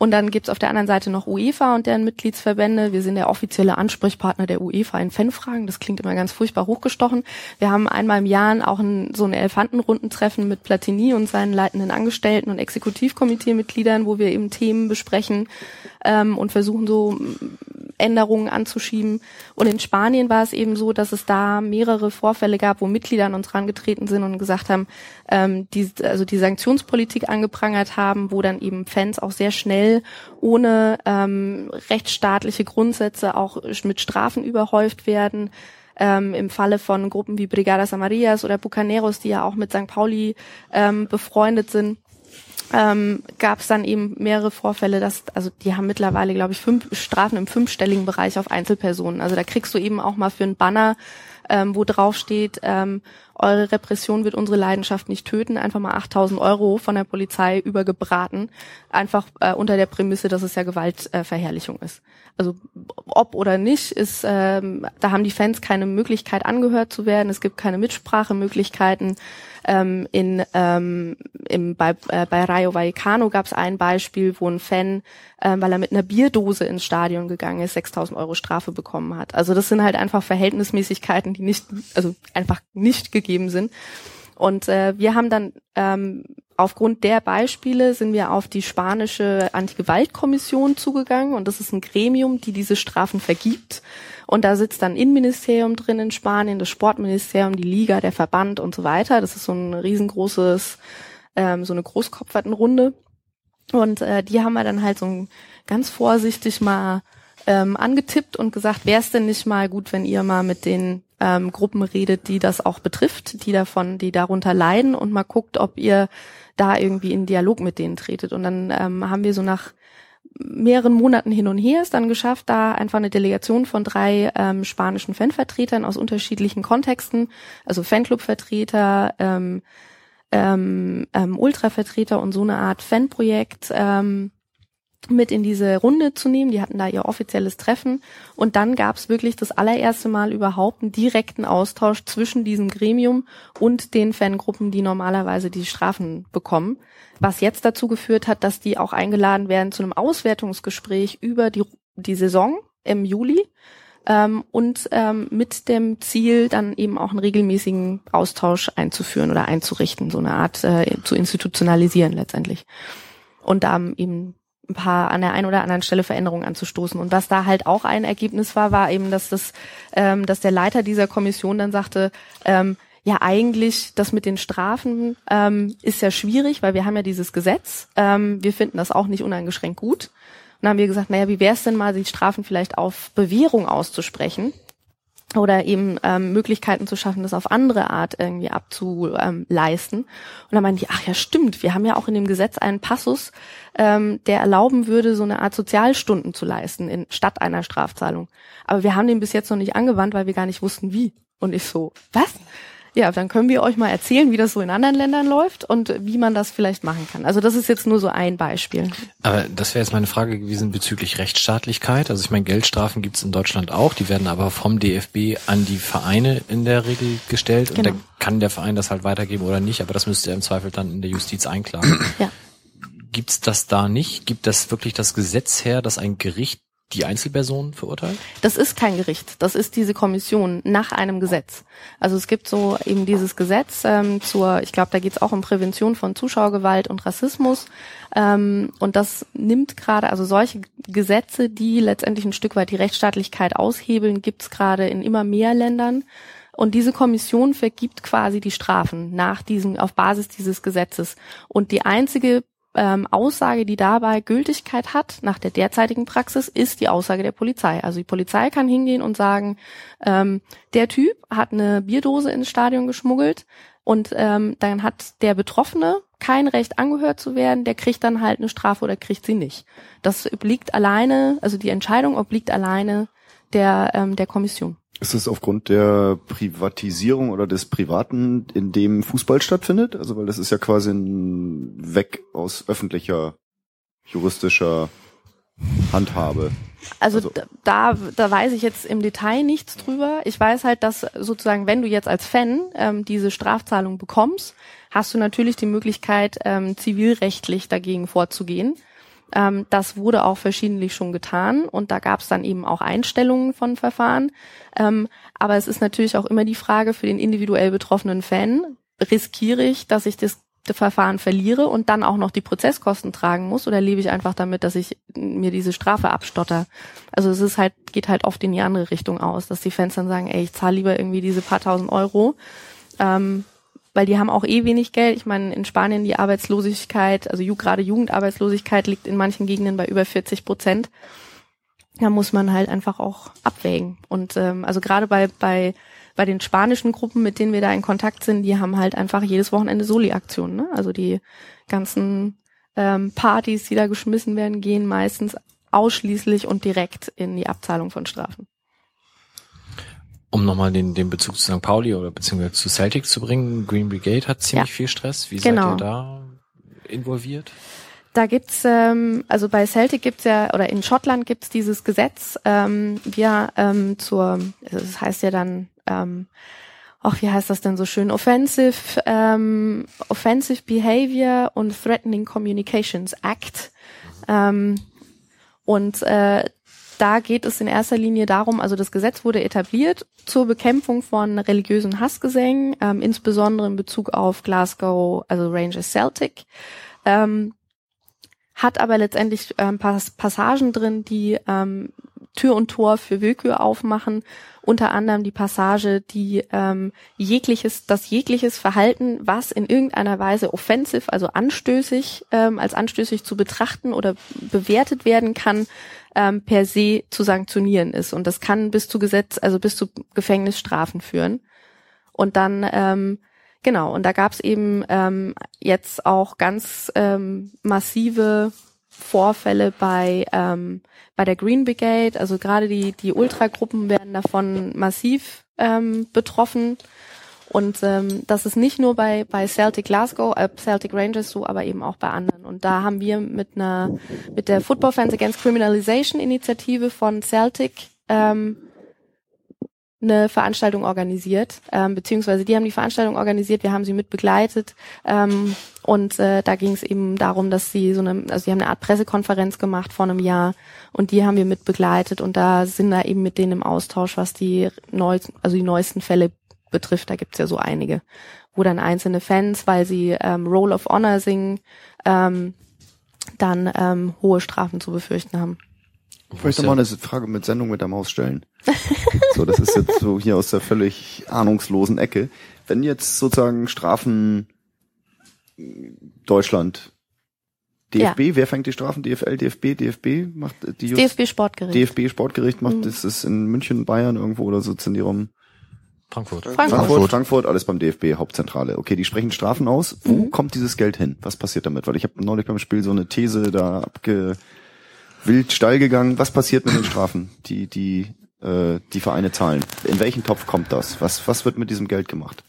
Und dann gibt's auf der anderen Seite noch UEFA und deren Mitgliedsverbände. Wir sind der offizielle Ansprechpartner der UEFA in Fanfragen. Das klingt immer ganz furchtbar hochgestochen. Wir haben einmal im Jahr auch ein, so ein Elefantenrundentreffen mit Platini und seinen leitenden Angestellten und Exekutivkomiteemitgliedern, wo wir eben Themen besprechen ähm, und versuchen so Änderungen anzuschieben. Und in Spanien war es eben so, dass es da mehrere Vorfälle gab, wo Mitglieder an uns herangetreten sind und gesagt haben, ähm, die, also die Sanktionspolitik angeprangert haben, wo dann eben Fans auch sehr schnell ohne ähm, rechtsstaatliche Grundsätze auch mit Strafen überhäuft werden. Ähm, Im Falle von Gruppen wie Brigadas Amarillas oder Bucaneros, die ja auch mit St. Pauli ähm, befreundet sind ähm, gab es dann eben mehrere Vorfälle, dass, also die haben mittlerweile, glaube ich, fünf Strafen im fünfstelligen Bereich auf Einzelpersonen. Also da kriegst du eben auch mal für einen Banner, ähm, wo drauf steht, ähm, eure Repression wird unsere Leidenschaft nicht töten, einfach mal 8000 Euro von der Polizei übergebraten, einfach äh, unter der Prämisse, dass es ja Gewaltverherrlichung äh, ist. Also ob oder nicht, ist, ähm, da haben die Fans keine Möglichkeit angehört zu werden, es gibt keine Mitsprachemöglichkeiten. Ähm, in, ähm, im, bei, äh, bei Rayo Vallecano gab es ein Beispiel, wo ein Fan, äh, weil er mit einer Bierdose ins Stadion gegangen ist, 6.000 Euro Strafe bekommen hat. Also das sind halt einfach Verhältnismäßigkeiten, die nicht, also einfach nicht gegeben sind. Und äh, wir haben dann ähm, aufgrund der Beispiele sind wir auf die spanische Antigewaltkommission zugegangen und das ist ein Gremium, die diese Strafen vergibt. Und da sitzt dann Innenministerium drin in Spanien, das Sportministerium, die Liga, der Verband und so weiter. Das ist so ein riesengroßes, ähm, so eine Großkopfertenrunde. Und äh, die haben wir dann halt so ganz vorsichtig mal ähm, angetippt und gesagt, wäre es denn nicht mal gut, wenn ihr mal mit den ähm, Gruppen redet, die das auch betrifft, die davon, die darunter leiden und mal guckt, ob ihr da irgendwie in Dialog mit denen tretet. Und dann ähm, haben wir so nach mehreren Monaten hin und her es dann geschafft, da einfach eine Delegation von drei ähm, spanischen Fanvertretern aus unterschiedlichen Kontexten, also Fanclubvertreter, ähm, ähm, ähm, Ultravertreter und so eine Art Fanprojekt ähm, mit in diese Runde zu nehmen. Die hatten da ihr offizielles Treffen. Und dann gab es wirklich das allererste Mal überhaupt einen direkten Austausch zwischen diesem Gremium und den Fangruppen, die normalerweise die Strafen bekommen. Was jetzt dazu geführt hat, dass die auch eingeladen werden zu einem Auswertungsgespräch über die, die Saison im Juli. Ähm, und ähm, mit dem Ziel, dann eben auch einen regelmäßigen Austausch einzuführen oder einzurichten, so eine Art äh, zu institutionalisieren letztendlich. Und da eben ein paar an der einen oder anderen Stelle Veränderungen anzustoßen. Und was da halt auch ein Ergebnis war, war eben, dass das, ähm, dass der Leiter dieser Kommission dann sagte, ähm, ja eigentlich das mit den Strafen ähm, ist ja schwierig, weil wir haben ja dieses Gesetz. Ähm, wir finden das auch nicht uneingeschränkt gut. Und dann haben wir gesagt, naja, wie wäre es denn mal, die Strafen vielleicht auf Bewährung auszusprechen? Oder eben ähm, Möglichkeiten zu schaffen, das auf andere Art irgendwie abzuleisten. Und dann meinen die, ach ja, stimmt, wir haben ja auch in dem Gesetz einen Passus, ähm, der erlauben würde, so eine Art Sozialstunden zu leisten in, statt einer Strafzahlung. Aber wir haben den bis jetzt noch nicht angewandt, weil wir gar nicht wussten, wie. Und ich so, was? Ja, dann können wir euch mal erzählen, wie das so in anderen Ländern läuft und wie man das vielleicht machen kann. Also das ist jetzt nur so ein Beispiel. Aber das wäre jetzt meine Frage gewesen bezüglich Rechtsstaatlichkeit. Also ich meine, Geldstrafen gibt es in Deutschland auch, die werden aber vom DFB an die Vereine in der Regel gestellt und Genau. dann kann der Verein das halt weitergeben oder nicht, aber das müsste er im Zweifel dann in der Justiz einklagen. Ja. Gibt's das da nicht? Gibt das wirklich das Gesetz her, dass ein Gericht die Einzelperson verurteilt? Das ist kein Gericht, das ist diese Kommission nach einem Gesetz. Also es gibt so eben dieses Gesetz ähm, zur, ich glaube, da geht es auch um Prävention von Zuschauergewalt und Rassismus. Ähm, und das nimmt gerade, also solche Gesetze, die letztendlich ein Stück weit die Rechtsstaatlichkeit aushebeln, gibt es gerade in immer mehr Ländern. Und diese Kommission vergibt quasi die Strafen nach diesem, auf Basis dieses Gesetzes. Und die einzige ähm, Aussage, die dabei Gültigkeit hat, nach der derzeitigen Praxis, ist die Aussage der Polizei. Also die Polizei kann hingehen und sagen, ähm, der Typ hat eine Bierdose ins Stadion geschmuggelt und ähm, dann hat der Betroffene kein Recht angehört zu werden, der kriegt dann halt eine Strafe oder kriegt sie nicht. Das obliegt alleine, also die Entscheidung obliegt alleine der, ähm, der Kommission. Ist es aufgrund der Privatisierung oder des Privaten, in dem Fußball stattfindet? Also, weil das ist ja quasi ein Weg aus öffentlicher, juristischer Handhabe. Also, Also- da, da weiß ich jetzt im Detail nichts drüber. Ich weiß halt, dass sozusagen, wenn du jetzt als Fan ähm, diese Strafzahlung bekommst, hast du natürlich die Möglichkeit, ähm, zivilrechtlich dagegen vorzugehen. Ähm, das wurde auch verschiedentlich schon getan und da gab es dann eben auch Einstellungen von Verfahren. Ähm, aber es ist natürlich auch immer die Frage für den individuell betroffenen Fan, riskiere ich, dass ich das Verfahren verliere und dann auch noch die Prozesskosten tragen muss oder lebe ich einfach damit, dass ich mir diese Strafe abstotter? Also es ist halt, geht halt oft in die andere Richtung aus, dass die Fans dann sagen, ey, ich zahle lieber irgendwie diese paar tausend Euro, ähm, weil die haben auch eh wenig Geld. Ich meine, in Spanien die Arbeitslosigkeit, also gerade Jugendarbeitslosigkeit liegt in manchen Gegenden bei über 40 Prozent. Da muss man halt einfach auch abwägen. Und ähm, also gerade bei, bei, bei den spanischen Gruppen, mit denen wir da in Kontakt sind, die haben halt einfach jedes Wochenende Soli-Aktionen. Ne? Also die ganzen ähm, Partys, die da geschmissen werden, gehen meistens ausschließlich und direkt in die Abzahlung von Strafen. Um nochmal den, den Bezug zu St. Pauli oder beziehungsweise zu Celtic zu bringen, Green Brigade hat ziemlich Ja. viel Stress. Wie Genau. seid ihr da involviert? Da gibt's, ähm, also bei Celtic gibt's ja, oder in Schottland gibt's dieses Gesetz, ähm, wir ähm, zur, das heißt ja dann, ähm, ach, wie heißt das denn so schön? Offensive, ähm, Offensive Behavior und Threatening Communications Act. Ähm, und äh, da geht es in erster Linie darum, also das Gesetz wurde etabliert zur Bekämpfung von religiösen Hassgesängen, ähm, insbesondere in Bezug auf Glasgow, also Rangers Celtic. Ähm, hat aber letztendlich ähm, Pas Passagen drin, die ähm, Tür und Tor für Willkür aufmachen. Unter anderem die Passage, die ähm, jegliches, das jegliches Verhalten, was in irgendeiner Weise offensiv, also anstößig, ähm, als anstößig zu betrachten oder bewertet werden kann, ähm, per se zu sanktionieren ist. Und das kann bis zu Gesetz, also bis zu Gefängnisstrafen führen. Und dann ähm, Genau, und da gab's eben ähm, jetzt auch ganz ähm, massive Vorfälle bei ähm, bei der Green Brigade. Also gerade die die Ultragruppen werden davon massiv ähm, betroffen. Und ähm, das ist nicht nur bei bei Celtic Glasgow, äh, Celtic Rangers so, aber eben auch bei anderen. Und da haben wir mit einer mit der Football Fans Against Criminalization Initiative von Celtic ähm, eine Veranstaltung organisiert, ähm, beziehungsweise die haben die Veranstaltung organisiert, wir haben sie mit begleitet ähm, und äh, da ging es eben darum, dass sie so eine, also sie haben eine Art Pressekonferenz gemacht vor einem Jahr und die haben wir mit begleitet und da sind da eben mit denen im Austausch, was die neu, also die neuesten Fälle betrifft, da gibt's ja so einige, wo dann einzelne Fans, weil sie ähm, Roll of Honor singen, ähm, dann ähm, hohe Strafen zu befürchten haben. Ich möchte mal eine Frage mit Sendung mit der Maus stellen. so, das ist jetzt so hier aus der völlig ahnungslosen Ecke. Wenn jetzt sozusagen Strafen Deutschland, DFB, wer fängt die Strafen? DFL, DFB, DFB macht die Das DFB Sportgericht. DFB Sportgericht macht, Mhm. das ist in München, Bayern irgendwo oder so in die rum. Frankfurt. Frankfurt. Frankfurt, Frankfurt, alles beim DFB, Hauptzentrale. Okay, die sprechen Strafen aus. Wo Mhm. kommt dieses Geld hin? Was passiert damit? Weil ich habe neulich beim Spiel so eine These da abge wild steil gegangen. Was passiert mit den Strafen, die die äh, die Vereine zahlen? In welchen Topf kommt das? Was was wird mit diesem Geld gemacht?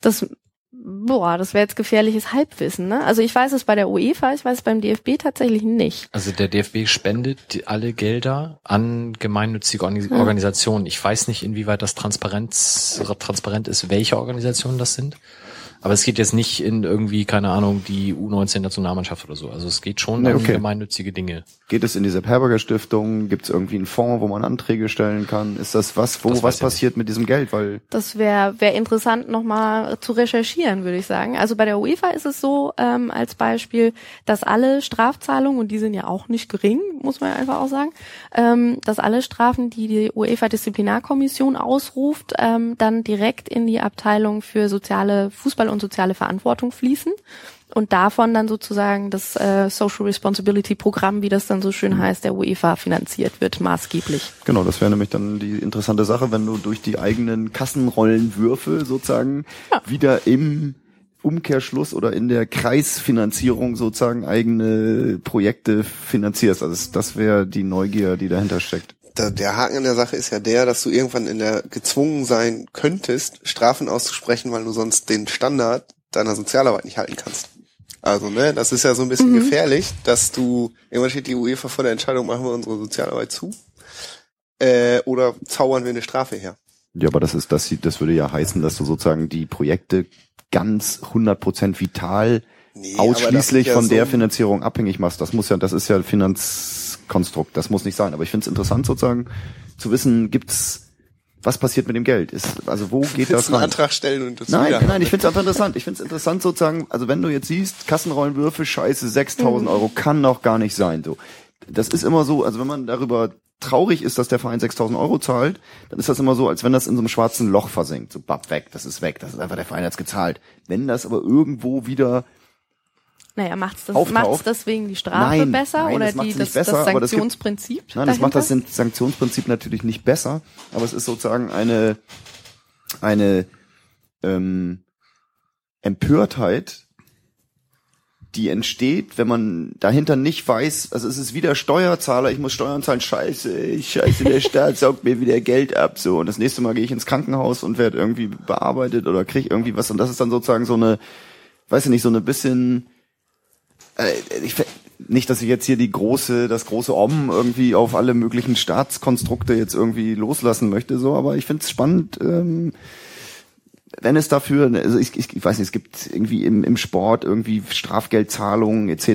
Das, boah, das wäre jetzt gefährliches Halbwissen, ne? Also ich weiß es bei der UEFA, ich weiß es beim DFB tatsächlich nicht. Also der DFB spendet alle Gelder an gemeinnützige Organis Hm. Organisationen. Ich weiß nicht, inwieweit das Transparenz, transparent ist, welche Organisationen das sind. Aber es geht jetzt nicht in irgendwie, keine Ahnung, die U19-Nationalmannschaft oder so. Also es geht schon Nee, okay. gemeinnützige Dinge. Geht es in die Sepp Herberger Stiftung? Gibt es irgendwie einen Fonds, wo man Anträge stellen kann? Ist das was, wo Das was passiert mit diesem Geld? Weil Das wäre wär interessant nochmal zu recherchieren, würde ich sagen. Also bei der UEFA ist es so, ähm, als Beispiel, dass alle Strafzahlungen, und die sind ja auch nicht gering, muss man einfach auch sagen, ähm, dass alle Strafen, die die UEFA-Disziplinarkommission ausruft, ähm, dann direkt in die Abteilung für soziale Fußball und soziale Verantwortung fließen. Und davon dann sozusagen das äh, Social Responsibility Programm, wie das dann so schön heißt, der UEFA finanziert wird, maßgeblich. Genau, das wäre nämlich dann die interessante Sache, wenn du durch die eigenen Kassenrollenwürfe sozusagen Ja. wieder im Umkehrschluss oder in der Kreisfinanzierung sozusagen eigene Projekte finanzierst. Also das, das wäre die Neugier, die dahinter steckt. Da, der Haken an der Sache ist ja der, dass du irgendwann in der gezwungen sein könntest, Strafen auszusprechen, weil du sonst den Standard deiner Sozialarbeit nicht halten kannst. Also, ne, das ist ja so ein bisschen Mhm. gefährlich, dass du, irgendwann steht die UEFA vor der Entscheidung, machen wir unsere Sozialarbeit zu, äh, oder zaubern wir eine Strafe her. Ja, aber das ist, das, das würde ja heißen, dass du sozusagen die Projekte ganz 100% vital Nee, ausschließlich sind ja von der so- Finanzierung abhängig machst. Das muss ja, das ist ja Finanzkonstrukt. Das muss nicht sein. Aber ich finde es interessant sozusagen zu wissen, gibt's, was passiert mit dem Geld? Ist, also wo geht das du einen rein? Antrag stellen und das Nein, wieder nein, ich finde es einfach interessant. Ich finde es interessant sozusagen, also wenn du jetzt siehst, Kassenrollenwürfe, scheiße, 6000 Euro, kann doch gar nicht sein. So. Das ist immer so, also wenn man darüber traurig ist, dass der Verein 6000 Euro zahlt, dann ist das immer so, als wenn das in so einem schwarzen Loch versinkt. So, bap, weg, das ist weg, das ist einfach der Verein hat's gezahlt. Wenn das aber irgendwo wieder Naja, macht's das, Auftaucht. macht's deswegen die Strafe Nein, besser nein, oder das die, das, besser, das aber das gibt- Sanktionsprinzip? Nein, das macht das dahinter? Sanktionsprinzip natürlich nicht besser, aber es ist sozusagen eine, eine ähm, Empörtheit, die entsteht, wenn man dahinter nicht weiß, also es ist wieder Steuerzahler, ich muss Steuern zahlen, scheiße, ich scheiße, der Staat saugt mir wieder Geld ab, so. Und das nächste Mal gehe ich ins Krankenhaus und werde irgendwie bearbeitet oder kriege irgendwie was. Und das ist dann sozusagen so eine, weiß ich nicht, so eine bisschen, ich, nicht, dass ich jetzt hier die große, das große Om irgendwie auf alle möglichen Staatskonstrukte jetzt irgendwie loslassen möchte, so, aber ich finde es spannend, ähm, wenn es dafür, also ich, ich, ich weiß nicht, es gibt irgendwie im, im Sport irgendwie Strafgeldzahlungen etc.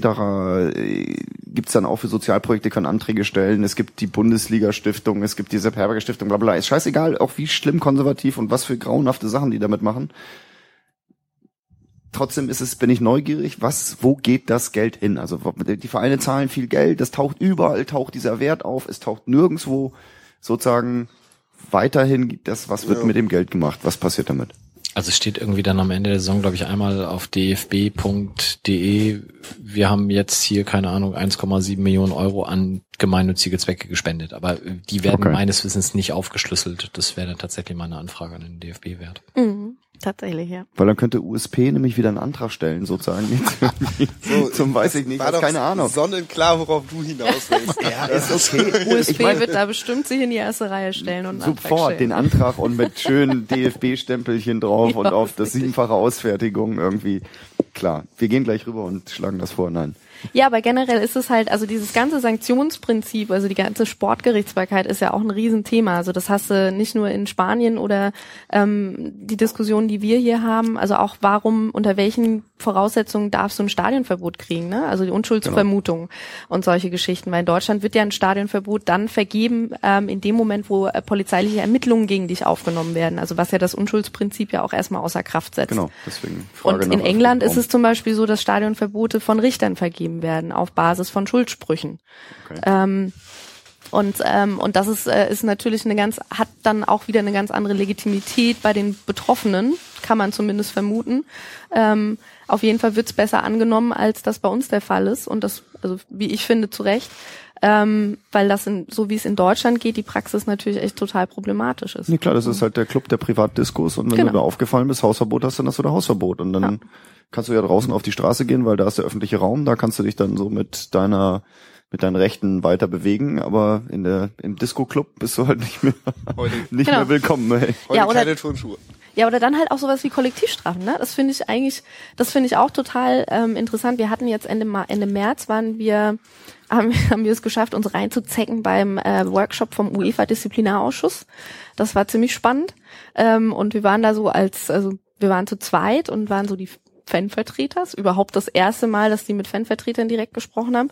Äh, Gibt's dann auch für Sozialprojekte, können Anträge stellen. Es gibt die Bundesliga-Stiftung, es gibt die Sepp Herberger Stiftung, bla bla. Ist scheißegal, auch wie schlimm konservativ und was für grauenhafte Sachen die damit machen. Trotzdem ist es, bin ich neugierig, was, wo geht das Geld hin? Also die Vereine zahlen viel Geld, das taucht überall, taucht dieser Wert auf, es taucht nirgendswo sozusagen weiterhin das, was wird Ja. mit dem Geld gemacht, was passiert damit? Also es steht irgendwie dann am Ende der Saison, glaube ich, einmal auf dfb.de. Wir haben jetzt hier, keine Ahnung, 1,7 Millionen Euro an gemeinnützige Zwecke gespendet. Aber die werden Okay. meines Wissens nicht aufgeschlüsselt. Das wäre dann tatsächlich mal eine Anfrage an den DFB wert. Mhm. Tatsächlich, ja. Weil dann könnte USP nämlich wieder einen Antrag stellen, sozusagen. Jetzt irgendwie So, Zum weiß ich nicht, war doch keine Ahnung. Sonnenklar, worauf du hinaus willst. Ja, ist okay. USB Ich mein- wird da bestimmt sich in die erste Reihe stellen und einen Sofort den Antrag und mit schönen DFB-Stempelchen drauf und Ja, auf das siebenfache Ausfertigung irgendwie. Klar, wir gehen gleich rüber und schlagen das vor. Nein. Ja, aber generell ist es halt, also dieses ganze Sanktionsprinzip, also die ganze Sportgerichtsbarkeit ist ja auch ein Riesenthema. Also das hast du nicht nur in Spanien oder ähm, die Diskussion, die wir hier haben, also auch warum, unter welchen Voraussetzungen darfst du ein Stadionverbot kriegen, ne? Also die Unschuldsvermutung und solche Geschichten. Weil in Deutschland wird ja ein Stadionverbot dann vergeben, ähm, in dem Moment, wo äh, polizeiliche Ermittlungen gegen dich aufgenommen werden. Also was ja das Unschulsprinzip ja auch erstmal außer Kraft setzt. Genau, deswegen Frage Und in England ist es zum Beispiel so, dass Stadionverbote von Richtern vergeben werden auf Basis von Schuldsprüchen. Okay. Ähm, und ähm, und das ist äh, ist natürlich eine ganz hat dann auch wieder eine ganz andere Legitimität bei den Betroffenen, kann man zumindest vermuten. Ähm, auf jeden Fall wird's besser angenommen, als das bei uns der Fall ist und das also wie ich finde zu Recht, ähm, weil das in, so wie es in Deutschland geht, die Praxis natürlich echt total problematisch ist. Nee, klar, das ist halt der Club der Privatdiskos und wenn Genau. du da aufgefallen bist, Hausverbot hast, dann hast du da Hausverbot und dann Ja. kannst du ja draußen auf die Straße gehen, weil da ist der öffentliche Raum, da kannst du dich dann so mit deiner mit deinen Rechten weiter bewegen, aber in der im Disco-Club bist du halt nicht mehr Heute, nicht Genau. mehr willkommen. Ey. heute Ja, oder- keine Turnschuhe. Ja, oder dann halt auch sowas wie Kollektivstrafen, ne? Das finde ich eigentlich, das finde ich auch total ähm, interessant. Wir hatten jetzt Ende, Ende März waren wir, haben, haben wir es geschafft, uns reinzuzecken beim äh, Workshop vom UEFA-Disziplinarausschuss. Das war ziemlich spannend. Ähm, und wir waren da so als, also wir waren zu zweit und waren so die Fanvertreters. Überhaupt das erste Mal, dass die mit Fanvertretern direkt gesprochen haben.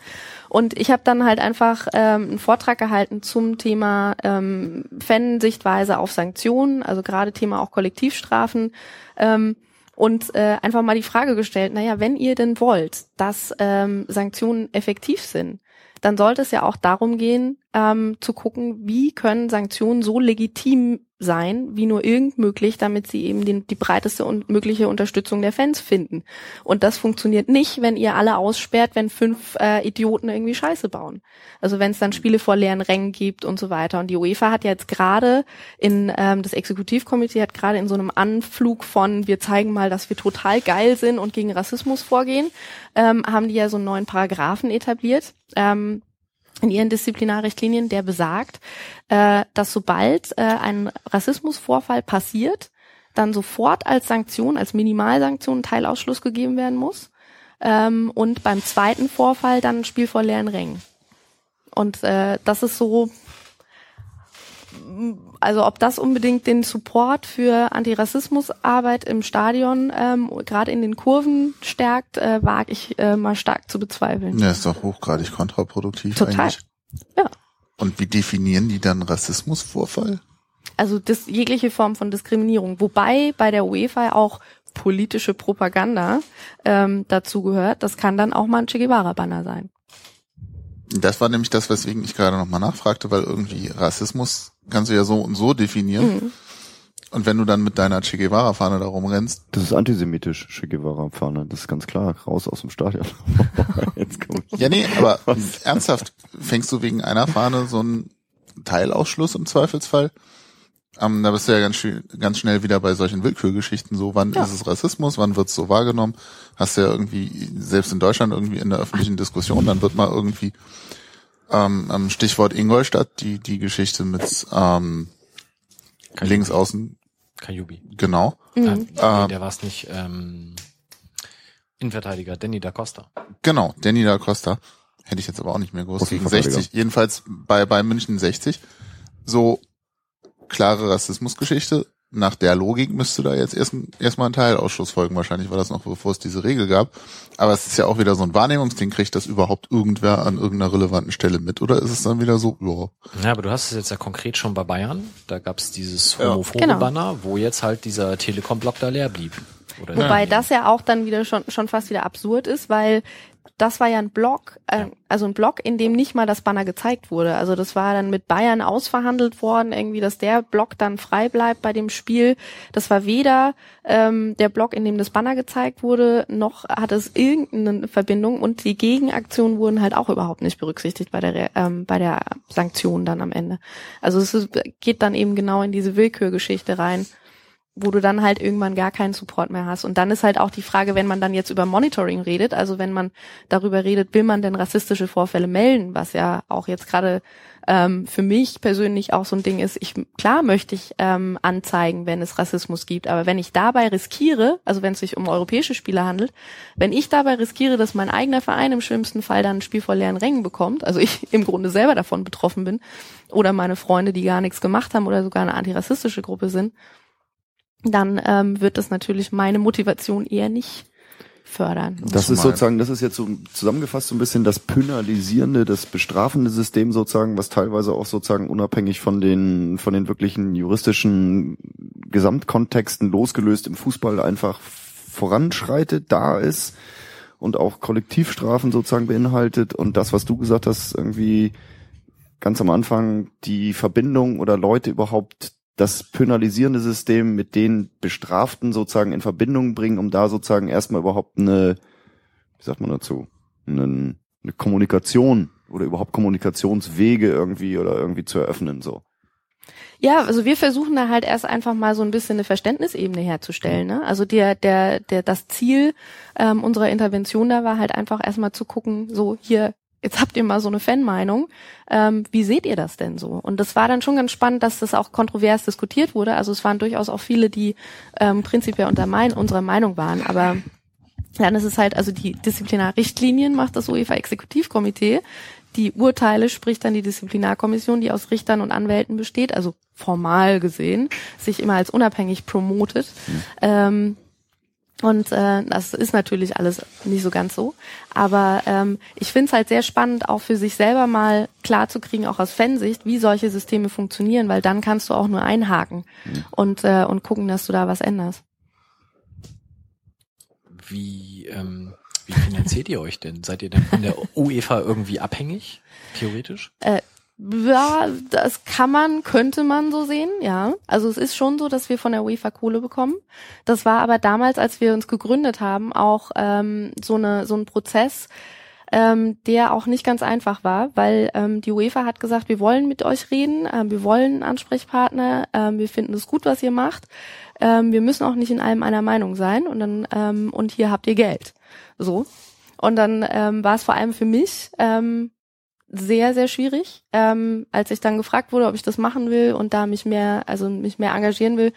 Und ich habe dann halt einfach ähm, einen Vortrag gehalten zum Thema ähm, Fansichtweise auf Sanktionen, also gerade Thema auch Kollektivstrafen. Ähm, und äh, einfach mal die Frage gestellt, naja, wenn ihr denn wollt, dass ähm, Sanktionen effektiv sind, dann sollte es ja auch darum gehen, ähm, zu gucken, wie können Sanktionen so legitim sein, wie nur irgend möglich, damit sie eben den, die breiteste und mögliche Unterstützung der Fans finden. Und das funktioniert nicht, wenn ihr alle aussperrt, wenn fünf äh, Idioten irgendwie Scheiße bauen. Also wenn es dann Spiele vor leeren Rängen gibt und so weiter. Und die UEFA hat ja jetzt gerade in ähm, das Exekutivkomitee hat gerade in so einem Anflug von wir zeigen mal, dass wir total geil sind und gegen Rassismus vorgehen, ähm, haben die ja so einen neuen Paragraphen etabliert. Ähm, in ihren Disziplinarrichtlinien, der besagt, äh, dass sobald äh, ein Rassismusvorfall passiert, dann sofort als Sanktion, als Minimalsanktion Teilausschluss gegeben werden muss. Ähm, und beim zweiten Vorfall dann ein Spiel vor leeren Rängen. Und äh, das ist so, also ob das unbedingt den Support für Antirassismusarbeit im Stadion, ähm, gerade in den Kurven stärkt, äh, wage ich äh, mal stark zu bezweifeln. Ja, ist doch hochgradig kontraproduktiv Total. eigentlich. Ja. Und wie definieren die dann Rassismusvorfall? Also das, jegliche Form von Diskriminierung. Wobei bei der UEFA auch politische Propaganda ähm, dazu gehört. Das kann dann auch mal ein Che Guevara-Banner sein. Das war nämlich das, weswegen ich gerade nochmal nachfragte, weil irgendwie Rassismus kannst du ja so und so definieren. Mhm. Und wenn du dann mit deiner Che Guevara-Fahne da rumrennst, Das ist antisemitisch, Che Guevara-Fahne. Das ist ganz klar. Raus aus dem Stadion. Jetzt komm ich. ja nee, aber ernsthaft, fängst du wegen einer Fahne so einen Teilausschluss im Zweifelsfall? Ähm, da bist du ja ganz, ganz schnell wieder bei solchen Willkürgeschichten. So, wann ist es Rassismus, wann wird es so wahrgenommen? Hast du ja irgendwie, selbst in Deutschland irgendwie in der öffentlichen Diskussion, dann wird mal irgendwie ähm, Stichwort Ingolstadt, die, die Geschichte mit ähm, links außen, Kajubi. genau. Mhm. nee, Ähm, der war es nicht. Ähm, Innenverteidiger, Danny da Costa. Genau, Danny da Costa. Hätte ich jetzt aber auch nicht mehr groß gegen Außenverteidiger. 60. Jedenfalls bei, bei München 60. So klare Rassismusgeschichte. Nach der Logik müsste da jetzt erst, erstmal ein Teilausschuss folgen. Wahrscheinlich war das noch bevor es diese Regel gab. Aber es ist ja auch wieder so ein Wahrnehmungsding. Kriegt das überhaupt irgendwer an irgendeiner relevanten Stelle mit? Oder ist es dann wieder so, ja, Ja, aber du hast es jetzt ja konkret schon bei Bayern. Da gab es dieses Ja. homophobe Genau. Banner, wo jetzt halt dieser Telekom-Block da leer blieb. Oder Wobei Ja. das ja auch dann wieder schon, schon fast wieder absurd ist, weil das war ja ein Block, äh, also ein Block, in dem nicht mal das Banner gezeigt wurde. Also das war dann mit Bayern ausverhandelt worden, irgendwie, dass der Block dann frei bleibt bei dem Spiel. Das war weder ähm, der Block, in dem das Banner gezeigt wurde, noch hat es irgendeine Verbindung und die Gegenaktionen wurden halt auch überhaupt nicht berücksichtigt bei der ähm, bei der Sanktion dann am Ende. Also es ist, geht dann eben genau in diese Willkürgeschichte rein wo du dann halt irgendwann gar keinen Support mehr hast. Und dann ist halt auch die Frage, wenn man dann jetzt über Monitoring redet, also wenn man darüber redet, will man denn rassistische Vorfälle melden, was ja auch jetzt gerade ähm, für mich persönlich auch so ein Ding ist. Ich klar möchte ich ähm, anzeigen, wenn es Rassismus gibt, aber wenn ich dabei riskiere, also wenn es sich um europäische Spieler handelt, wenn ich dabei riskiere, dass mein eigener Verein im schlimmsten Fall dann ein Spiel vor leeren Rängen bekommt, also ich im Grunde selber davon betroffen bin, oder meine Freunde, die gar nichts gemacht haben oder sogar eine antirassistische Gruppe sind, dann ähm, wird das natürlich meine Motivation eher nicht fördern. Das ist sozusagen, das ist jetzt so zusammengefasst so ein bisschen das penalisierende, das bestrafende System sozusagen, was teilweise auch sozusagen unabhängig von den, von den wirklichen juristischen Gesamtkontexten losgelöst im Fußball einfach voranschreitet, da ist und auch Kollektivstrafen sozusagen beinhaltet und das, was du gesagt hast, irgendwie ganz am Anfang die Verbindung oder Leute überhaupt das penalisierende System mit den Bestraften sozusagen in Verbindung bringen, um da sozusagen erstmal überhaupt eine, wie sagt man dazu, einen, eine Kommunikation oder überhaupt Kommunikationswege irgendwie oder irgendwie zu eröffnen, so. Ja, also wir versuchen da halt erst einfach mal so ein bisschen eine Verständnisebene herzustellen. Ne? Also der, der, der, das Ziel ähm, unserer Intervention da war halt einfach erstmal zu gucken, so hier, jetzt habt ihr mal so eine Fanmeinung, ähm, wie seht ihr das denn so? Und das war dann schon ganz spannend, dass das auch kontrovers diskutiert wurde. Also es waren durchaus auch viele, die ähm, prinzipiell unter mein, unserer Meinung waren, aber dann ist es halt, also die Disziplinarrichtlinien macht das UEFA-Exekutivkomitee. Die Urteile spricht dann die Disziplinarkommission, die aus Richtern und Anwälten besteht, also formal gesehen, sich immer als unabhängig promotet. Ähm, und äh, das ist natürlich alles nicht so ganz so. Aber ähm, ich finde es halt sehr spannend, auch für sich selber mal klar zu kriegen, auch aus Fansicht, wie solche Systeme funktionieren, weil dann kannst du auch nur einhaken und, äh, und gucken, dass du da was änderst. Wie, ähm, wie finanziert ihr euch denn? Seid ihr denn von der UEFA irgendwie abhängig? Theoretisch? Ja, das kann man, könnte man so sehen, ja. Also es ist schon so, dass wir von der UEFA Kohle bekommen. Das war aber damals, als wir uns gegründet haben, auch ähm, so eine so ein Prozess, ähm, der auch nicht ganz einfach war, weil ähm, die UEFA hat gesagt, wir wollen mit euch reden, ähm, wir wollen einen Ansprechpartner, ähm, wir finden es gut, was ihr macht, ähm, wir müssen auch nicht in allem einer Meinung sein und dann ähm, und hier habt ihr Geld, so. Und dann ähm, war es vor allem für mich ähm, sehr, sehr schwierig, ähm, als ich dann gefragt wurde, ob ich das machen will und da mich mehr, also mich mehr engagieren will.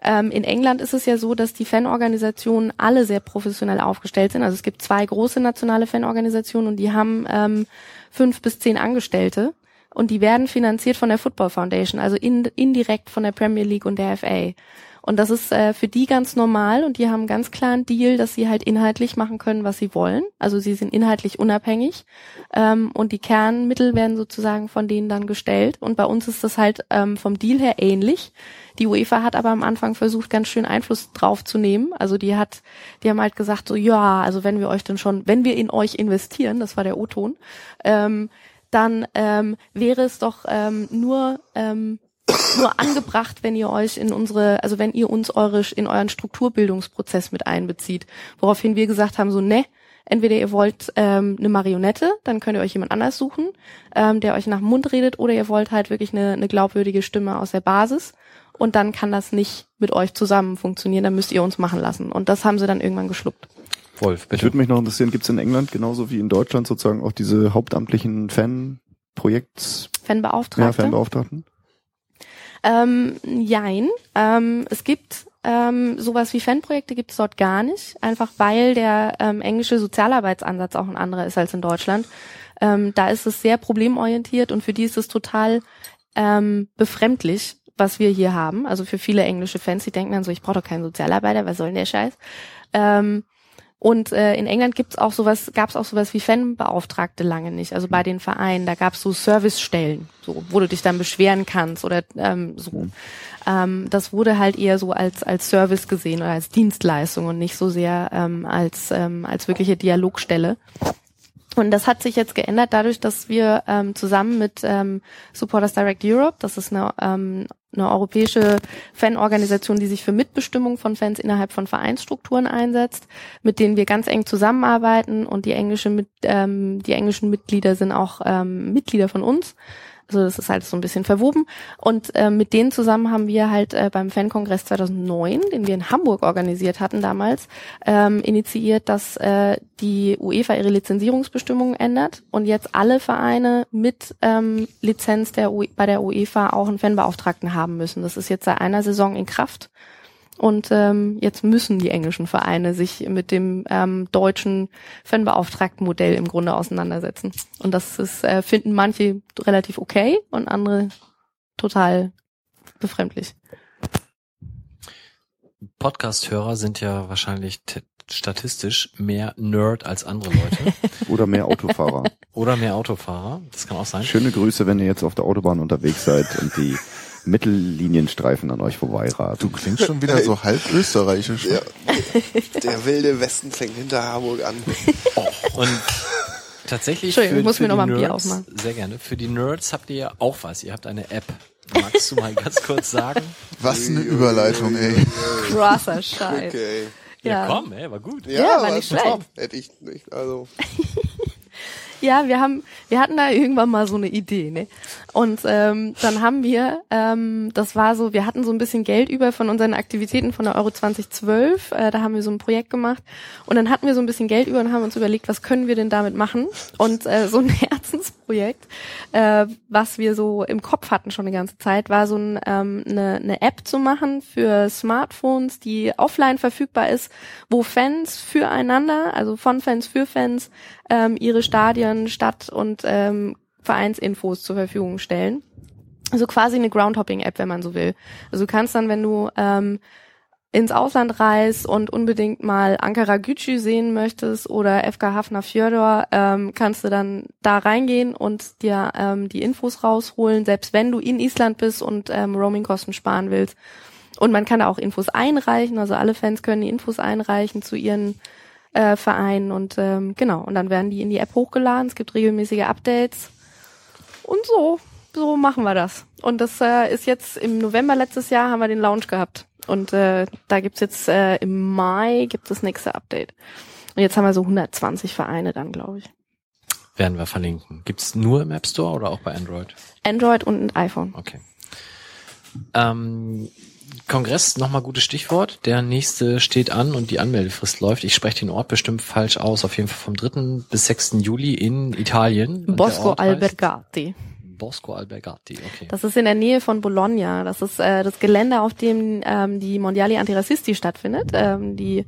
Ähm, in England ist es ja so, dass die Fanorganisationen alle sehr professionell aufgestellt sind. Also es gibt zwei große nationale Fanorganisationen und die haben ähm, fünf bis zehn Angestellte und die werden finanziert von der Football Foundation, also in, indirekt von der Premier League und der FA. Und das ist äh, für die ganz normal und die haben ganz klaren Deal, dass sie halt inhaltlich machen können, was sie wollen. Also sie sind inhaltlich unabhängig ähm, und die Kernmittel werden sozusagen von denen dann gestellt. Und bei uns ist das halt ähm, vom Deal her ähnlich. Die UEFA hat aber am Anfang versucht, ganz schön Einfluss drauf zu nehmen. Also die hat, die haben halt gesagt, so ja, also wenn wir euch denn schon, wenn wir in euch investieren, das war der O-Ton, ähm, dann ähm, wäre es doch ähm, nur ähm, nur angebracht, wenn ihr euch in unsere, also wenn ihr uns eure in euren Strukturbildungsprozess mit einbezieht. Woraufhin wir gesagt haben, so ne, Entweder ihr wollt ähm, eine Marionette, dann könnt ihr euch jemand anders suchen, ähm, der euch nach dem Mund redet, oder ihr wollt halt wirklich eine, eine glaubwürdige Stimme aus der Basis. Und dann kann das nicht mit euch zusammen funktionieren, dann müsst ihr uns machen lassen. Und das haben sie dann irgendwann geschluckt. Wolf, Ich bitte. würde mich noch interessieren, gibt es in England genauso wie in Deutschland sozusagen auch diese hauptamtlichen Fanprojekts, Fanbeauftragte. ja, Fanbeauftragten? Ähm, jein. Ähm, es gibt ähm, sowas wie Fanprojekte gibt es dort gar nicht, einfach weil der ähm, englische Sozialarbeitsansatz auch ein anderer ist als in Deutschland. Ähm, da ist es sehr problemorientiert und für die ist es total ähm, befremdlich, was wir hier haben. Also für viele englische Fans, die denken dann so, ich brauche doch keinen Sozialarbeiter, was soll denn der Scheiß? Ähm, und äh, in England gibt's auch sowas, gab's auch sowas wie Fanbeauftragte lange nicht. Also bei den Vereinen, da gab's so Servicestellen, so, wo du dich dann beschweren kannst oder ähm, so. Ähm, das wurde halt eher so als als Service gesehen oder als Dienstleistung und nicht so sehr ähm, als ähm, als wirkliche Dialogstelle. Und das hat sich jetzt geändert dadurch, dass wir ähm, zusammen mit ähm, Supporters Direct Europe, das ist eine, ähm, eine europäische Fanorganisation, die sich für Mitbestimmung von Fans innerhalb von Vereinsstrukturen einsetzt, mit denen wir ganz eng zusammenarbeiten und die englische mit, ähm, die englischen Mitglieder sind auch ähm, Mitglieder von uns. Also das ist halt so ein bisschen verwoben. Und äh, mit denen zusammen haben wir halt äh, beim Fankongress 2009, den wir in Hamburg organisiert hatten damals, ähm, initiiert, dass äh, die UEFA ihre Lizenzierungsbestimmungen ändert und jetzt alle Vereine mit ähm, Lizenz der UE bei der UEFA auch einen Fanbeauftragten haben müssen. Das ist jetzt seit einer Saison in Kraft. Und ähm, jetzt müssen die englischen Vereine sich mit dem ähm, deutschen Fanbeauftragtenmodell im Grunde auseinandersetzen. Und das ist, äh, finden manche relativ okay und andere total befremdlich. Podcast-Hörer sind ja wahrscheinlich statistisch mehr Nerd als andere Leute. Oder mehr Autofahrer. Oder mehr Autofahrer. Das kann auch sein. Schöne Grüße, wenn ihr jetzt auf der Autobahn unterwegs seid und die Mittellinienstreifen an euch Du vorbeiraten. klingst schon wieder so halb österreichisch. Ja. Der wilde Westen fängt hinter Harburg an. Und tatsächlich Entschuldigung, für, ich muss für mir noch die mal ein Bier aufmachen. sehr gerne. Für die Nerds habt ihr ja auch was. Ihr habt eine App. Magst du mal ganz kurz sagen? Was eine Überleitung, ey. Krasser Scheiß. Okay. Ja. komm, ey, war gut. Ja, war nicht top. schlecht. Hätte ich nicht, also. Ja, wir haben, wir hatten da irgendwann mal so eine Idee, ne? Und ähm, dann haben wir, ähm, das war so, wir hatten so ein bisschen Geld über von unseren Aktivitäten von der Euro 2012. Äh, da haben wir so ein Projekt gemacht und dann hatten wir so ein bisschen Geld über und haben uns überlegt, was können wir denn damit machen? Und äh, so ein Herzensprojekt, äh, was wir so im Kopf hatten schon die ganze Zeit, war so ein, ähm, eine, eine App zu machen für Smartphones, die offline verfügbar ist, wo Fans füreinander, also von Fans für Fans, ähm, ihre Stadien, Stadt und ähm, Vereinsinfos zur Verfügung stellen. Also quasi eine Groundhopping-App, wenn man so will. Also du kannst dann, wenn du ähm, ins Ausland reist und unbedingt mal Ankara Gücü sehen möchtest oder FK Hafner Fjordor, ähm, kannst du dann da reingehen und dir ähm, die Infos rausholen, selbst wenn du in Island bist und ähm, Roaming-Kosten sparen willst. Und man kann da auch Infos einreichen, also alle Fans können die Infos einreichen zu ihren äh, Vereinen und ähm, genau, und dann werden die in die App hochgeladen, es gibt regelmäßige Updates und so, so machen wir das. Und das äh, ist jetzt im November letztes Jahr haben wir den Launch gehabt. Und äh, da gibt's jetzt äh, im Mai gibt das nächste Update. Und jetzt haben wir so 120 Vereine dann, glaube ich. Werden wir verlinken. Gibt's nur im App Store oder auch bei Android? Android und ein iPhone. Okay. Ähm, Kongress, nochmal gutes Stichwort. Der nächste steht an und die Anmeldefrist läuft. Ich spreche den Ort bestimmt falsch aus. Auf jeden Fall vom 3. bis 6. Juli in Italien. Bosco Albergati. Bosco Albergati, okay. Das ist in der Nähe von Bologna. Das ist äh, das Gelände, auf dem ähm, die Mondiali Antirassisti stattfindet, ähm, die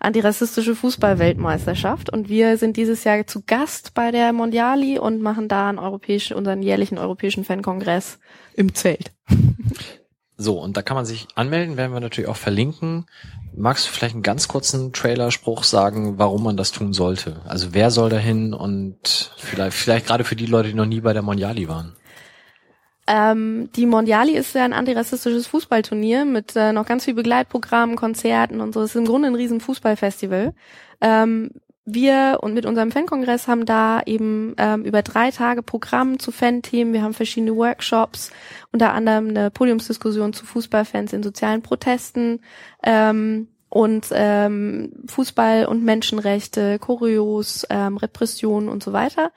antirassistische Fußballweltmeisterschaft. Und wir sind dieses Jahr zu Gast bei der Mondiali und machen da einen europäischen, unseren jährlichen europäischen Fankongress im Zelt. So, und da kann man sich anmelden, werden wir natürlich auch verlinken. Magst du vielleicht einen ganz kurzen Trailerspruch sagen, warum man das tun sollte? Also wer soll dahin und vielleicht, vielleicht gerade für die Leute, die noch nie bei der Mondiali waren. Ähm, die Mondiali ist ja ein antirassistisches Fußballturnier mit äh, noch ganz viel Begleitprogrammen, Konzerten und so. Es ist im Grunde ein riesen Fußballfestival. Ähm, wir und mit unserem Fankongress haben da eben ähm, über drei Tage Programm zu Fan-Themen. Wir haben verschiedene Workshops, unter anderem eine Podiumsdiskussion zu Fußballfans in sozialen Protesten. Ähm, und ähm, Fußball und Menschenrechte, Choreos, ähm, Repression und so weiter.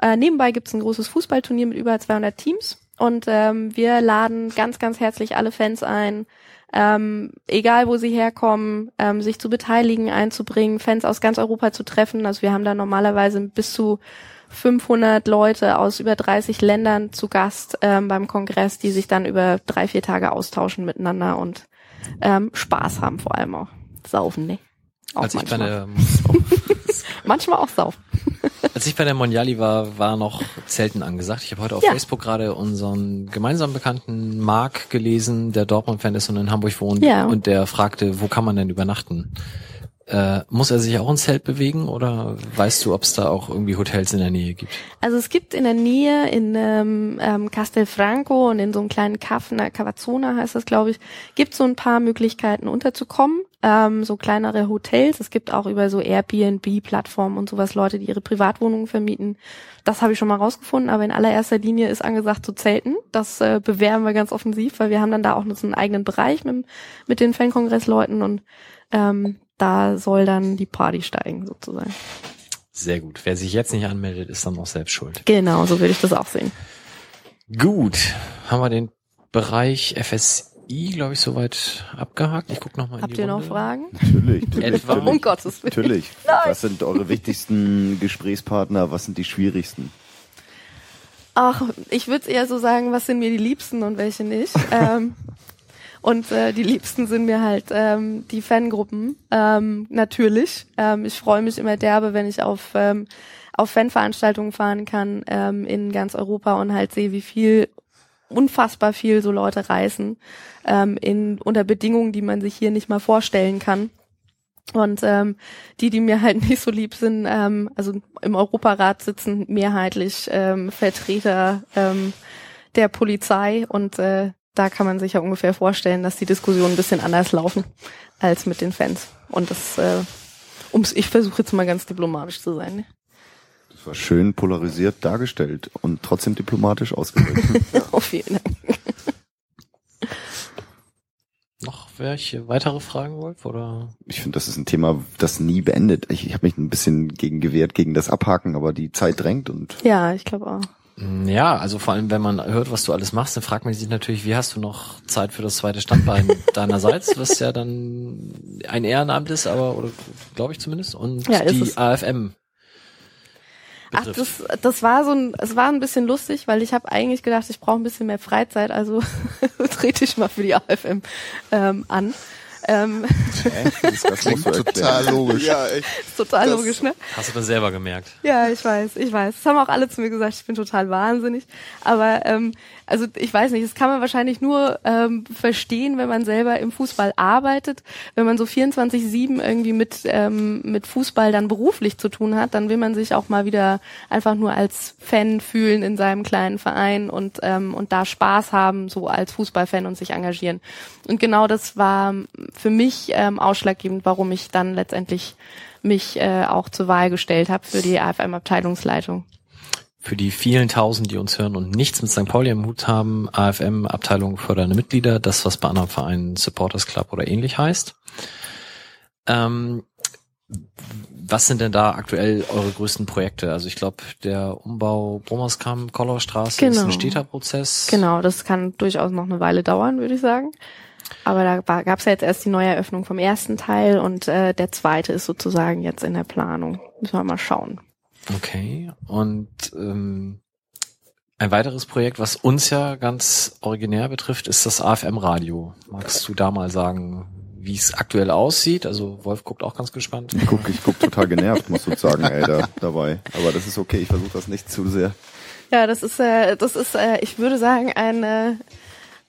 Äh, nebenbei gibt's ein großes Fußballturnier mit über 200 Teams und ähm, wir laden ganz, ganz herzlich alle Fans ein, ähm, egal wo sie herkommen, ähm, sich zu beteiligen, einzubringen, Fans aus ganz Europa zu treffen. Also wir haben da normalerweise bis zu 500 Leute aus über 30 Ländern zu Gast ähm, beim Kongress, die sich dann über drei, vier Tage austauschen miteinander und ähm, Spaß haben vor allem auch. Saufen, ne? Auch Als ich bei manchmal. manchmal auch saufen. Als ich bei der Mondiali war, war noch Zelten angesagt. Ich habe heute auf Ja. Facebook gerade unseren gemeinsamen Bekannten Marc gelesen, der Dortmund-Fan ist und in Hamburg wohnt. Ja. Und der fragte, wo kann man denn übernachten? Äh, muss er sich auch ins Zelt bewegen oder weißt du, ob es da auch irgendwie Hotels in der Nähe gibt? Also es gibt in der Nähe in ähm, ähm, Castelfranco und in so einem kleinen Kaff, na, Cavazzona heißt das, glaube ich, gibt so ein paar Möglichkeiten unterzukommen. Ähm, so kleinere Hotels. Es gibt auch über so Airbnb-Plattformen und sowas Leute, die ihre Privatwohnungen vermieten. Das habe ich schon mal rausgefunden, aber in allererster Linie ist angesagt zu zelten. Das äh, bewerben wir ganz offensiv, weil wir haben dann da auch noch so einen eigenen Bereich mit, mit den Fankongressleuten und ähm, da soll dann die Party steigen sozusagen. Sehr gut. Wer sich jetzt nicht anmeldet, ist dann auch selbst schuld. Genau, so würde ich das auch sehen. Gut, haben wir den Bereich FSI, glaube ich, soweit abgehakt. Ich guck noch mal in Habt die ihr noch Runde. Fragen? Natürlich, natürlich, Etwa? Um. Gottes Willen. natürlich. Was sind eure wichtigsten Gesprächspartner? Was sind die schwierigsten? Ach, ich würde eher so sagen, was sind mir die Liebsten und welche nicht. ähm, und äh, die Liebsten sind mir halt ähm, die Fangruppen, ähm, natürlich. Ähm, ich freue mich immer derbe, wenn ich auf, ähm, auf Fanveranstaltungen fahren kann ähm, in ganz Europa und halt sehe, wie viel unfassbar viel so Leute reisen ähm, in unter Bedingungen, die man sich hier nicht mal vorstellen kann. Und ähm, die, die mir halt nicht so lieb sind, ähm, also im Europarat sitzen mehrheitlich ähm, Vertreter ähm, der Polizei und äh, da kann man sich ja ungefähr vorstellen, dass die Diskussionen ein bisschen anders laufen als mit den Fans. Und das, äh, ums, ich versuche jetzt mal ganz diplomatisch zu sein. Ne? Das war schön polarisiert dargestellt und trotzdem diplomatisch ausgedrückt. Auf jeden Fall. Noch welche weitere Fragen, Wolf? Oder? ich finde, das ist ein Thema, das nie beendet. Ich, ich habe mich ein bisschen gegen gewehrt, gegen das Abhaken, aber die Zeit drängt und Ja, ich glaube auch. Ja, also vor allem, wenn man hört, was du alles machst, dann fragt man sich natürlich, wie hast du noch Zeit für das zweite Standbein deinerseits, was ja dann ein Ehrenamt ist, aber, oder glaube ich zumindest, und Ja, die es. AFM. Ach, betrifft. das, das war so ein, es war ein bisschen lustig, weil ich habe eigentlich gedacht, ich brauche ein bisschen mehr Freizeit, also trete ich mal für die AFM ähm, an. Ähm, das, das Klingt total logisch. Ja, echt. ist total Das- logisch, ne? Hast du das selber gemerkt? Ja, ich weiß, ich weiß. Das haben auch alle zu mir gesagt, ich bin total wahnsinnig. Aber ähm, also ich weiß nicht, das kann man wahrscheinlich nur ähm, verstehen, wenn man selber im Fußball arbeitet. Wenn man so 24-7 irgendwie mit, ähm, mit Fußball dann beruflich zu tun hat, dann will man sich auch mal wieder einfach nur als Fan fühlen in seinem kleinen Verein und, ähm, und da Spaß haben, so als Fußballfan und sich engagieren. Und genau das war für mich ähm, ausschlaggebend, warum ich dann letztendlich mich äh, auch zur Wahl gestellt habe für die AFM-Abteilungsleitung. Für die vielen Tausend, die uns hören und nichts mit St. Pauli im Hut haben, AFM, Abteilung fördernde Mitglieder, das, was bei anderen Vereinen Supporters Club oder ähnlich heißt. Ähm, was sind denn da aktuell eure größten Projekte? Also ich glaube, der Umbau Brommerskamp, Kollaustraße ist Genau. ein steter Prozess. Genau, das kann durchaus noch eine Weile dauern, würde ich sagen. Aber da gab es ja jetzt erst die Neueröffnung vom ersten Teil und äh, der zweite ist sozusagen jetzt in der Planung. Müssen wir mal schauen. Okay. Und ähm, ein weiteres Projekt, was uns ja ganz originär betrifft, ist das AFM-Radio. Magst du da mal sagen, wie es aktuell aussieht? Also Wolf guckt auch ganz gespannt. Ich guck, ich guck total genervt, muss ich sagen, ey, da, dabei. Aber das ist okay, ich versuche das nicht zu sehr. Ja, das ist, äh, das ist, äh, ich würde sagen, ein äh,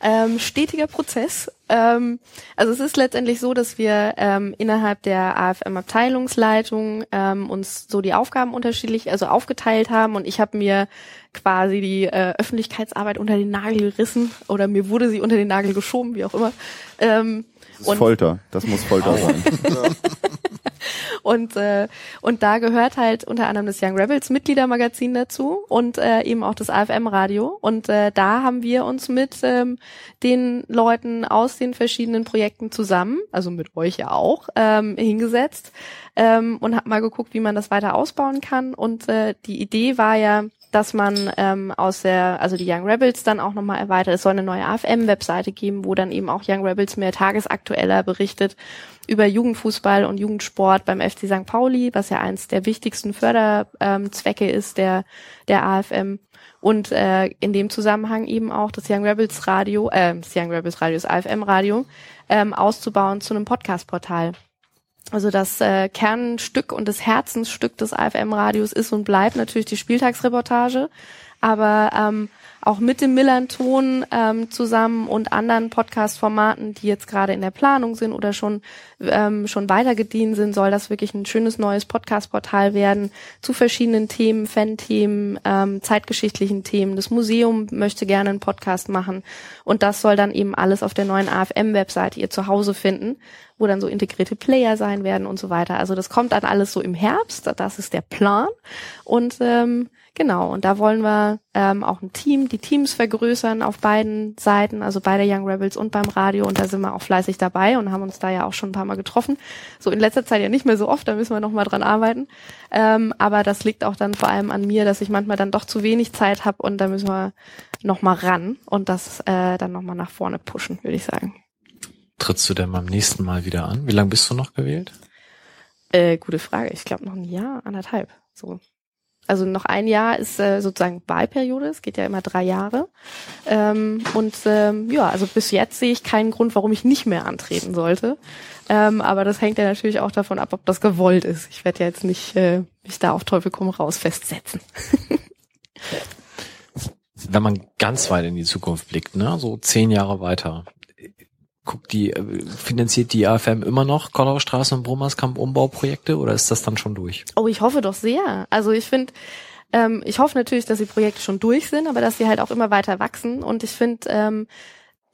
ähm, stetiger Prozess. Ähm, also es ist letztendlich so, dass wir ähm, innerhalb der AFM-Abteilungsleitung ähm, uns so die Aufgaben unterschiedlich, also aufgeteilt haben und ich habe mir quasi die äh, Öffentlichkeitsarbeit unter den Nagel gerissen oder mir wurde sie unter den Nagel geschoben, wie auch immer. Ähm, Das ist Folter, das muss Folter sein. und äh, und da gehört halt unter anderem das Young Rebels Mitgliedermagazin dazu und äh, eben auch das AFM Radio und äh, da haben wir uns mit ähm, den Leuten aus den verschiedenen Projekten zusammen, also mit euch ja auch, ähm, hingesetzt ähm, und hab mal geguckt, wie man das weiter ausbauen kann. Und äh, die Idee war ja dass man ähm, aus der, also die Young Rebels dann auch nochmal erweitert. Es soll eine neue AFM-Webseite geben, wo dann eben auch Young Rebels mehr tagesaktueller berichtet über Jugendfußball und Jugendsport beim FC St. Pauli, was ja eins der wichtigsten Förderzwecke ähm, ist der, der AFM. Und äh, in dem Zusammenhang eben auch das Young Rebels Radio, äh, das Young Rebels Radio, das AFM Radio, ähm, auszubauen zu einem Podcast-Portal. Also das äh, Kernstück und das Herzensstück des AFM-Radios ist und bleibt natürlich die Spieltagsreportage, aber ähm, auch mit dem Millanton ähm, zusammen und anderen Podcast-Formaten, die jetzt gerade in der Planung sind oder schon ähm, schon weitergedient sind, soll das wirklich ein schönes neues Podcast-Portal werden zu verschiedenen Themen, Fan-Themen, ähm, zeitgeschichtlichen Themen. Das Museum möchte gerne einen Podcast machen und das soll dann eben alles auf der neuen AFM-Webseite ihr zu Hause finden, wo dann so integrierte Player sein werden und so weiter. Also das kommt dann alles so im Herbst, das ist der Plan und ähm, Genau, und da wollen wir ähm, auch ein Team, die Teams vergrößern auf beiden Seiten, also bei der Young Rebels und beim Radio. Und da sind wir auch fleißig dabei und haben uns da ja auch schon ein paar Mal getroffen. So in letzter Zeit ja nicht mehr so oft, da müssen wir noch mal dran arbeiten. Ähm, aber das liegt auch dann vor allem an mir, dass ich manchmal dann doch zu wenig Zeit habe und da müssen wir noch mal ran und das äh, dann noch mal nach vorne pushen, würde ich sagen. Trittst du denn beim nächsten Mal wieder an? Wie lange bist du noch gewählt? Äh, gute Frage. Ich glaube noch ein Jahr, anderthalb. So also noch ein Jahr ist äh, sozusagen Wahlperiode, es geht ja immer drei Jahre. Ähm, und ähm, ja, also bis jetzt sehe ich keinen Grund, warum ich nicht mehr antreten sollte. Ähm, aber das hängt ja natürlich auch davon ab, ob das gewollt ist. Ich werde ja jetzt nicht äh, mich da auf Teufel komm raus festsetzen. Wenn man ganz weit in die Zukunft blickt, ne, so zehn Jahre weiter, guckt die, äh, finanziert die AFM immer noch Kollaustraße und Brummerskamp Umbauprojekte oder ist das dann schon durch? Oh, ich hoffe doch sehr. Also ich finde, ähm, ich hoffe natürlich, dass die Projekte schon durch sind, aber dass sie halt auch immer weiter wachsen. Und ich finde, ähm,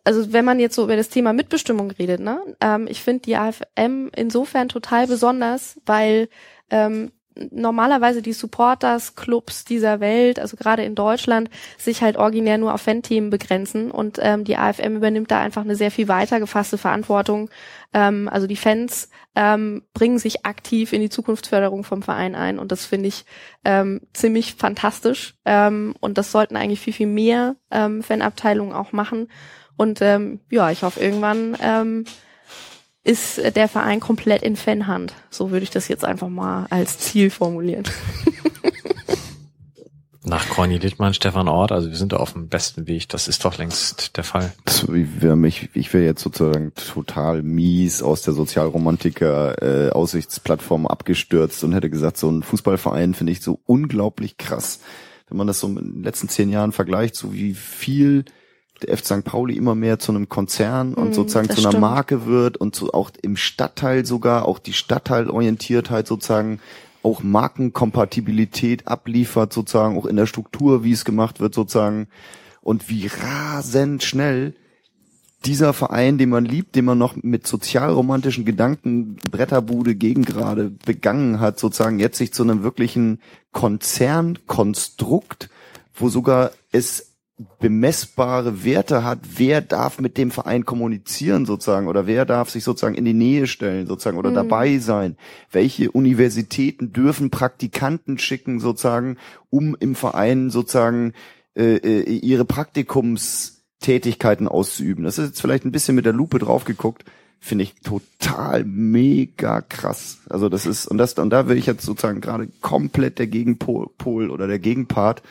also wenn man jetzt so über das Thema Mitbestimmung redet, ne, ähm, ich finde die AFM insofern total besonders, weil ähm, normalerweise die Supporters-Clubs dieser Welt, also gerade in Deutschland, sich halt originär nur auf Fan-Themen begrenzen. Und ähm, die AFM übernimmt da einfach eine sehr viel weiter gefasste Verantwortung. Ähm, also die Fans ähm, bringen sich aktiv in die Zukunftsförderung vom Verein ein. Und das finde ich ähm, ziemlich fantastisch. Ähm, und das sollten eigentlich viel, viel mehr ähm, Fanabteilungen auch machen. Und ähm, ja, ich hoffe irgendwann ähm, ist der Verein komplett in Fanhand. So würde ich das jetzt einfach mal als Ziel formulieren. Nach Corny Littmann, Stefan Ort, also wir sind da auf dem besten Weg. Das ist doch längst der Fall. Ich wäre mich, ich wäre jetzt sozusagen total mies aus der Sozialromantiker äh, Aussichtsplattform abgestürzt und hätte gesagt, so ein Fußballverein finde ich so unglaublich krass. Wenn man das so in den letzten zehn Jahren vergleicht, so wie viel der F. St. Pauli immer mehr zu einem Konzern und mm, sozusagen zu einer stimmt. Marke wird und so auch im Stadtteil sogar, auch die Stadtteilorientiertheit sozusagen auch Markenkompatibilität abliefert sozusagen, auch in der Struktur, wie es gemacht wird sozusagen und wie rasend schnell dieser Verein, den man liebt, den man noch mit sozialromantischen Gedanken Bretterbude gegen gerade begangen hat, sozusagen jetzt sich zu einem wirklichen Konzernkonstrukt, wo sogar es bemessbare Werte hat, wer darf mit dem Verein kommunizieren sozusagen oder wer darf sich sozusagen in die Nähe stellen sozusagen oder mhm. dabei sein, welche Universitäten dürfen Praktikanten schicken sozusagen, um im Verein sozusagen äh, äh, ihre Praktikumstätigkeiten auszuüben. Das ist jetzt vielleicht ein bisschen mit der Lupe drauf geguckt, finde ich total mega krass. Also das ist und das und da will ich jetzt sozusagen gerade komplett der Gegenpol oder der Gegenpart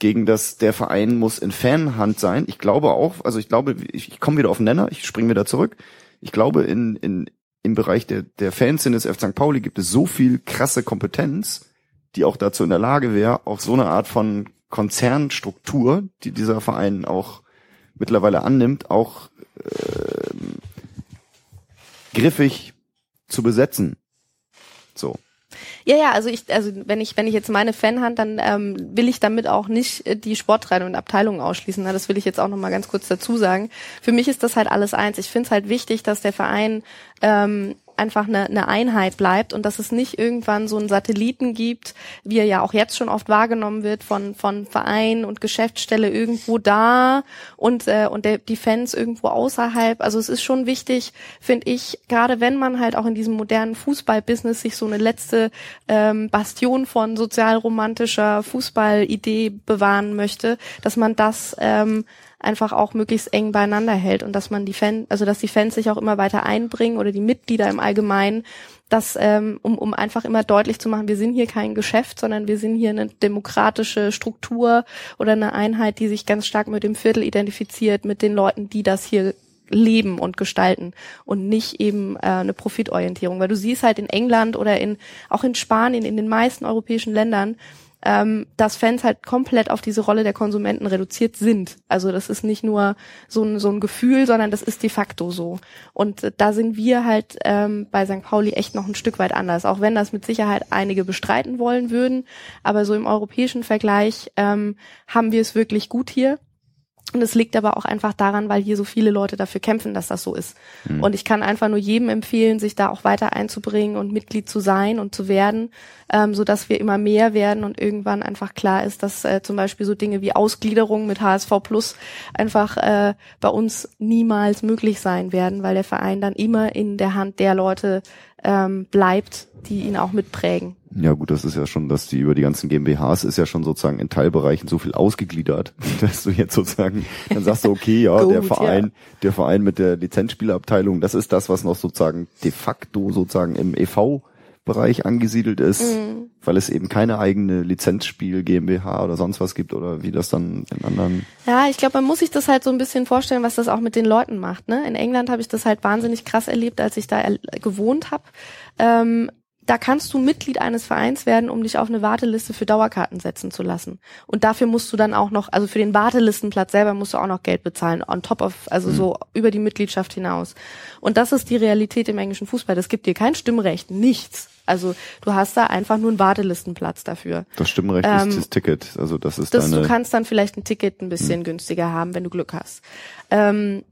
gegen das der Verein muss in Fanhand sein. Ich glaube auch, also ich glaube, ich, ich komme wieder auf den Nenner, ich springe wieder zurück. Ich glaube, in, in, im Bereich der, der Fans in des F. St. Pauli gibt es so viel krasse Kompetenz, die auch dazu in der Lage wäre, auch so eine Art von Konzernstruktur, die dieser Verein auch mittlerweile annimmt, auch äh, griffig zu besetzen. So. Ja, ja, also ich, also wenn ich, wenn ich jetzt meine Fanhand, dann ähm, will ich damit auch nicht äh, die Sporttreibenden und Abteilungen ausschließen. Na, das will ich jetzt auch noch mal ganz kurz dazu sagen. Für mich ist das halt alles eins. Ich finde es halt wichtig, dass der Verein ähm, einfach eine, eine Einheit bleibt und dass es nicht irgendwann so einen Satelliten gibt, wie er ja auch jetzt schon oft wahrgenommen wird von von Verein und Geschäftsstelle irgendwo da und äh, und der, die Fans irgendwo außerhalb. Also es ist schon wichtig, finde ich, gerade wenn man halt auch in diesem modernen Fußballbusiness sich so eine letzte ähm, Bastion von sozialromantischer Fußballidee bewahren möchte, dass man das ähm, einfach auch möglichst eng beieinander hält und dass man die Fans, also dass die Fans sich auch immer weiter einbringen oder die Mitglieder im Allgemeinen, dass, ähm, um, um einfach immer deutlich zu machen, wir sind hier kein Geschäft, sondern wir sind hier eine demokratische Struktur oder eine Einheit, die sich ganz stark mit dem Viertel identifiziert, mit den Leuten, die das hier leben und gestalten und nicht eben äh, eine Profitorientierung. Weil du siehst halt in England oder in auch in Spanien, in den meisten europäischen Ländern, ähm, dass Fans halt komplett auf diese Rolle der Konsumenten reduziert sind. Also das ist nicht nur so ein, so ein Gefühl, sondern das ist de facto so. Und äh, da sind wir halt ähm, bei St. Pauli echt noch ein Stück weit anders, auch wenn das mit Sicherheit einige bestreiten wollen würden. Aber so im europäischen Vergleich ähm, haben wir es wirklich gut hier. Und es liegt aber auch einfach daran, weil hier so viele Leute dafür kämpfen, dass das so ist. Mhm. Und ich kann einfach nur jedem empfehlen, sich da auch weiter einzubringen und Mitglied zu sein und zu werden, ähm, so dass wir immer mehr werden und irgendwann einfach klar ist, dass äh, zum Beispiel so Dinge wie Ausgliederung mit HSV Plus einfach äh, bei uns niemals möglich sein werden, weil der Verein dann immer in der Hand der Leute ähm, bleibt, die ihn auch mitprägen. Ja gut, das ist ja schon, dass die über die ganzen GmbHs ist ja schon sozusagen in Teilbereichen so viel ausgegliedert, dass du jetzt sozusagen, dann sagst du, okay, ja, Gut, der Verein, ja. der Verein mit der Lizenzspielerabteilung, das ist das, was noch sozusagen de facto sozusagen im EV Bereich angesiedelt ist, mhm. weil es eben keine eigene Lizenzspiel GmbH oder sonst was gibt oder wie das dann in anderen. Ja, ich glaube, man muss sich das halt so ein bisschen vorstellen, was das auch mit den Leuten macht. Ne? In England habe ich das halt wahnsinnig krass erlebt, als ich da gewohnt habe. Ähm, da kannst du Mitglied eines Vereins werden, um dich auf eine Warteliste für Dauerkarten setzen zu lassen. Und dafür musst du dann auch noch, also für den Wartelistenplatz selber musst du auch noch Geld bezahlen, on top of, also mhm. so über die Mitgliedschaft hinaus. Und das ist die Realität im englischen Fußball. Das gibt dir kein Stimmrecht, nichts. Also du hast da einfach nur einen Wartelistenplatz dafür. Das Stimmrecht ähm, ist das Ticket, also das ist das, Du kannst dann vielleicht ein Ticket ein bisschen mhm. günstiger haben, wenn du Glück hast. Ähm,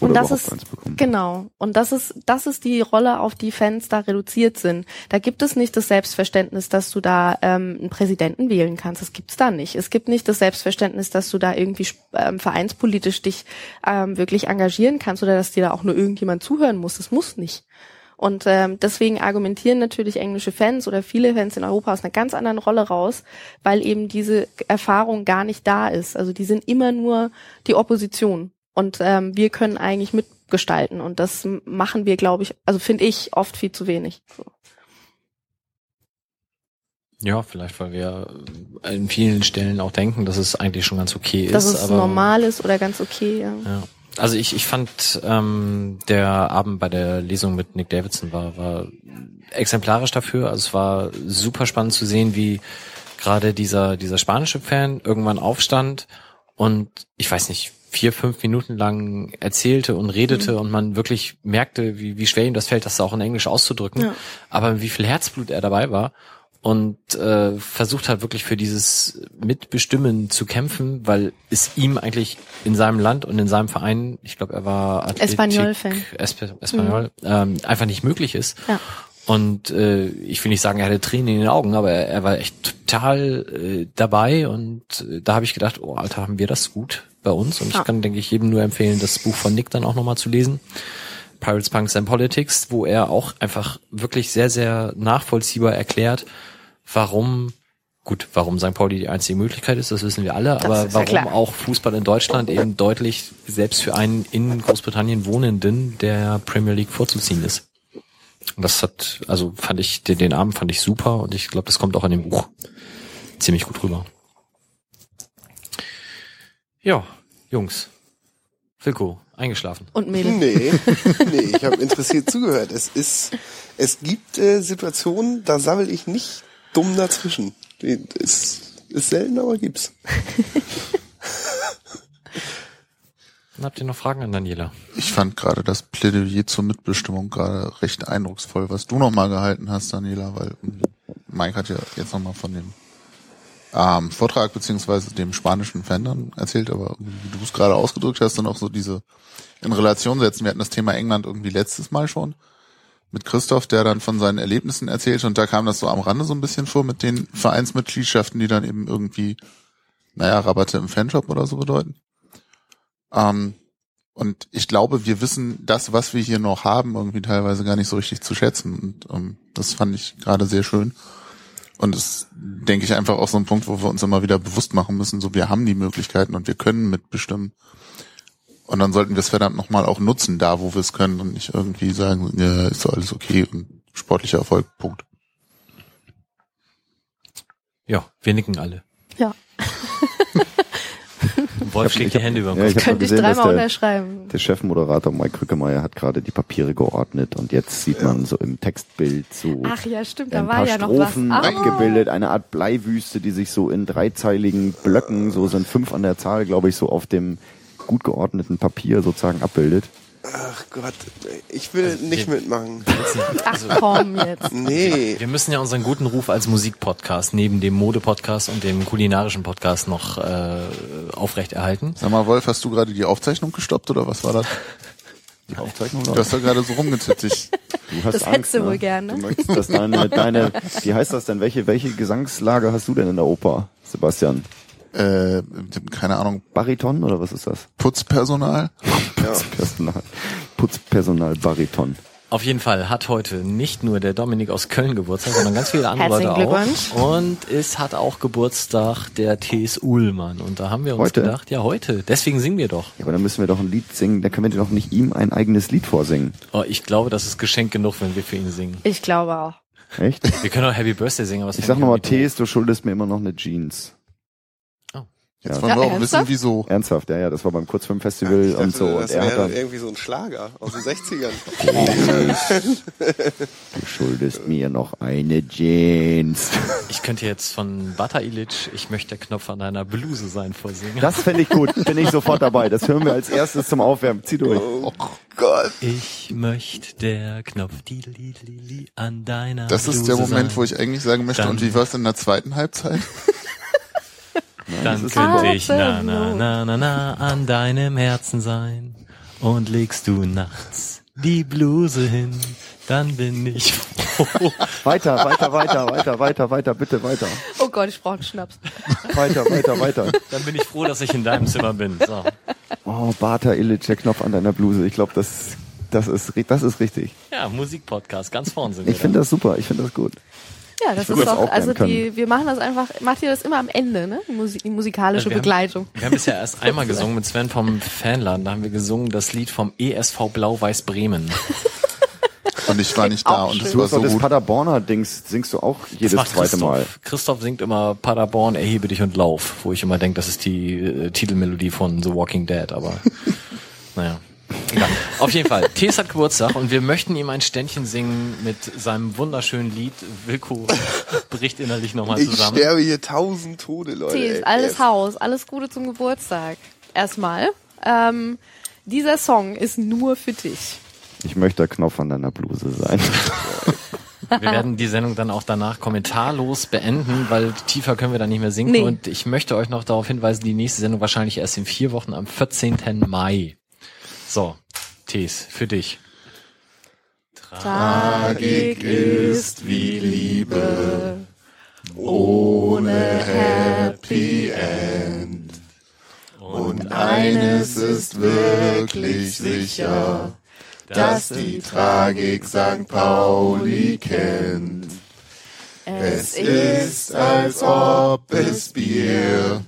oder und das ist genau und das ist das ist die Rolle, auf die Fans da reduziert sind. Da gibt es nicht das Selbstverständnis, dass du da ähm, einen Präsidenten wählen kannst. Das gibt's da nicht. Es gibt nicht das Selbstverständnis, dass du da irgendwie ähm, vereinspolitisch dich ähm, wirklich engagieren kannst oder dass dir da auch nur irgendjemand zuhören muss. Das muss nicht. Und ähm, deswegen argumentieren natürlich englische Fans oder viele Fans in Europa aus einer ganz anderen Rolle raus, weil eben diese Erfahrung gar nicht da ist. Also die sind immer nur die Opposition. Und ähm, wir können eigentlich mitgestalten. Und das machen wir, glaube ich, also finde ich oft viel zu wenig. So. Ja, vielleicht, weil wir in vielen Stellen auch denken, dass es eigentlich schon ganz okay dass ist. Dass es normal ist oder ganz okay, ja. ja. Also ich, ich fand ähm, der Abend bei der Lesung mit Nick Davidson war, war exemplarisch dafür. Also es war super spannend zu sehen, wie gerade dieser, dieser spanische Fan irgendwann aufstand und ich weiß nicht, vier, fünf Minuten lang erzählte und redete mhm. und man wirklich merkte, wie, wie schwer ihm das fällt, das auch in Englisch auszudrücken. Ja. Aber wie viel Herzblut er dabei war und äh, versucht hat wirklich für dieses Mitbestimmen zu kämpfen, weil es ihm eigentlich in seinem Land und in seinem Verein, ich glaube, er war Espanyol-Fan, Esp Espanyol, mhm. ähm, einfach nicht möglich ist. Ja. Und äh, ich will nicht sagen, er hatte Tränen in den Augen, aber er, er war echt total äh, dabei und äh, da habe ich gedacht, oh Alter, haben wir das gut bei uns und ja. ich kann, denke ich, jedem nur empfehlen, das Buch von Nick dann auch nochmal zu lesen. Pirates, Punks and Politics, wo er auch einfach wirklich sehr, sehr nachvollziehbar erklärt, warum Gut, warum St. Pauli die einzige Möglichkeit ist, das wissen wir alle, das aber warum ja auch Fußball in Deutschland eben deutlich selbst für einen in Großbritannien Wohnenden der Premier League vorzuziehen ist. Und das hat, also fand ich, den, den Abend fand ich super und ich glaube, das kommt auch in dem Buch ziemlich gut rüber. Ja, Jungs. Wilko, eingeschlafen. Und Mädel. Nee, nee, ich habe interessiert zugehört. Es ist, es gibt äh, Situationen, da sammel ich nicht dumm dazwischen. Ist, ist selten, aber gibt's. Habt ihr noch Fragen an Daniela? Ich fand gerade das Plädoyer zur Mitbestimmung gerade recht eindrucksvoll, was du nochmal gehalten hast, Daniela, weil Mike hat ja jetzt nochmal von dem ähm, Vortrag beziehungsweise dem spanischen Fan dann erzählt, aber wie du es gerade ausgedrückt hast, dann auch so diese in Relation setzen. Wir hatten das Thema England irgendwie letztes Mal schon mit Christoph, der dann von seinen Erlebnissen erzählt und da kam das so am Rande so ein bisschen vor mit den Vereinsmitgliedschaften, die dann eben irgendwie, naja, Rabatte im Fanshop oder so bedeuten. Ähm, und ich glaube, wir wissen das, was wir hier noch haben, irgendwie teilweise gar nicht so richtig zu schätzen. Und ähm, das fand ich gerade sehr schön. Und das denke ich einfach auch so ein Punkt, wo wir uns immer wieder bewusst machen müssen, so wir haben die Möglichkeiten und wir können mitbestimmen. Und dann sollten wir es verdammt nochmal auch nutzen, da wo wir es können und nicht irgendwie sagen, ja, ist doch alles okay und sportlicher Erfolg, Punkt. Ja, wir nicken alle. Ja. Wolf Ich schlägt ich die Hände über den ja, Kopf. ich hab Könnte ich gesehen, dass dreimal der- unterschreiben. Der Chefmoderator Mike Krückemeier hat gerade die Papiere geordnet und jetzt sieht man so im Textbild so Ach ja, stimmt, da ein war paar ja noch Strophen was. Ah. abgebildet, eine Art Bleiwüste, die sich so in dreizeiligen Blöcken, so sind fünf an der Zahl, glaube ich, so auf dem gut geordneten Papier sozusagen abbildet. Ach Gott, ich will nicht mitmachen. Ach komm jetzt. Nee. Wir müssen ja unseren guten Ruf als Musikpodcast neben dem Mode-Podcast und dem kulinarischen Podcast noch äh, aufrechterhalten. Sag mal, Wolf, hast du gerade die Aufzeichnung gestoppt oder was war das? Die Aufzeichnung Du hast da gerade so rumgezitzelt. Du hast Das Angst, hättest du ne? wohl gern, ne? Du möchtest, dass deine, deine, wie heißt das denn? Welche, welche Gesangslage hast du denn in der Oper, Sebastian? Äh, keine Ahnung, Bariton oder was ist das? Putzpersonal? Putzpersonal, Putzpersonal Bariton. Auf jeden Fall hat heute nicht nur der Dominik aus Köln Geburtstag, sondern ganz viele andere Leute Herzlichen auch. Glückwunsch. Und es hat auch Geburtstag der T.S. Uhlmann. Und da haben wir uns Heute? gedacht, ja heute, deswegen singen wir doch. Ja, aber dann müssen wir doch ein Lied singen, da können wir doch nicht ihm ein eigenes Lied vorsingen. Oh, ich glaube, das ist Geschenk genug, wenn wir für ihn singen. Ich glaube auch. Echt? Wir können auch Happy Birthday singen, aber das Ich sag nochmal. Tees, du schuldest mir immer noch eine Jeans. Jetzt Ja. wir Ja, auch wissen, ernsthaft? wieso. Ernsthaft, ja, ja, das war beim Kurzfilmfestival dachte, und so. Und das er wäre dann, irgendwie so ein Schlager aus den 60ern. du schuldest mir noch eine Jeans. Ich könnte jetzt von Bata Ilic, ich möchte der Knopf an deiner Bluse sein, vorsingen. Das fände ich gut, bin ich sofort dabei. Das hören wir als erstes zum Aufwärmen. Zieh durch. Oh Gott. Ich möchte der Knopf die li, li, li, an deiner Das ist Bluse der Moment, sein. wo ich eigentlich sagen möchte, Dann- und wie war es in der zweiten Halbzeit? Dann das ist könnte ich na na na na na an deinem Herzen sein und legst du nachts die Bluse hin, dann bin ich froh. Weiter, weiter, weiter, weiter, weiter, weiter, bitte weiter. Oh Gott, ich brauche einen Schnaps. Weiter, weiter, weiter. Dann bin ich froh, dass ich in deinem Zimmer bin. So. Oh, Bata Illich, der Knopf an deiner Bluse. Ich glaube, das, das ist, das ist richtig. Ja, Musikpodcast, ganz vorn sind wir. Ich finde das super, ich finde das gut. Ja, das ist doch, also die, wir machen das einfach, macht ihr das immer am Ende, ne? Die, Musik, die musikalische Wir haben- Begleitung. Wir haben bisher erst einmal gesungen mit Sven vom Fanladen. Da haben wir gesungen das Lied vom ESV Blau-Weiß Bremen. Und ich war nicht da und es. Du war hast so das gut. Paderborner Dings, singst du auch jedes Das macht zweite Christoph. Mal. Christoph singt immer Paderborn, erhebe dich und lauf, wo ich immer denke, das ist die äh, Titelmelodie von The Walking Dead, aber naja. Egal. Auf jeden Fall, Tees hat Geburtstag und wir möchten ihm ein Ständchen singen mit seinem wunderschönen Lied. Wilko bricht innerlich nochmal Ich zusammen. sterbe hier tausend Tode, Leute. Tee ey. ist alles Yes. Haus, alles Gute zum Geburtstag. Erstmal, ähm, dieser Song ist nur für dich. Ich möchte der Knopf an deiner Bluse sein. Wir werden die Sendung dann auch danach kommentarlos beenden, weil tiefer können wir dann nicht mehr singen. Nee. Und ich möchte euch noch darauf hinweisen, die nächste Sendung wahrscheinlich erst in vier Wochen am 14. Mai. So, Tees, für dich. Tragik ist wie Liebe ohne Happy End. Und eines ist wirklich sicher, dass die Tragik St. Pauli kennt. Es ist, als ob es Bier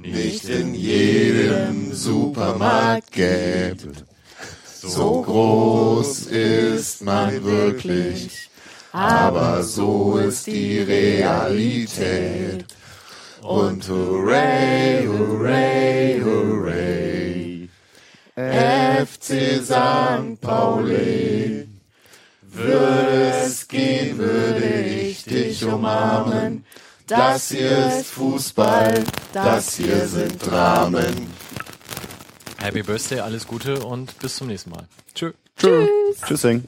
nicht in jedem Supermarkt gibt. So groß ist man wirklich, aber so ist die Realität. Und hooray, hooray, hooray, FC St. Pauli. Würde es gehen, würde ich dich umarmen. Das hier ist Fußball, das hier sind Dramen. Happy Birthday, alles Gute und bis zum nächsten Mal. Tschö. Tschö. Tschüss. Tschüssing.